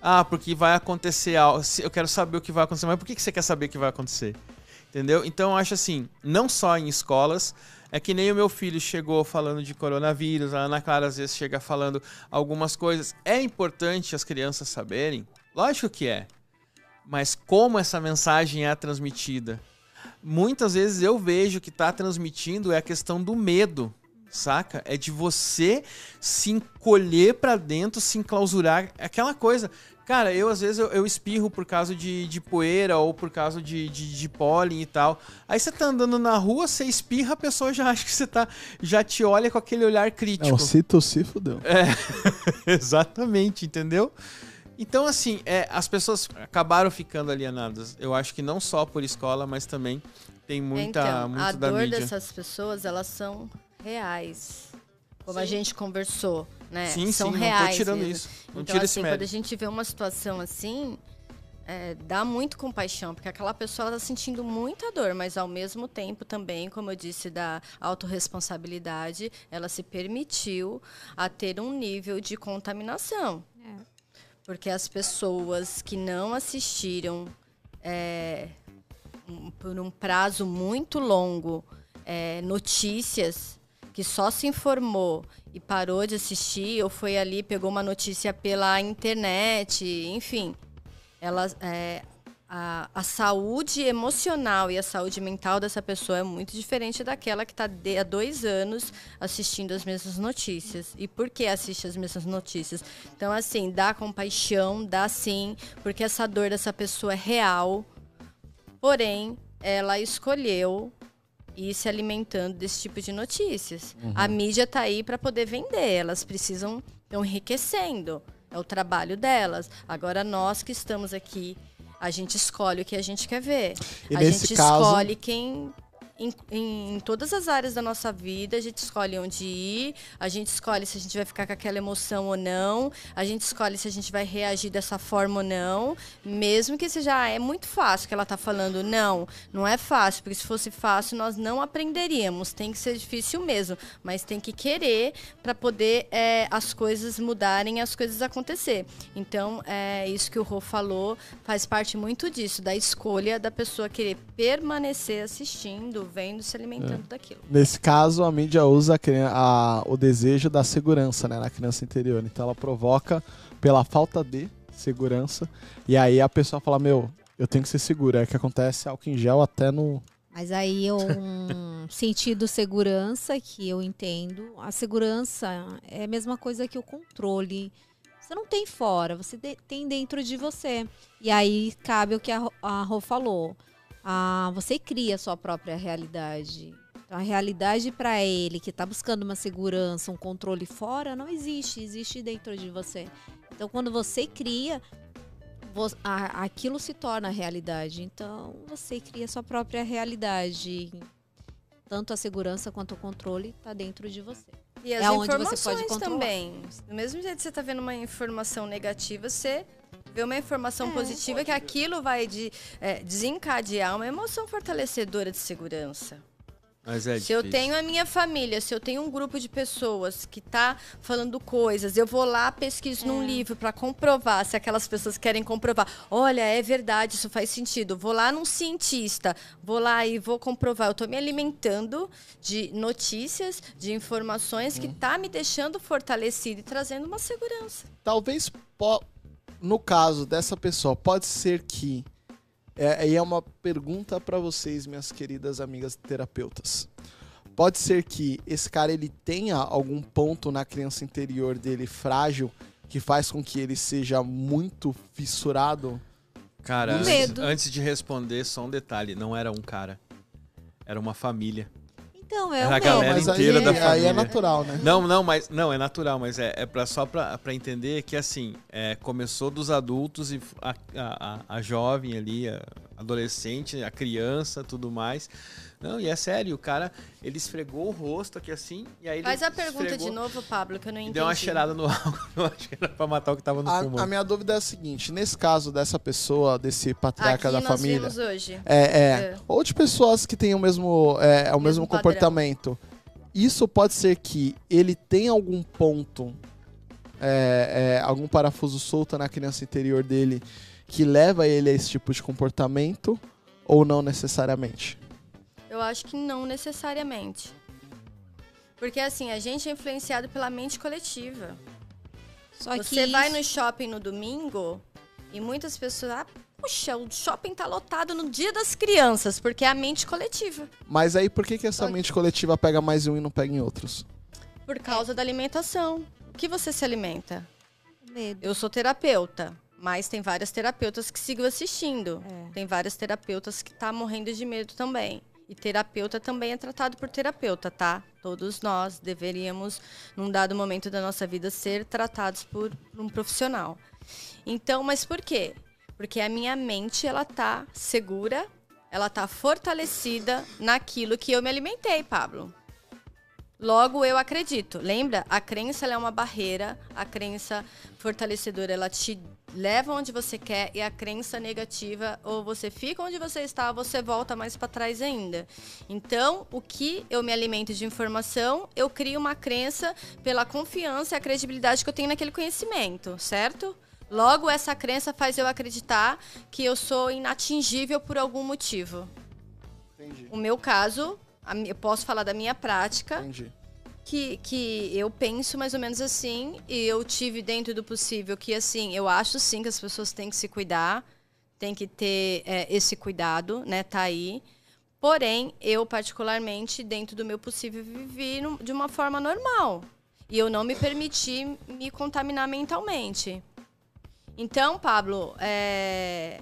Ah, porque vai acontecer algo. Eu quero saber o que vai acontecer, mas por que, que você quer saber o que vai acontecer? Entendeu? Então eu acho assim, não só em escolas, é que nem o meu filho chegou falando de coronavírus, a Ana Clara às vezes chega falando algumas coisas. É importante as crianças saberem? Lógico que é. Mas como essa mensagem é transmitida? Muitas vezes eu vejo que tá transmitindo é a questão do medo, saca? É de você se encolher pra dentro, se enclausurar, aquela coisa. Cara, eu às vezes eu, eu espirro por causa de, de poeira ou por causa de, de, de pólen e tal. Aí você tá andando na rua, você espirra, a pessoa já <laughs> acha que você tá. já te olha com aquele olhar crítico. Não, se tossir, fudeu. <laughs> Exatamente, entendeu? Então, assim, é, as pessoas acabaram ficando alienadas. Eu acho que não só por escola, mas também tem muita, então, muito a da dor mídia. dessas pessoas, elas são reais. Como a Sim. gente conversou, né? Sim, são sim, reais não tô tirando mesmo. isso. Não então, tira esse assim, quando a mérito. gente vê uma situação assim, é, dá muito compaixão, porque aquela pessoa está sentindo muita dor, mas ao mesmo tempo também, como eu disse, da autorresponsabilidade, ela se permitiu a ter um nível de contaminação. É. Porque as pessoas que não assistiram é, um- por um prazo muito longo é, notícias, que só se informou e parou de assistir, ou foi ali, pegou uma notícia pela internet, enfim. Ela, é, a, a saúde emocional e a saúde mental dessa pessoa é muito diferente daquela que está há dois anos assistindo as mesmas notícias. E por que assiste as mesmas notícias? Então, assim, dá compaixão, dá sim, porque essa dor dessa pessoa é real, porém, ela escolheu ir se alimentando desse tipo de notícias. A mídia tá aí para poder vender, elas precisam estão enriquecendo. É o trabalho delas. Agora nós que estamos aqui, a gente escolhe o que a gente quer ver. E a gente caso- escolhe quem em, em- todas as áreas da nossa vida, a gente escolhe onde ir, a gente escolhe se a gente vai ficar com aquela emoção ou não, a gente escolhe se a gente vai reagir dessa forma ou não, mesmo que seja, ah, é muito fácil que ela tá falando. Não, não é fácil, porque se fosse fácil nós não aprenderíamos. Tem que ser difícil mesmo, mas tem que querer para poder é, as coisas mudarem, as coisas acontecer. Então, é isso que o Rô falou, faz parte muito disso, da escolha da pessoa querer permanecer assistindo, vendo, se alimentando daquilo. Nesse caso, a mídia usa a a- o desejo da segurança né, na criança interior. Então ela provoca pela falta de segurança. E aí a pessoa fala, meu, eu tenho que ser segura. É que acontece álcool em gel até no. Mas aí é um <laughs> sentido segurança que eu entendo. A segurança é a mesma coisa que o controle. Você não tem fora, você de- tem dentro de você. E aí cabe o que a, a Rô falou. Ah, você cria a sua própria realidade. Então, a realidade para ele que está buscando uma segurança, um controle fora, não existe, existe dentro de você. Então, quando você cria, aquilo se torna realidade. Então, você cria a sua própria realidade. Tanto a segurança quanto o controle está dentro de você. E as É onde você informações pode controlar. também. Do mesmo jeito que você tá vendo uma informação negativa, você vê uma informação É. positiva que aquilo vai de, é, desencadear uma emoção fortalecedora de segurança. Mas é se eu difícil. tenho a minha família, se eu tenho um grupo de pessoas que tá falando coisas, eu vou lá, pesquiso num livro para comprovar se aquelas pessoas querem comprovar. Olha, é verdade, isso faz sentido. Vou lá num cientista, vou lá e vou comprovar. Eu tô me alimentando de notícias, de informações que tá me deixando fortalecido e trazendo uma segurança. Talvez, po- no caso dessa pessoa, pode ser que. É, aí é uma pergunta pra vocês, minhas queridas amigas terapeutas. Pode ser que esse cara ele tenha algum ponto na criança interior dele frágil que faz com que ele seja muito fissurado. Cara, antes, antes de responder, só um detalhe. Não era um cara. Era uma família. Então, é o a galera mas inteira aí, da aí é família. natural, né? Não, não, mas não, é natural, mas é, é pra, só pra, pra entender que assim, é, começou dos adultos e a, a, a- a jovem ali, a adolescente, a criança, tudo mais. Não, e é sério, o cara, ele esfregou o rosto aqui assim, e aí ele Faz a pergunta esfregou de novo, Pablo, que eu não entendi. <laughs> deu uma cheirada no álcool, eu acho que era pra matar o que tava no A, pulmão. a minha dúvida é a seguinte: nesse caso dessa pessoa, desse patriarca Aqui da nós família. vimos hoje. É, é. É. Ou de pessoas que têm o mesmo, é, o mesmo, Mesmo comportamento. Isso pode ser que ele tenha algum ponto, é, é, algum parafuso solto na criança interior dele que leva ele a esse tipo de comportamento, ou não necessariamente? Eu acho que não necessariamente. Porque assim, a gente é influenciado pela mente coletiva. Só que Você vai no shopping no domingo e muitas pessoas, ah, puxa, o shopping tá lotado no dia das crianças, porque é a mente coletiva. Mas aí por que, que essa Ok. mente coletiva pega mais um e não pega em outros? Por causa da alimentação. O que você se alimenta? medo. Eu sou terapeuta, mas tem várias terapeutas que sigam assistindo. É. Tem várias terapeutas que tá morrendo de medo também. E terapeuta também é tratado por terapeuta, tá? Todos nós deveríamos, num dado momento da nossa vida, ser tratados por um profissional. Então, mas por quê? Porque a minha mente, ela tá segura, ela tá fortalecida naquilo que eu me alimentei, Pablo. Logo, eu acredito. Lembra? A crença ela é uma barreira, a crença fortalecedora, ela te leva onde você quer e a crença negativa, ou você fica onde você está, ou você volta mais para trás ainda. Então, o que eu me alimento de informação, eu crio uma crença pela confiança e a credibilidade que eu tenho naquele conhecimento, certo? Logo, essa crença faz eu acreditar que eu sou inatingível por algum motivo. Entendi. O meu caso, eu posso falar da minha prática, Entendi. que, que eu penso mais ou menos assim, e eu tive dentro do possível que, assim, eu acho sim que as pessoas têm que se cuidar, têm que ter é, esse cuidado, né, tá aí. Porém, eu, particularmente, dentro do meu possível, vivi de uma forma normal. E eu não me permiti me contaminar mentalmente. Então, Pablo, é...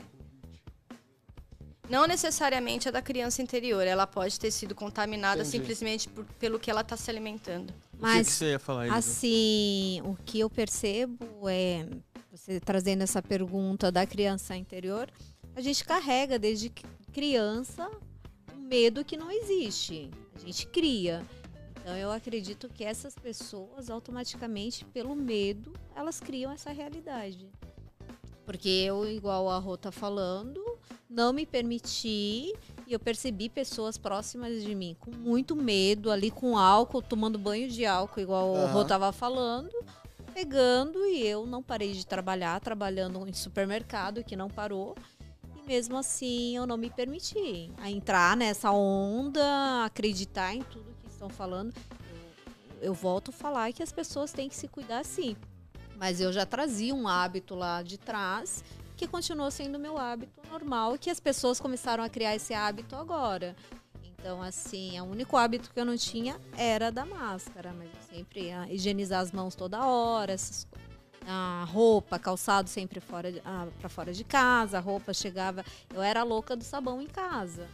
não necessariamente é da criança interior. Ela pode ter sido contaminada Entendi. simplesmente por- pelo que ela está se alimentando. O que, que Mas você ia falar, Elisa? Assim, o que eu percebo é, você trazendo essa pergunta da criança interior, a gente carrega desde criança um medo que não existe. A gente cria. Então eu acredito que essas pessoas automaticamente, pelo medo, elas criam essa realidade. Porque eu, igual a Rô tá falando, não me permiti e eu percebi pessoas próximas de mim com muito medo, ali com álcool, tomando banho de álcool, igual o Aham. Rô tava falando, pegando e eu não parei de trabalhar, trabalhando em supermercado, que não parou. E mesmo assim eu não me permiti a entrar nessa onda, acreditar em tudo que estão falando. Eu, eu volto a falar que as pessoas têm que se cuidar sim. Mas eu já trazia um hábito lá de trás que continuou sendo meu hábito normal que as pessoas começaram a criar esse hábito agora. Então, assim, o único hábito que eu não tinha era da máscara, mas eu sempre ia higienizar as mãos toda hora, essas a roupa, calçado sempre fora de, para fora de casa, a roupa chegava, eu era louca do sabão em casa.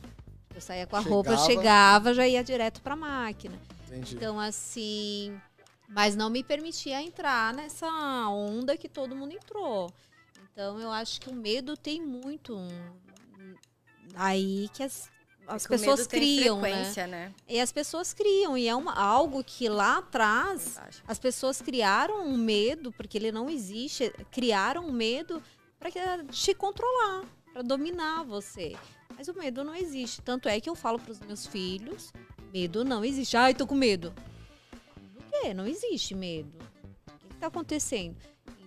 Eu saía com a roupa, Chegava. chegava, já ia direto para máquina. Entendi. Então, assim. Mas não me permitia entrar nessa onda que todo mundo entrou. Então, eu acho que o medo tem muito aí que as- as É que o pessoas criam, né? né? E as pessoas criam, e é uma, algo que lá atrás as pessoas criaram um medo, porque ele não existe, criaram um medo para te controlar, para dominar você. Mas o medo não existe. Tanto é que eu falo para os meus filhos: medo não existe. Ai, tô com medo. Do quê? Não existe medo. O que está acontecendo?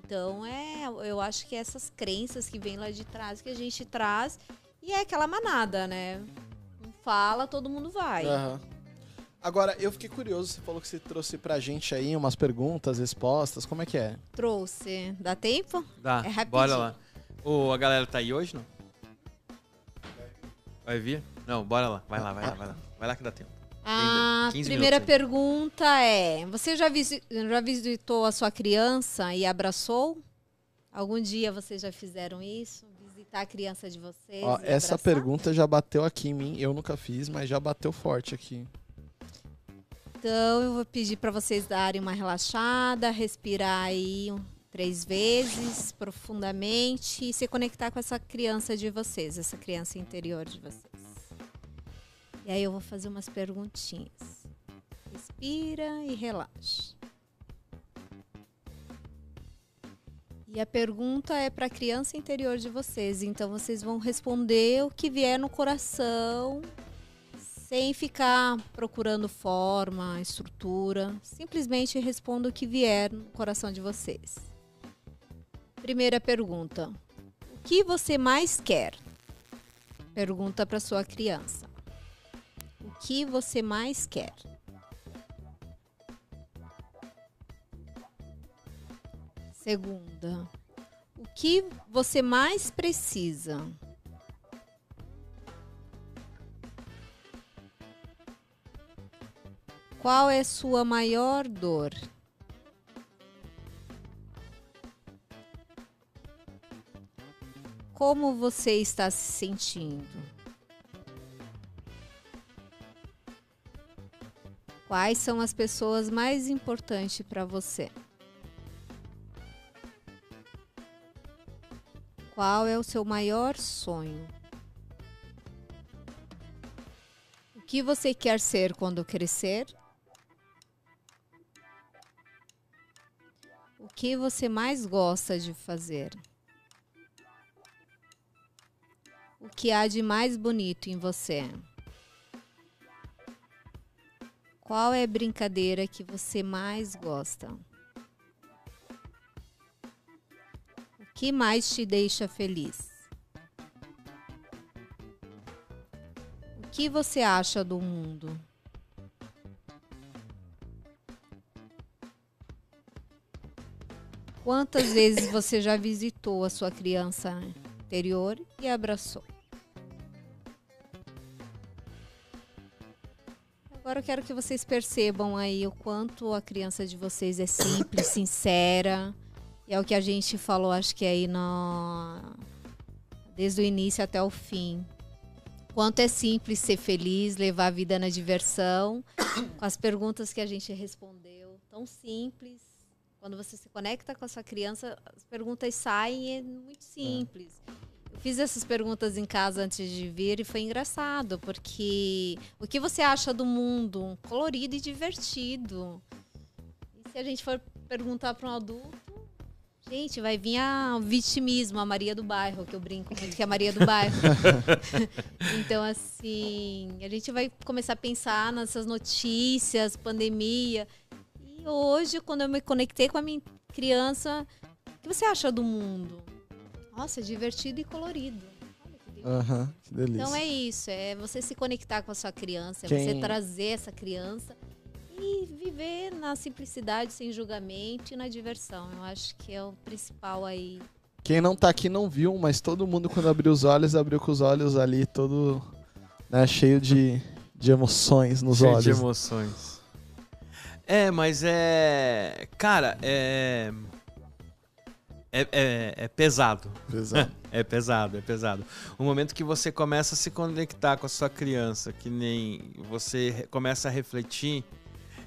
Então, é, eu acho que essas crenças que vêm lá de trás, que a gente traz, e é aquela manada, né? Um fala, todo mundo vai. Aham. Agora, eu fiquei curioso, você falou que você trouxe pra gente aí umas perguntas, respostas, como é que é? Trouxe. Dá tempo? Dá, É rapidinho. bora lá. Ô, a galera tá aí hoje, não? Vai vir? Não, bora lá. Vai lá, vai lá, vai lá. Vai lá que dá tempo. A 15 primeira minutos pergunta é: você já, visi- já visitou a sua criança e abraçou? Algum dia vocês já fizeram isso? Visitar a criança de vocês? Ó, essa abraçar? pergunta já bateu aqui em mim, eu nunca fiz, mas já bateu forte aqui. Então eu vou pedir para vocês darem uma relaxada, respirar aí um- três vezes profundamente e se conectar com essa criança de vocês, essa criança interior de vocês. E aí eu vou fazer umas perguntinhas. Respira e relaxa. E a pergunta é para a criança interior de vocês, então vocês vão responder o que vier no coração sem ficar procurando forma, estrutura. Simplesmente responda o que vier no coração de vocês. Primeira pergunta: O que você mais quer? Pergunta para sua criança. Que você mais quer? Segunda: O que você mais precisa? Qual é sua maior dor? Como você está se sentindo? Quais são as pessoas mais importantes para você? Qual é o seu maior sonho? O que você quer ser quando crescer? O que você mais gosta de fazer? O que há de mais bonito em você? Qual é a brincadeira que você mais gosta? O que mais te deixa feliz? O que você acha do mundo? Quantas vezes você já visitou a sua criança interior e abraçou? Agora eu quero que vocês percebam aí o quanto a criança de vocês é simples, <coughs> sincera. E é o que a gente falou, acho que aí no... desde o início até o fim. Quanto é simples ser feliz, levar a vida na diversão, <coughs> com as perguntas que a gente respondeu, tão simples. Quando você se conecta com a sua criança, as perguntas saem é muito simples. Eu fiz essas perguntas em casa antes de vir e foi engraçado, porque o que você acha do mundo colorido e divertido? E se a gente for perguntar para um adulto, gente, vai vir a vitimismo, a Maria do Bairro, que eu brinco muito que é a Maria do Bairro. <laughs> então, assim, a gente vai começar a pensar nessas notícias, pandemia. E hoje, quando eu me conectei com a minha criança, o que você acha do mundo? Nossa, é divertido e colorido. Olha que delícia. Aham, que delícia. Então é isso, é você se conectar com a sua criança, é Quem- você trazer essa criança e viver na simplicidade, sem julgamento e na diversão. Eu acho que é o principal aí. Quem não tá aqui não viu, mas todo mundo quando abriu os olhos, abriu com os olhos ali, todo né, cheio de, de emoções nos Cheio olhos. de emoções. É, mas é. Cara, é. É, é, é pesado. Pesado. <laughs> É pesado, é pesado. O momento que você começa a se conectar com a sua criança, que nem você começa a refletir.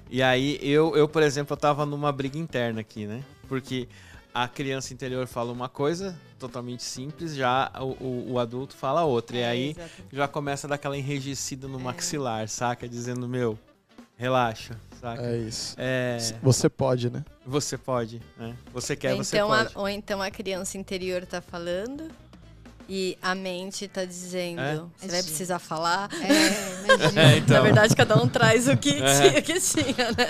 E aí, eu, eu por exemplo, eu tava numa briga interna aqui, né? Porque a criança interior fala uma coisa totalmente simples, já o, o, o adulto fala outra. e É, aí exato. já começa a dar aquela enrijecida É. no maxilar, saca? Dizendo, meu, relaxa, saca? É isso. É, Você pode, né? você pode, né? Você quer, ou, você então pode. a, ou então a criança interior tá falando e a mente tá dizendo, É? você vai precisar falar. É, <laughs> imagina. É, então. Na verdade, cada um traz o que É. tinha, que tinha, né?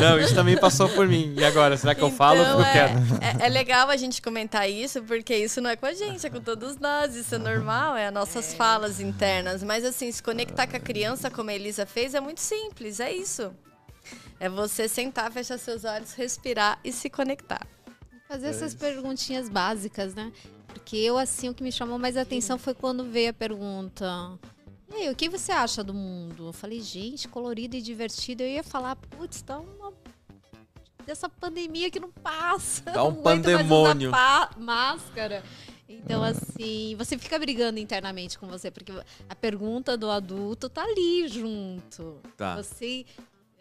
Não, isso também passou por mim. E agora, será que eu falo ou Então, eu é, quero? é, é legal a gente comentar isso, porque isso não é com a gente, é com todos nós. Isso é normal, é as nossas falas internas. Mas assim, se conectar com a criança, como a Elisa fez, é muito simples, é isso. É você sentar, fechar seus olhos, respirar e se conectar. Fazer essas perguntinhas básicas, né? Porque eu, assim, o que me chamou mais atenção foi quando veio a pergunta. E aí, o que você acha do mundo? Eu falei, gente, colorido e divertido. Eu ia falar, putz, tá uma. Dessa pandemia que não passa. Tá <laughs> um não pandemônio. pa- máscara. Então, assim, você fica brigando internamente com você, porque a pergunta do adulto tá ali junto Tá. você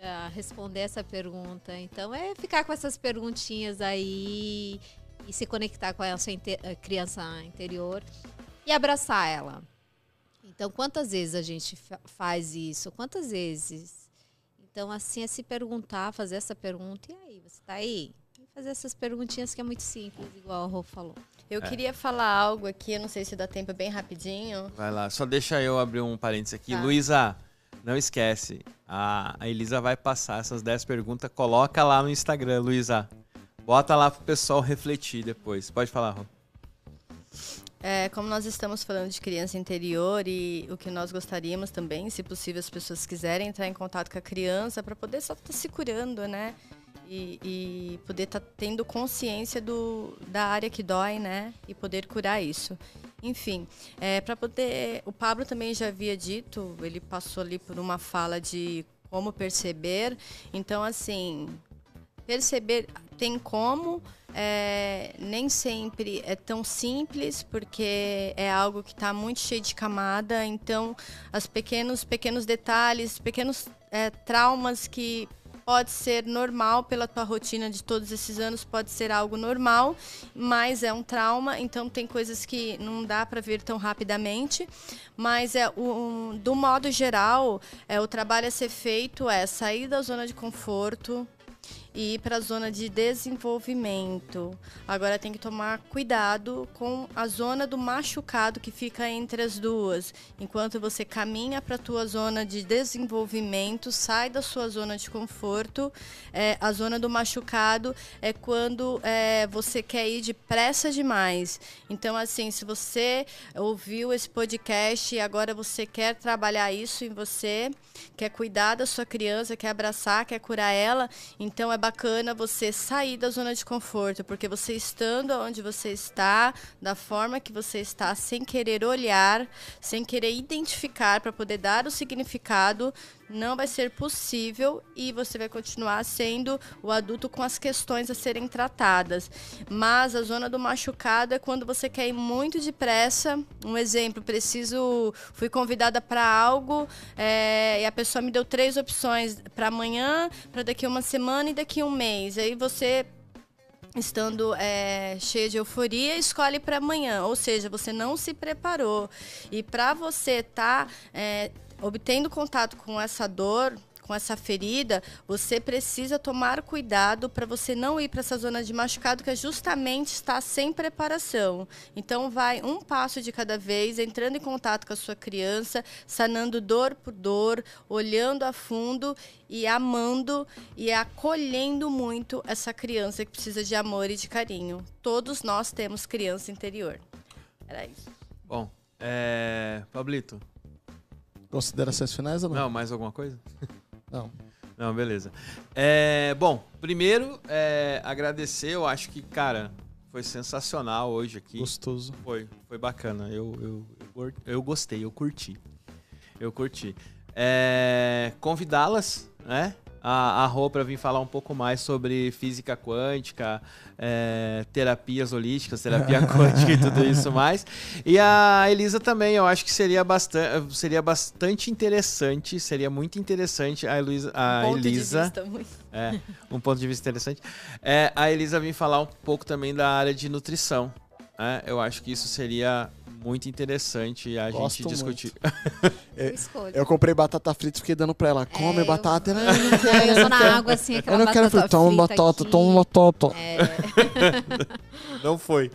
ah, responder essa pergunta. Então é ficar com essas perguntinhas aí e se conectar com a sua inte- a criança interior e abraçar ela. Então, quantas vezes a gente fa- faz isso? Quantas vezes? Então, assim, é se perguntar, fazer essa pergunta. E aí, você tá aí? E fazer essas perguntinhas que é muito simples, igual a Rô falou. Eu É. queria falar algo aqui, eu não sei se dá tempo é bem rapidinho. Vai lá, só deixa eu abrir um parênteses aqui. Tá. Luísa, não esquece. A, Elisa vai passar essas 10 perguntas. Coloca lá no Instagram, Luísa. Bota lá pro pessoal refletir depois. Pode falar, Rô. É, como nós estamos falando de criança interior e o que nós gostaríamos também, se possível, as pessoas quiserem entrar em contato com a criança para poder só estar se curando, né? E, e poder estar tendo consciência do, da área que dói, né? E poder curar isso. Enfim, é, para poder. O Pablo também já havia dito, ele passou ali por uma fala de como perceber. Então, assim, perceber tem como, é, nem sempre é tão simples, porque é algo que está muito cheio de camada. Então, os pequenos, pequenos detalhes, pequenos é, traumas que pode ser normal pela tua rotina de todos esses anos, pode ser algo normal, mas é um trauma, então tem coisas que não dá para ver tão rapidamente, mas é um- do modo geral, é o trabalho a ser feito é sair da zona de conforto, e ir para a zona de desenvolvimento. Agora tem que tomar cuidado com a zona do machucado que fica entre as duas. Enquanto você caminha para a tua zona de desenvolvimento, sai da sua zona de conforto. É, a zona do machucado é quando é, você quer ir depressa demais. Então, assim, se você ouviu esse podcast e agora você quer trabalhar isso em você, quer cuidar da sua criança, quer abraçar, quer curar ela, então é bacana você sair da zona de conforto, porque você estando onde você está, da forma que você está, sem querer olhar, sem querer identificar para poder dar o significado, não vai ser possível e você vai continuar sendo o adulto com as questões a serem tratadas. Mas a zona do machucado é quando você quer ir muito depressa. Um exemplo, preciso, fui convidada para algo é, e a pessoa me deu três opções para amanhã, para daqui uma semana e daqui um mês. Aí você estando é, cheia de euforia, escolhe para amanhã. Ou seja, você não se preparou. E para você estar obtendo contato com essa dor, com essa ferida, você precisa tomar cuidado para você não ir para essa zona de machucado que é justamente está sem preparação. Então vai um passo de cada vez, entrando em contato com a sua criança, sanando dor por dor, olhando a fundo e amando e acolhendo muito essa criança que precisa de amor e de carinho. Todos nós temos criança interior. Era isso. Bom, é... Pablito, Considerações finais ou não? não, mais alguma coisa? <laughs> Não. Não, beleza. É, bom, primeiro, é, agradecer, eu acho que, cara, foi sensacional hoje aqui. Gostoso. Foi, foi bacana. Eu, eu, eu, eu gostei, eu curti. Eu curti. É, Convidá-las, né? A, a Rô para vir falar um pouco mais sobre física quântica, é, terapias holísticas, terapia <laughs> quântica e tudo isso mais. E a Elisa também, eu acho que seria bastante, seria bastante interessante, seria muito interessante a, Luísa, a Ponto Elisa. de vista muito. É, um ponto de vista interessante. É, a Elisa vir falar um pouco também da área de nutrição. né? eu acho que isso seria muito interessante a Gosto gente discutir. <laughs> Eu escolho. Eu comprei batata frita e fiquei dando pra ela. Come eu- batata. Ela, Não, eu tô na água, assim, aquela Eu não quero frita. Toma batata, toma batata. É, Não foi.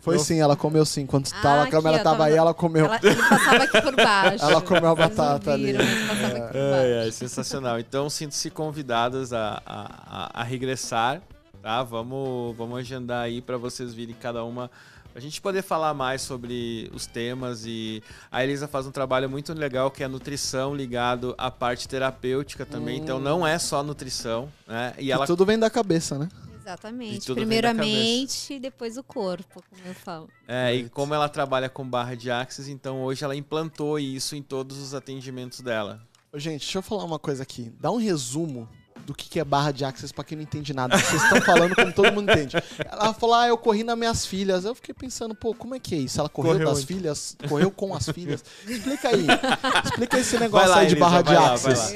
Foi Não. sim, ela comeu sim. Quando Ah, tava, a aqui, câmera ó, tava tava- aí, ela comeu. ela, ele passava aqui por baixo. Ela comeu a não batata ali. viram, por Ai, baixo. ai, sensacional. Então, sinto-se convidadas a, a, a- a regressar, tá? Vamos, vamos agendar aí para vocês virem cada uma. A gente poder falar mais sobre os temas e a Elisa faz um trabalho muito legal que é a nutrição ligado à parte terapêutica também. Então não é só nutrição, né? E Que ela tudo vem da cabeça, né? E Exatamente. tudo vem da Primeiramente, depois o corpo, como eu falo. É, e como ela trabalha com barra de axis, então hoje ela implantou isso em todos os atendimentos dela. Gente, deixa eu falar uma coisa aqui. Dá um resumo do que que é barra de access pra quem não entende nada. Vocês estão falando como todo mundo entende. Ela falou, ah, eu corri nas minhas filhas. Eu fiquei pensando, pô, como é que é isso? Ela correu, Correu das onde? filhas? Correu com as filhas? Explica aí. Explica esse negócio lá, aí de Elisa, barra de lá, access.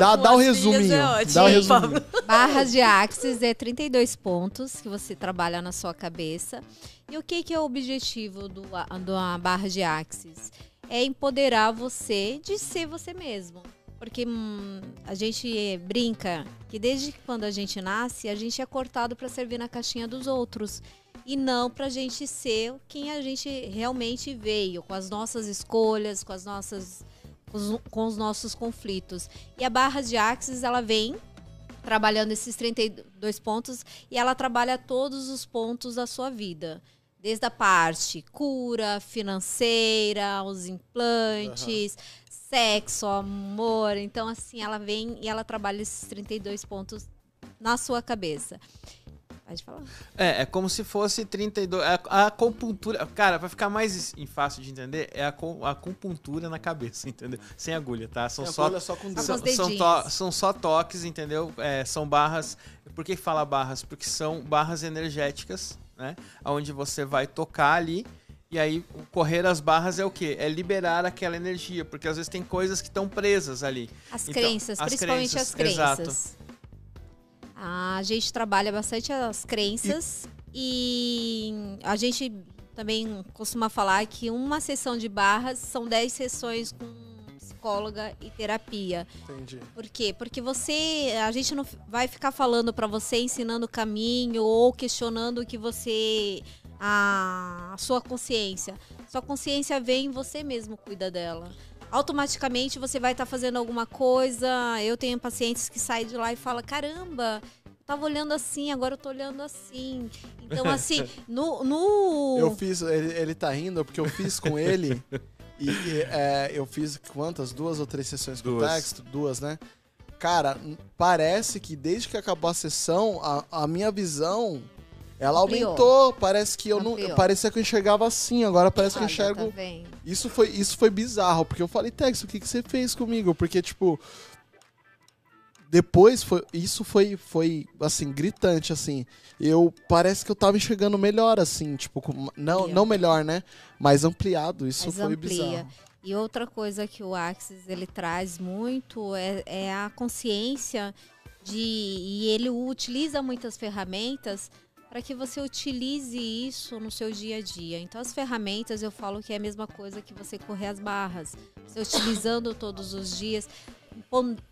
Dá, dá filhas, resuminho. é ótimo, dá o hein, resuminho. Barras de Axis é 32 pontos que você trabalha na sua cabeça. E o que, que é o objetivo do, a- do a barra de Axis? É empoderar você de ser você mesmo. Porque hum, a gente brinca que desde quando a gente nasce, a gente é cortado para servir na caixinha dos outros. E não pra gente ser quem a gente realmente veio, com as nossas escolhas, com as nossas. com os, com os nossos conflitos. E a barra de Axis, ela vem trabalhando esses 32 pontos e ela trabalha todos os pontos da sua vida. Desde a parte cura, financeira, os implantes, sexo, amor. Então, assim, ela vem e ela trabalha esses 32 pontos na sua cabeça. Pode falar. É, é como se fosse 32. A, a acupuntura. Cara, pra ficar mais em- fácil de entender, é a, a acupuntura na cabeça, entendeu? Sem agulha, tá? São só. agulha só com Só dedo. com São, são, to- são só toques, entendeu? É, são barras. Por que fala barras? Porque são barras energéticas, né? Onde você vai tocar ali. E aí, correr as barras é o quê? É liberar aquela energia. Porque às vezes tem coisas que estão presas ali. As Então, crenças, as principalmente crenças, as crenças. exato. A gente trabalha bastante as crenças e a gente também costuma falar que uma sessão de barras são 10 sessões com psicóloga e terapia. Entendi. Por quê? Porque você, a gente não vai ficar falando pra você, ensinando o caminho ou questionando o que você a, sua consciência. Sua consciência vem, você mesmo cuida dela. Automaticamente você vai estar fazendo alguma coisa. Eu tenho pacientes que saem de lá e falam: "Caramba, tava olhando assim, agora eu tô olhando assim". Então assim, <laughs> no, no Eu fiz, ele, ele tá rindo porque eu fiz com ele. <laughs> e e, é, eu fiz quantas? Duas ou três sessões com Duas. texto? Duas, né? Cara, parece que desde que acabou a sessão, a, a minha visão. Ela Ampliou. aumentou, parece que eu não. Ampliou. Parecia que eu enxergava assim, agora parece que eu Olha, enxergo. tá? Isso foi, isso foi bizarro, porque eu falei, Tex, o que, que você fez comigo? Porque, tipo. Depois foi. Isso foi, foi assim, gritante, assim. Eu. Parece que eu tava enxergando melhor, assim, tipo. com- não, não melhor, né? Mas ampliado. Isso Mas foi amplia. bizarro. E outra coisa que o Axis ele traz muito é, é a consciência de e ele utiliza muitas ferramentas para que você utilize isso no seu dia a dia. Então as ferramentas eu falo que é a mesma coisa que você correr as barras. Você utilizando todos os dias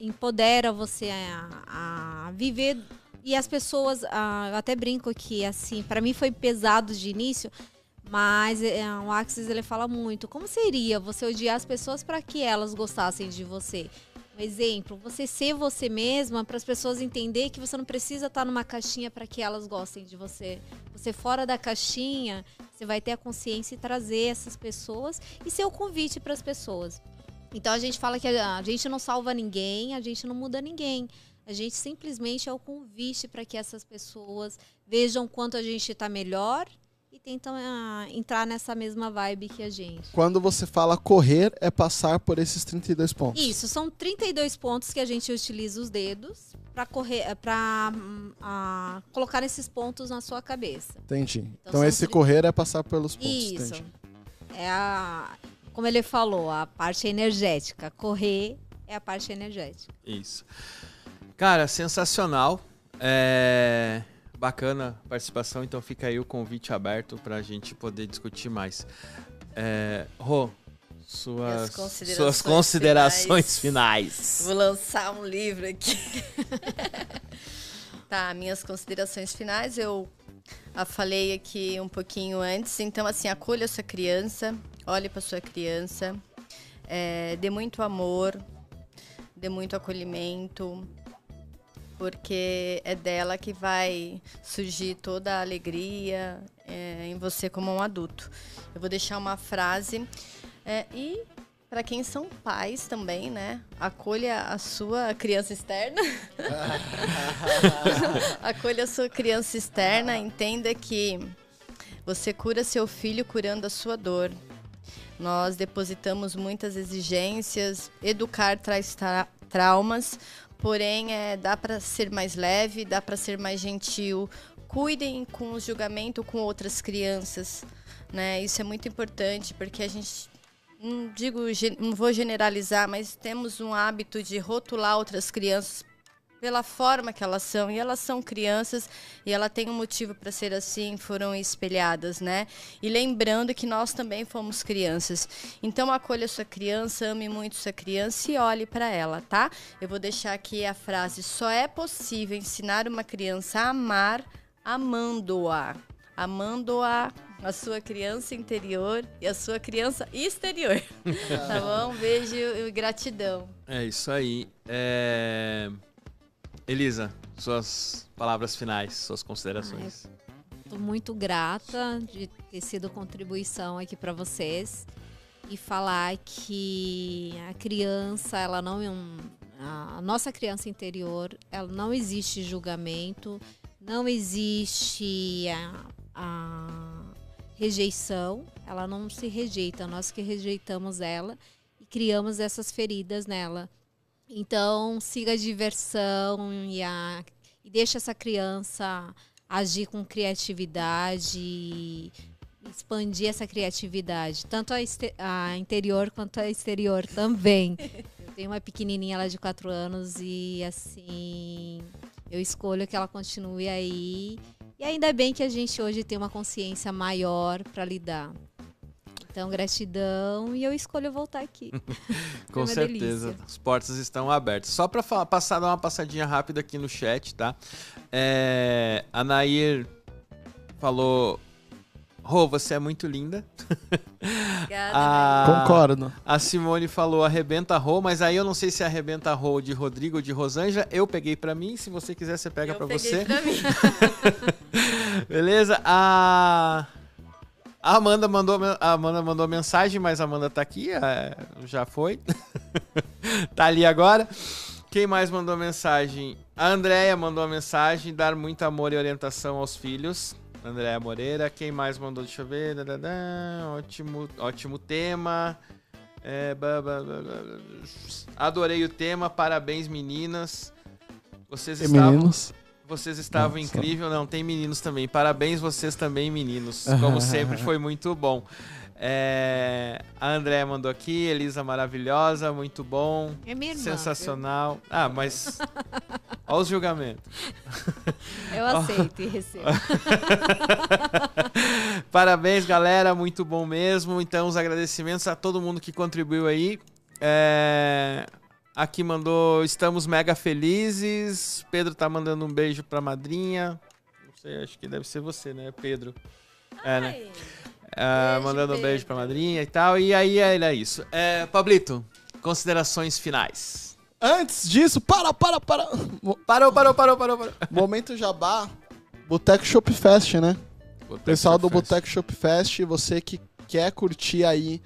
empodera você a, a viver e as pessoas, ah, eu até brinco que assim, para mim foi pesado de início, mas é, o Axis ele fala muito. Como seria você odiar as pessoas para que elas gostassem de você? Um exemplo, você ser você mesma para as pessoas entender que você não precisa estar numa caixinha para que elas gostem de você. Você fora da caixinha, você vai ter a consciência e trazer essas pessoas e ser o convite para as pessoas. Então a gente fala que a a gente não salva ninguém, a gente não muda ninguém. A gente simplesmente é o convite para que essas pessoas vejam quanto a gente está melhor e tentam ah, entrar nessa mesma vibe que a gente. Quando você fala correr, é passar por esses 32 pontos. Isso, são 32 pontos que a gente utiliza os dedos para correr, para colocar esses pontos na sua cabeça. Entendi. Então, Então, esse tri- correr é passar pelos pontos. Isso. Entendi. É a, como ele falou, a parte energética. Correr é a parte energética. Isso. Cara, sensacional. É... Bacana a participação, então fica aí o convite aberto pra gente poder discutir mais. É... Rô, suas considerações suas considerações finais. Vou lançar um livro aqui. <laughs> tá, minhas considerações finais. Eu a falei aqui um pouquinho antes. Então, assim, acolha sua criança, olhe para sua criança, é, dê muito amor, dê muito acolhimento, porque é dela que vai surgir toda a alegria é, em você como um adulto. Eu vou deixar uma frase é, e para quem são pais também, né? Acolha a sua criança externa. <laughs> Acolha a sua criança externa, entenda que você cura seu filho curando a sua dor. Nós depositamos muitas exigências, educar traz tra- traumas, porém é, dá para ser mais leve, dá para ser mais gentil. Cuidem com o julgamento com outras crianças, né? Isso é muito importante porque a gente não digo, não vou generalizar, mas temos um hábito de rotular outras crianças pela forma que elas são. E elas são crianças e ela tem um motivo para ser assim, foram espelhadas, né? E lembrando que nós também fomos crianças. Então acolha sua criança, ame muito sua criança e olhe para ela, tá? Eu vou deixar aqui a frase: só é possível ensinar uma criança a amar amando-a. Amando-a a sua criança interior e a sua criança exterior. <laughs> tá bom? Beijo e gratidão. É isso aí. É... Elisa, suas palavras finais, suas considerações. Estou muito grata de ter sido contribuição aqui para vocês e falar que a criança, ela não é um, a nossa criança interior, ela não existe julgamento, não existe a, a rejeição, ela não se rejeita, nós que rejeitamos ela e criamos essas feridas nela. Então, siga a diversão e, a, e deixa essa criança agir com criatividade, e expandir essa criatividade, tanto a, a interior quanto a exterior <laughs> também. Eu tenho uma pequenininha lá de 4 anos e assim, eu escolho que ela continue aí. E ainda bem que a gente hoje tem uma consciência maior para lidar. Então, gratidão e eu escolho voltar aqui. <laughs> Com uma certeza. delícia. As portas estão abertas. Só para passar, dar uma passadinha rápida aqui no chat, tá? É, a Nair falou: Rô, você é muito linda. Obrigada. <laughs> A, Concordo. a Simone falou arrebenta Rô, mas aí eu não sei se é arrebenta Rô de Rodrigo ou de Rosângela. Eu peguei pra mim, se você quiser você pega peguei você. pra mim. <laughs> Beleza? A a Amanda mandou a Amanda mandou mensagem, mas a Amanda tá aqui, é, já foi. <laughs> tá ali agora. Quem mais mandou mensagem? A Andréia mandou uma mensagem, dar muito amor e orientação aos filhos. Andréia Moreira. Quem mais mandou? Deixa eu ver. Ótimo, ótimo tema. É, Adorei o tema. Parabéns, meninas. Vocês E estavam meninos? Vocês estavam incrível, não tem meninos também. Parabéns vocês também, meninos. Como sempre, foi muito bom. É, a André mandou aqui, Elisa maravilhosa, muito bom, É minha irmã. sensacional. Ah, mas <laughs> olha os julgamentos. Eu aceito e recebo. <laughs> Parabéns, galera, muito bom mesmo. Então, os agradecimentos a todo mundo que contribuiu aí. É, Aqui mandou, estamos mega felizes. Pedro tá mandando um beijo pra madrinha. Não sei, acho que deve ser você, né, Pedro? É, né? Beijo, mandando um beijo pra madrinha e tal. E aí era isso. É, Pablito, considerações finais. Antes disso, para, para, para. Parou, parou, parou, parou, parou. Momento Jabá, Boteco Shop Fest, né? Pessoal do Boteco Boteco Shop Fest, você que quer curtir aí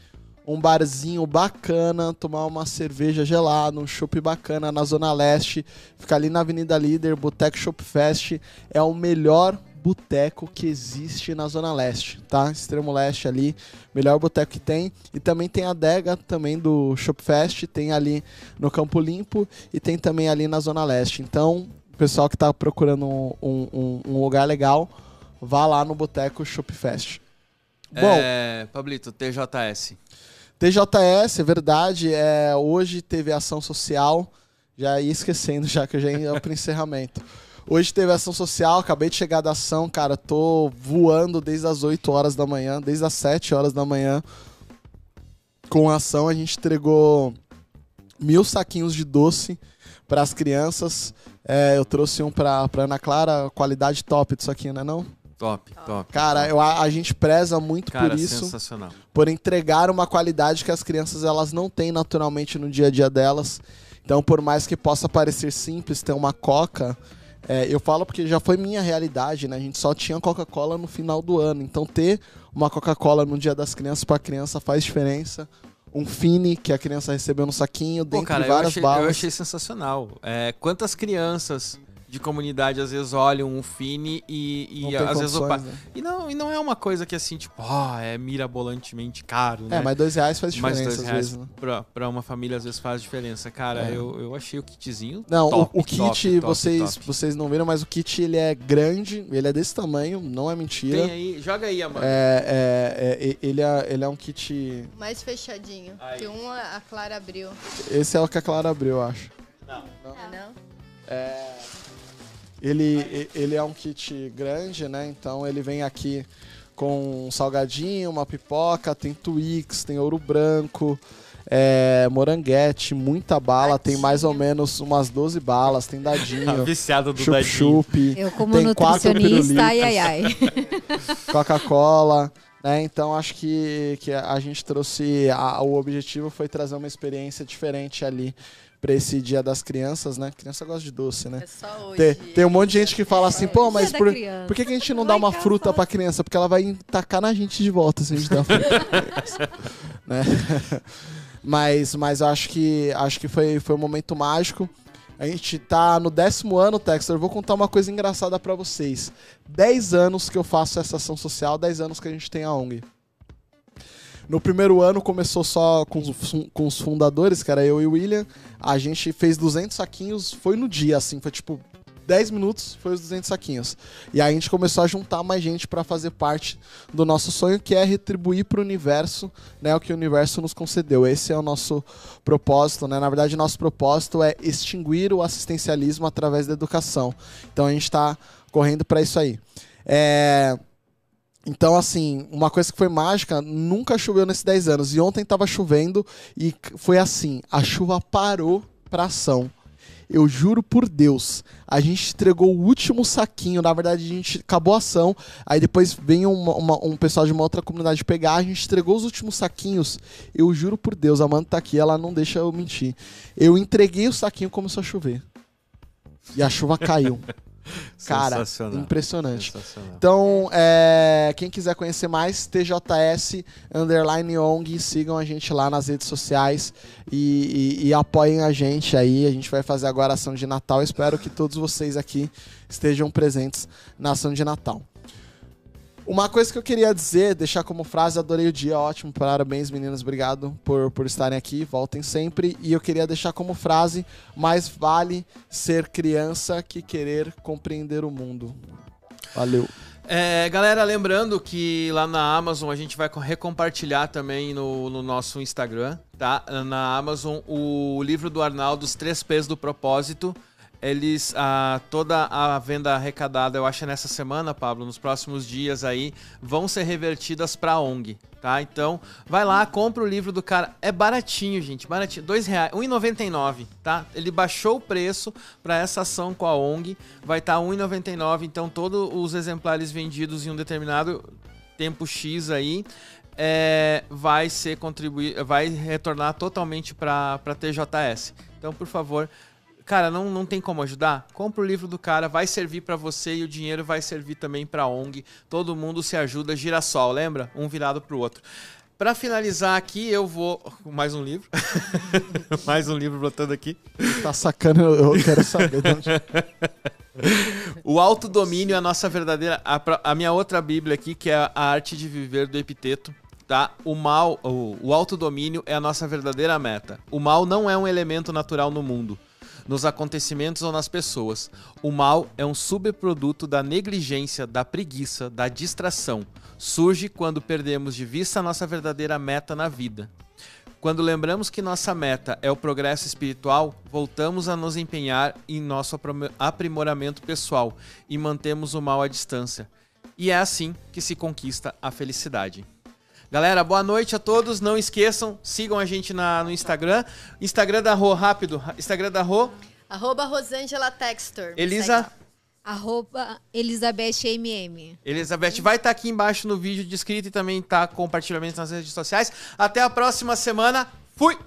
um barzinho bacana, tomar uma cerveja gelada, um chopp bacana na Zona Leste, fica ali na Avenida Líder, Boteco Shop Fest, é o melhor boteco que existe na Zona Leste, tá? Extremo Leste ali, melhor boteco que tem. E também tem a adega também do Shopfest, tem ali no Campo Limpo e tem também ali na Zona Leste. Então, o pessoal que tá procurando um, um- um lugar legal, vá lá no boteco Shopfest. Bom, É, Pablito, TJS. TJS, é verdade, é, hoje teve ação social, já ia esquecendo já que eu já ia <laughs> pro encerramento. Hoje teve ação social, acabei de chegar da ação, cara, tô voando desde as 8 horas da manhã, desde as 7 horas da manhã. Com a ação a gente entregou mil saquinhos de doce para as crianças. É, eu trouxe um pra Ana Clara, qualidade top disso aqui, né não? Top, top. Cara, eu, a, a gente preza muito Cara, por isso sensacional. por entregar uma qualidade que as crianças elas não têm naturalmente no dia a dia delas. Então, por mais que possa parecer simples ter uma coca, é, eu falo porque já foi minha realidade, né? A gente só tinha Coca-Cola no final do ano. Então, ter uma Coca-Cola no dia das crianças para a criança faz diferença. Um Fini que a criança recebeu no saquinho, Pô, dentre cara, eu várias achei, balas. eu achei sensacional. É, quantas crianças de comunidade às vezes olham um Fini e, e Não às vezes o condições, pa- né? e não e não é uma coisa que assim tipo, ó, é mirabolantemente caro, né? É, mas dois reais faz Mas diferença dois às reais vezes, né? pra, pra uma família às vezes faz diferença. Cara, É. eu, eu achei o kitzinho Não, o- top, o, kit, top, top, vocês, top. vocês não viram, mas o kit ele é grande, ele é desse tamanho, não é mentira. Tem aí, joga aí, Amanda. É, é, é, ele, é, ele é um kit. Mais fechadinho. Aí. Que um a Clara abriu. Esse é o que a Clara abriu, eu acho. Não? É, ele, ele é um kit grande, né? Então ele vem aqui com um salgadinho, uma pipoca, tem Twix, tem ouro branco, é, moranguete, muita bala, tem mais ou menos umas 12 balas, tem dadinho, <laughs> viciado do dadinho. chup-chup, Eu, como Tem quatro nutricionista, ai, ai, ai. <laughs> Coca-Cola, né? Então acho que, que a gente trouxe. a- o objetivo foi trazer uma experiência diferente ali pra esse Dia das Crianças, né? Criança gosta de doce, né? É só hoje. Tem, tem um monte de gente que fala assim, pô, mas por, por que, que a gente não dá uma fruta fala pra criança? Porque ela vai tacar na gente de volta se a gente der fruta né? <laughs> Mas, mas eu acho que, acho que foi, foi um momento mágico. A gente tá no décimo ano, Textor. Eu vou contar uma coisa engraçada pra vocês. 10 anos que eu faço essa ação social, 10 anos que a gente tem a ONG. No primeiro ano começou só com os, com os fundadores, que era eu e o William. A gente fez 200 saquinhos, foi no dia, assim, foi tipo 10 minutos, foi os 200 saquinhos. E aí a gente começou a juntar mais gente pra fazer parte do nosso sonho, que é retribuir pro universo, né, o que o universo nos concedeu. Esse é o nosso propósito, né? Na verdade, nosso propósito é extinguir o assistencialismo através da educação. Então a gente tá correndo pra isso aí. É... Então, assim, uma coisa que foi mágica, nunca choveu nesses 10 anos. E ontem tava chovendo e foi assim: a chuva parou pra ação. Eu juro por Deus, a gente entregou o último saquinho. Na verdade, a gente acabou a ação. Aí depois veio uma- uma- um pessoal de uma outra comunidade pegar. A gente entregou os últimos saquinhos. Eu juro por Deus, a Amanda tá aqui, ela não deixa eu mentir. Eu entreguei o saquinho e começou a chover. E a chuva caiu. <laughs> <laughs> Cara, Sensacional. impressionante. Sensacional. Então, é, quem quiser conhecer mais, TJS Underline ONG, sigam a gente lá nas redes sociais e, e- e apoiem a gente aí. A gente vai fazer agora a ação de Natal. Espero que todos vocês aqui estejam presentes na ação de Natal. Uma coisa que eu queria dizer, deixar como frase, adorei o dia, ótimo, parabéns meninas, obrigado por, por estarem aqui, voltem sempre. E eu queria deixar como frase, mais vale ser criança que querer compreender o mundo. Valeu. É, galera, lembrando que lá na Amazon a gente vai co- recompartilhar também no, no nosso Instagram, tá? Na Amazon o livro do Arnaldo, Os Três P's do Propósito. Eles, a, toda a venda arrecadada, eu acho nessa semana, Pablo, nos próximos dias aí, vão ser revertidas pra ONG, tá? Então, vai lá, compra o livro do cara. É baratinho, gente, baratinho. Dois reais, R$1,99, tá? Ele baixou o preço para essa ação com a ONG, vai estar tá R$1,99, então todos os exemplares vendidos em um determinado tempo X aí é, vai ser contribuir, vai retornar totalmente para TJS. Então, por favor, cara, não, não tem como ajudar? Compra o livro do cara, vai servir para você e o dinheiro vai servir também para ONG. Todo mundo se ajuda, girassol, lembra? Um virado pro outro. Pra finalizar aqui, eu vou. Mais um livro. <laughs> mais um livro brotando aqui. Tá sacando, eu quero saber de onde. O autodomínio é a nossa verdadeira. A, a minha outra Bíblia aqui, que é a arte de viver do Epiteto. Tá? O mal, o, o autodomínio é a nossa verdadeira meta. O mal não é um elemento natural no mundo, nos acontecimentos ou nas pessoas. O mal é um subproduto da negligência, da preguiça, da distração. Surge quando perdemos de vista nossa verdadeira meta na vida. Quando lembramos que nossa meta é o progresso espiritual, voltamos a nos empenhar em nosso aprimoramento pessoal e mantemos o mal à distância. E é assim que se conquista a felicidade. Galera, boa noite a todos. Não esqueçam, sigam a gente na, no Instagram. Instagram da Rô, rápido. Instagram da Rô. Arroba Rosângela Textor. Elisa. Arroba Elizabeth MM. Elizabeth vai estar aqui embaixo no vídeo descrito e também tá compartilhamento nas redes sociais. Até a próxima semana. Fui!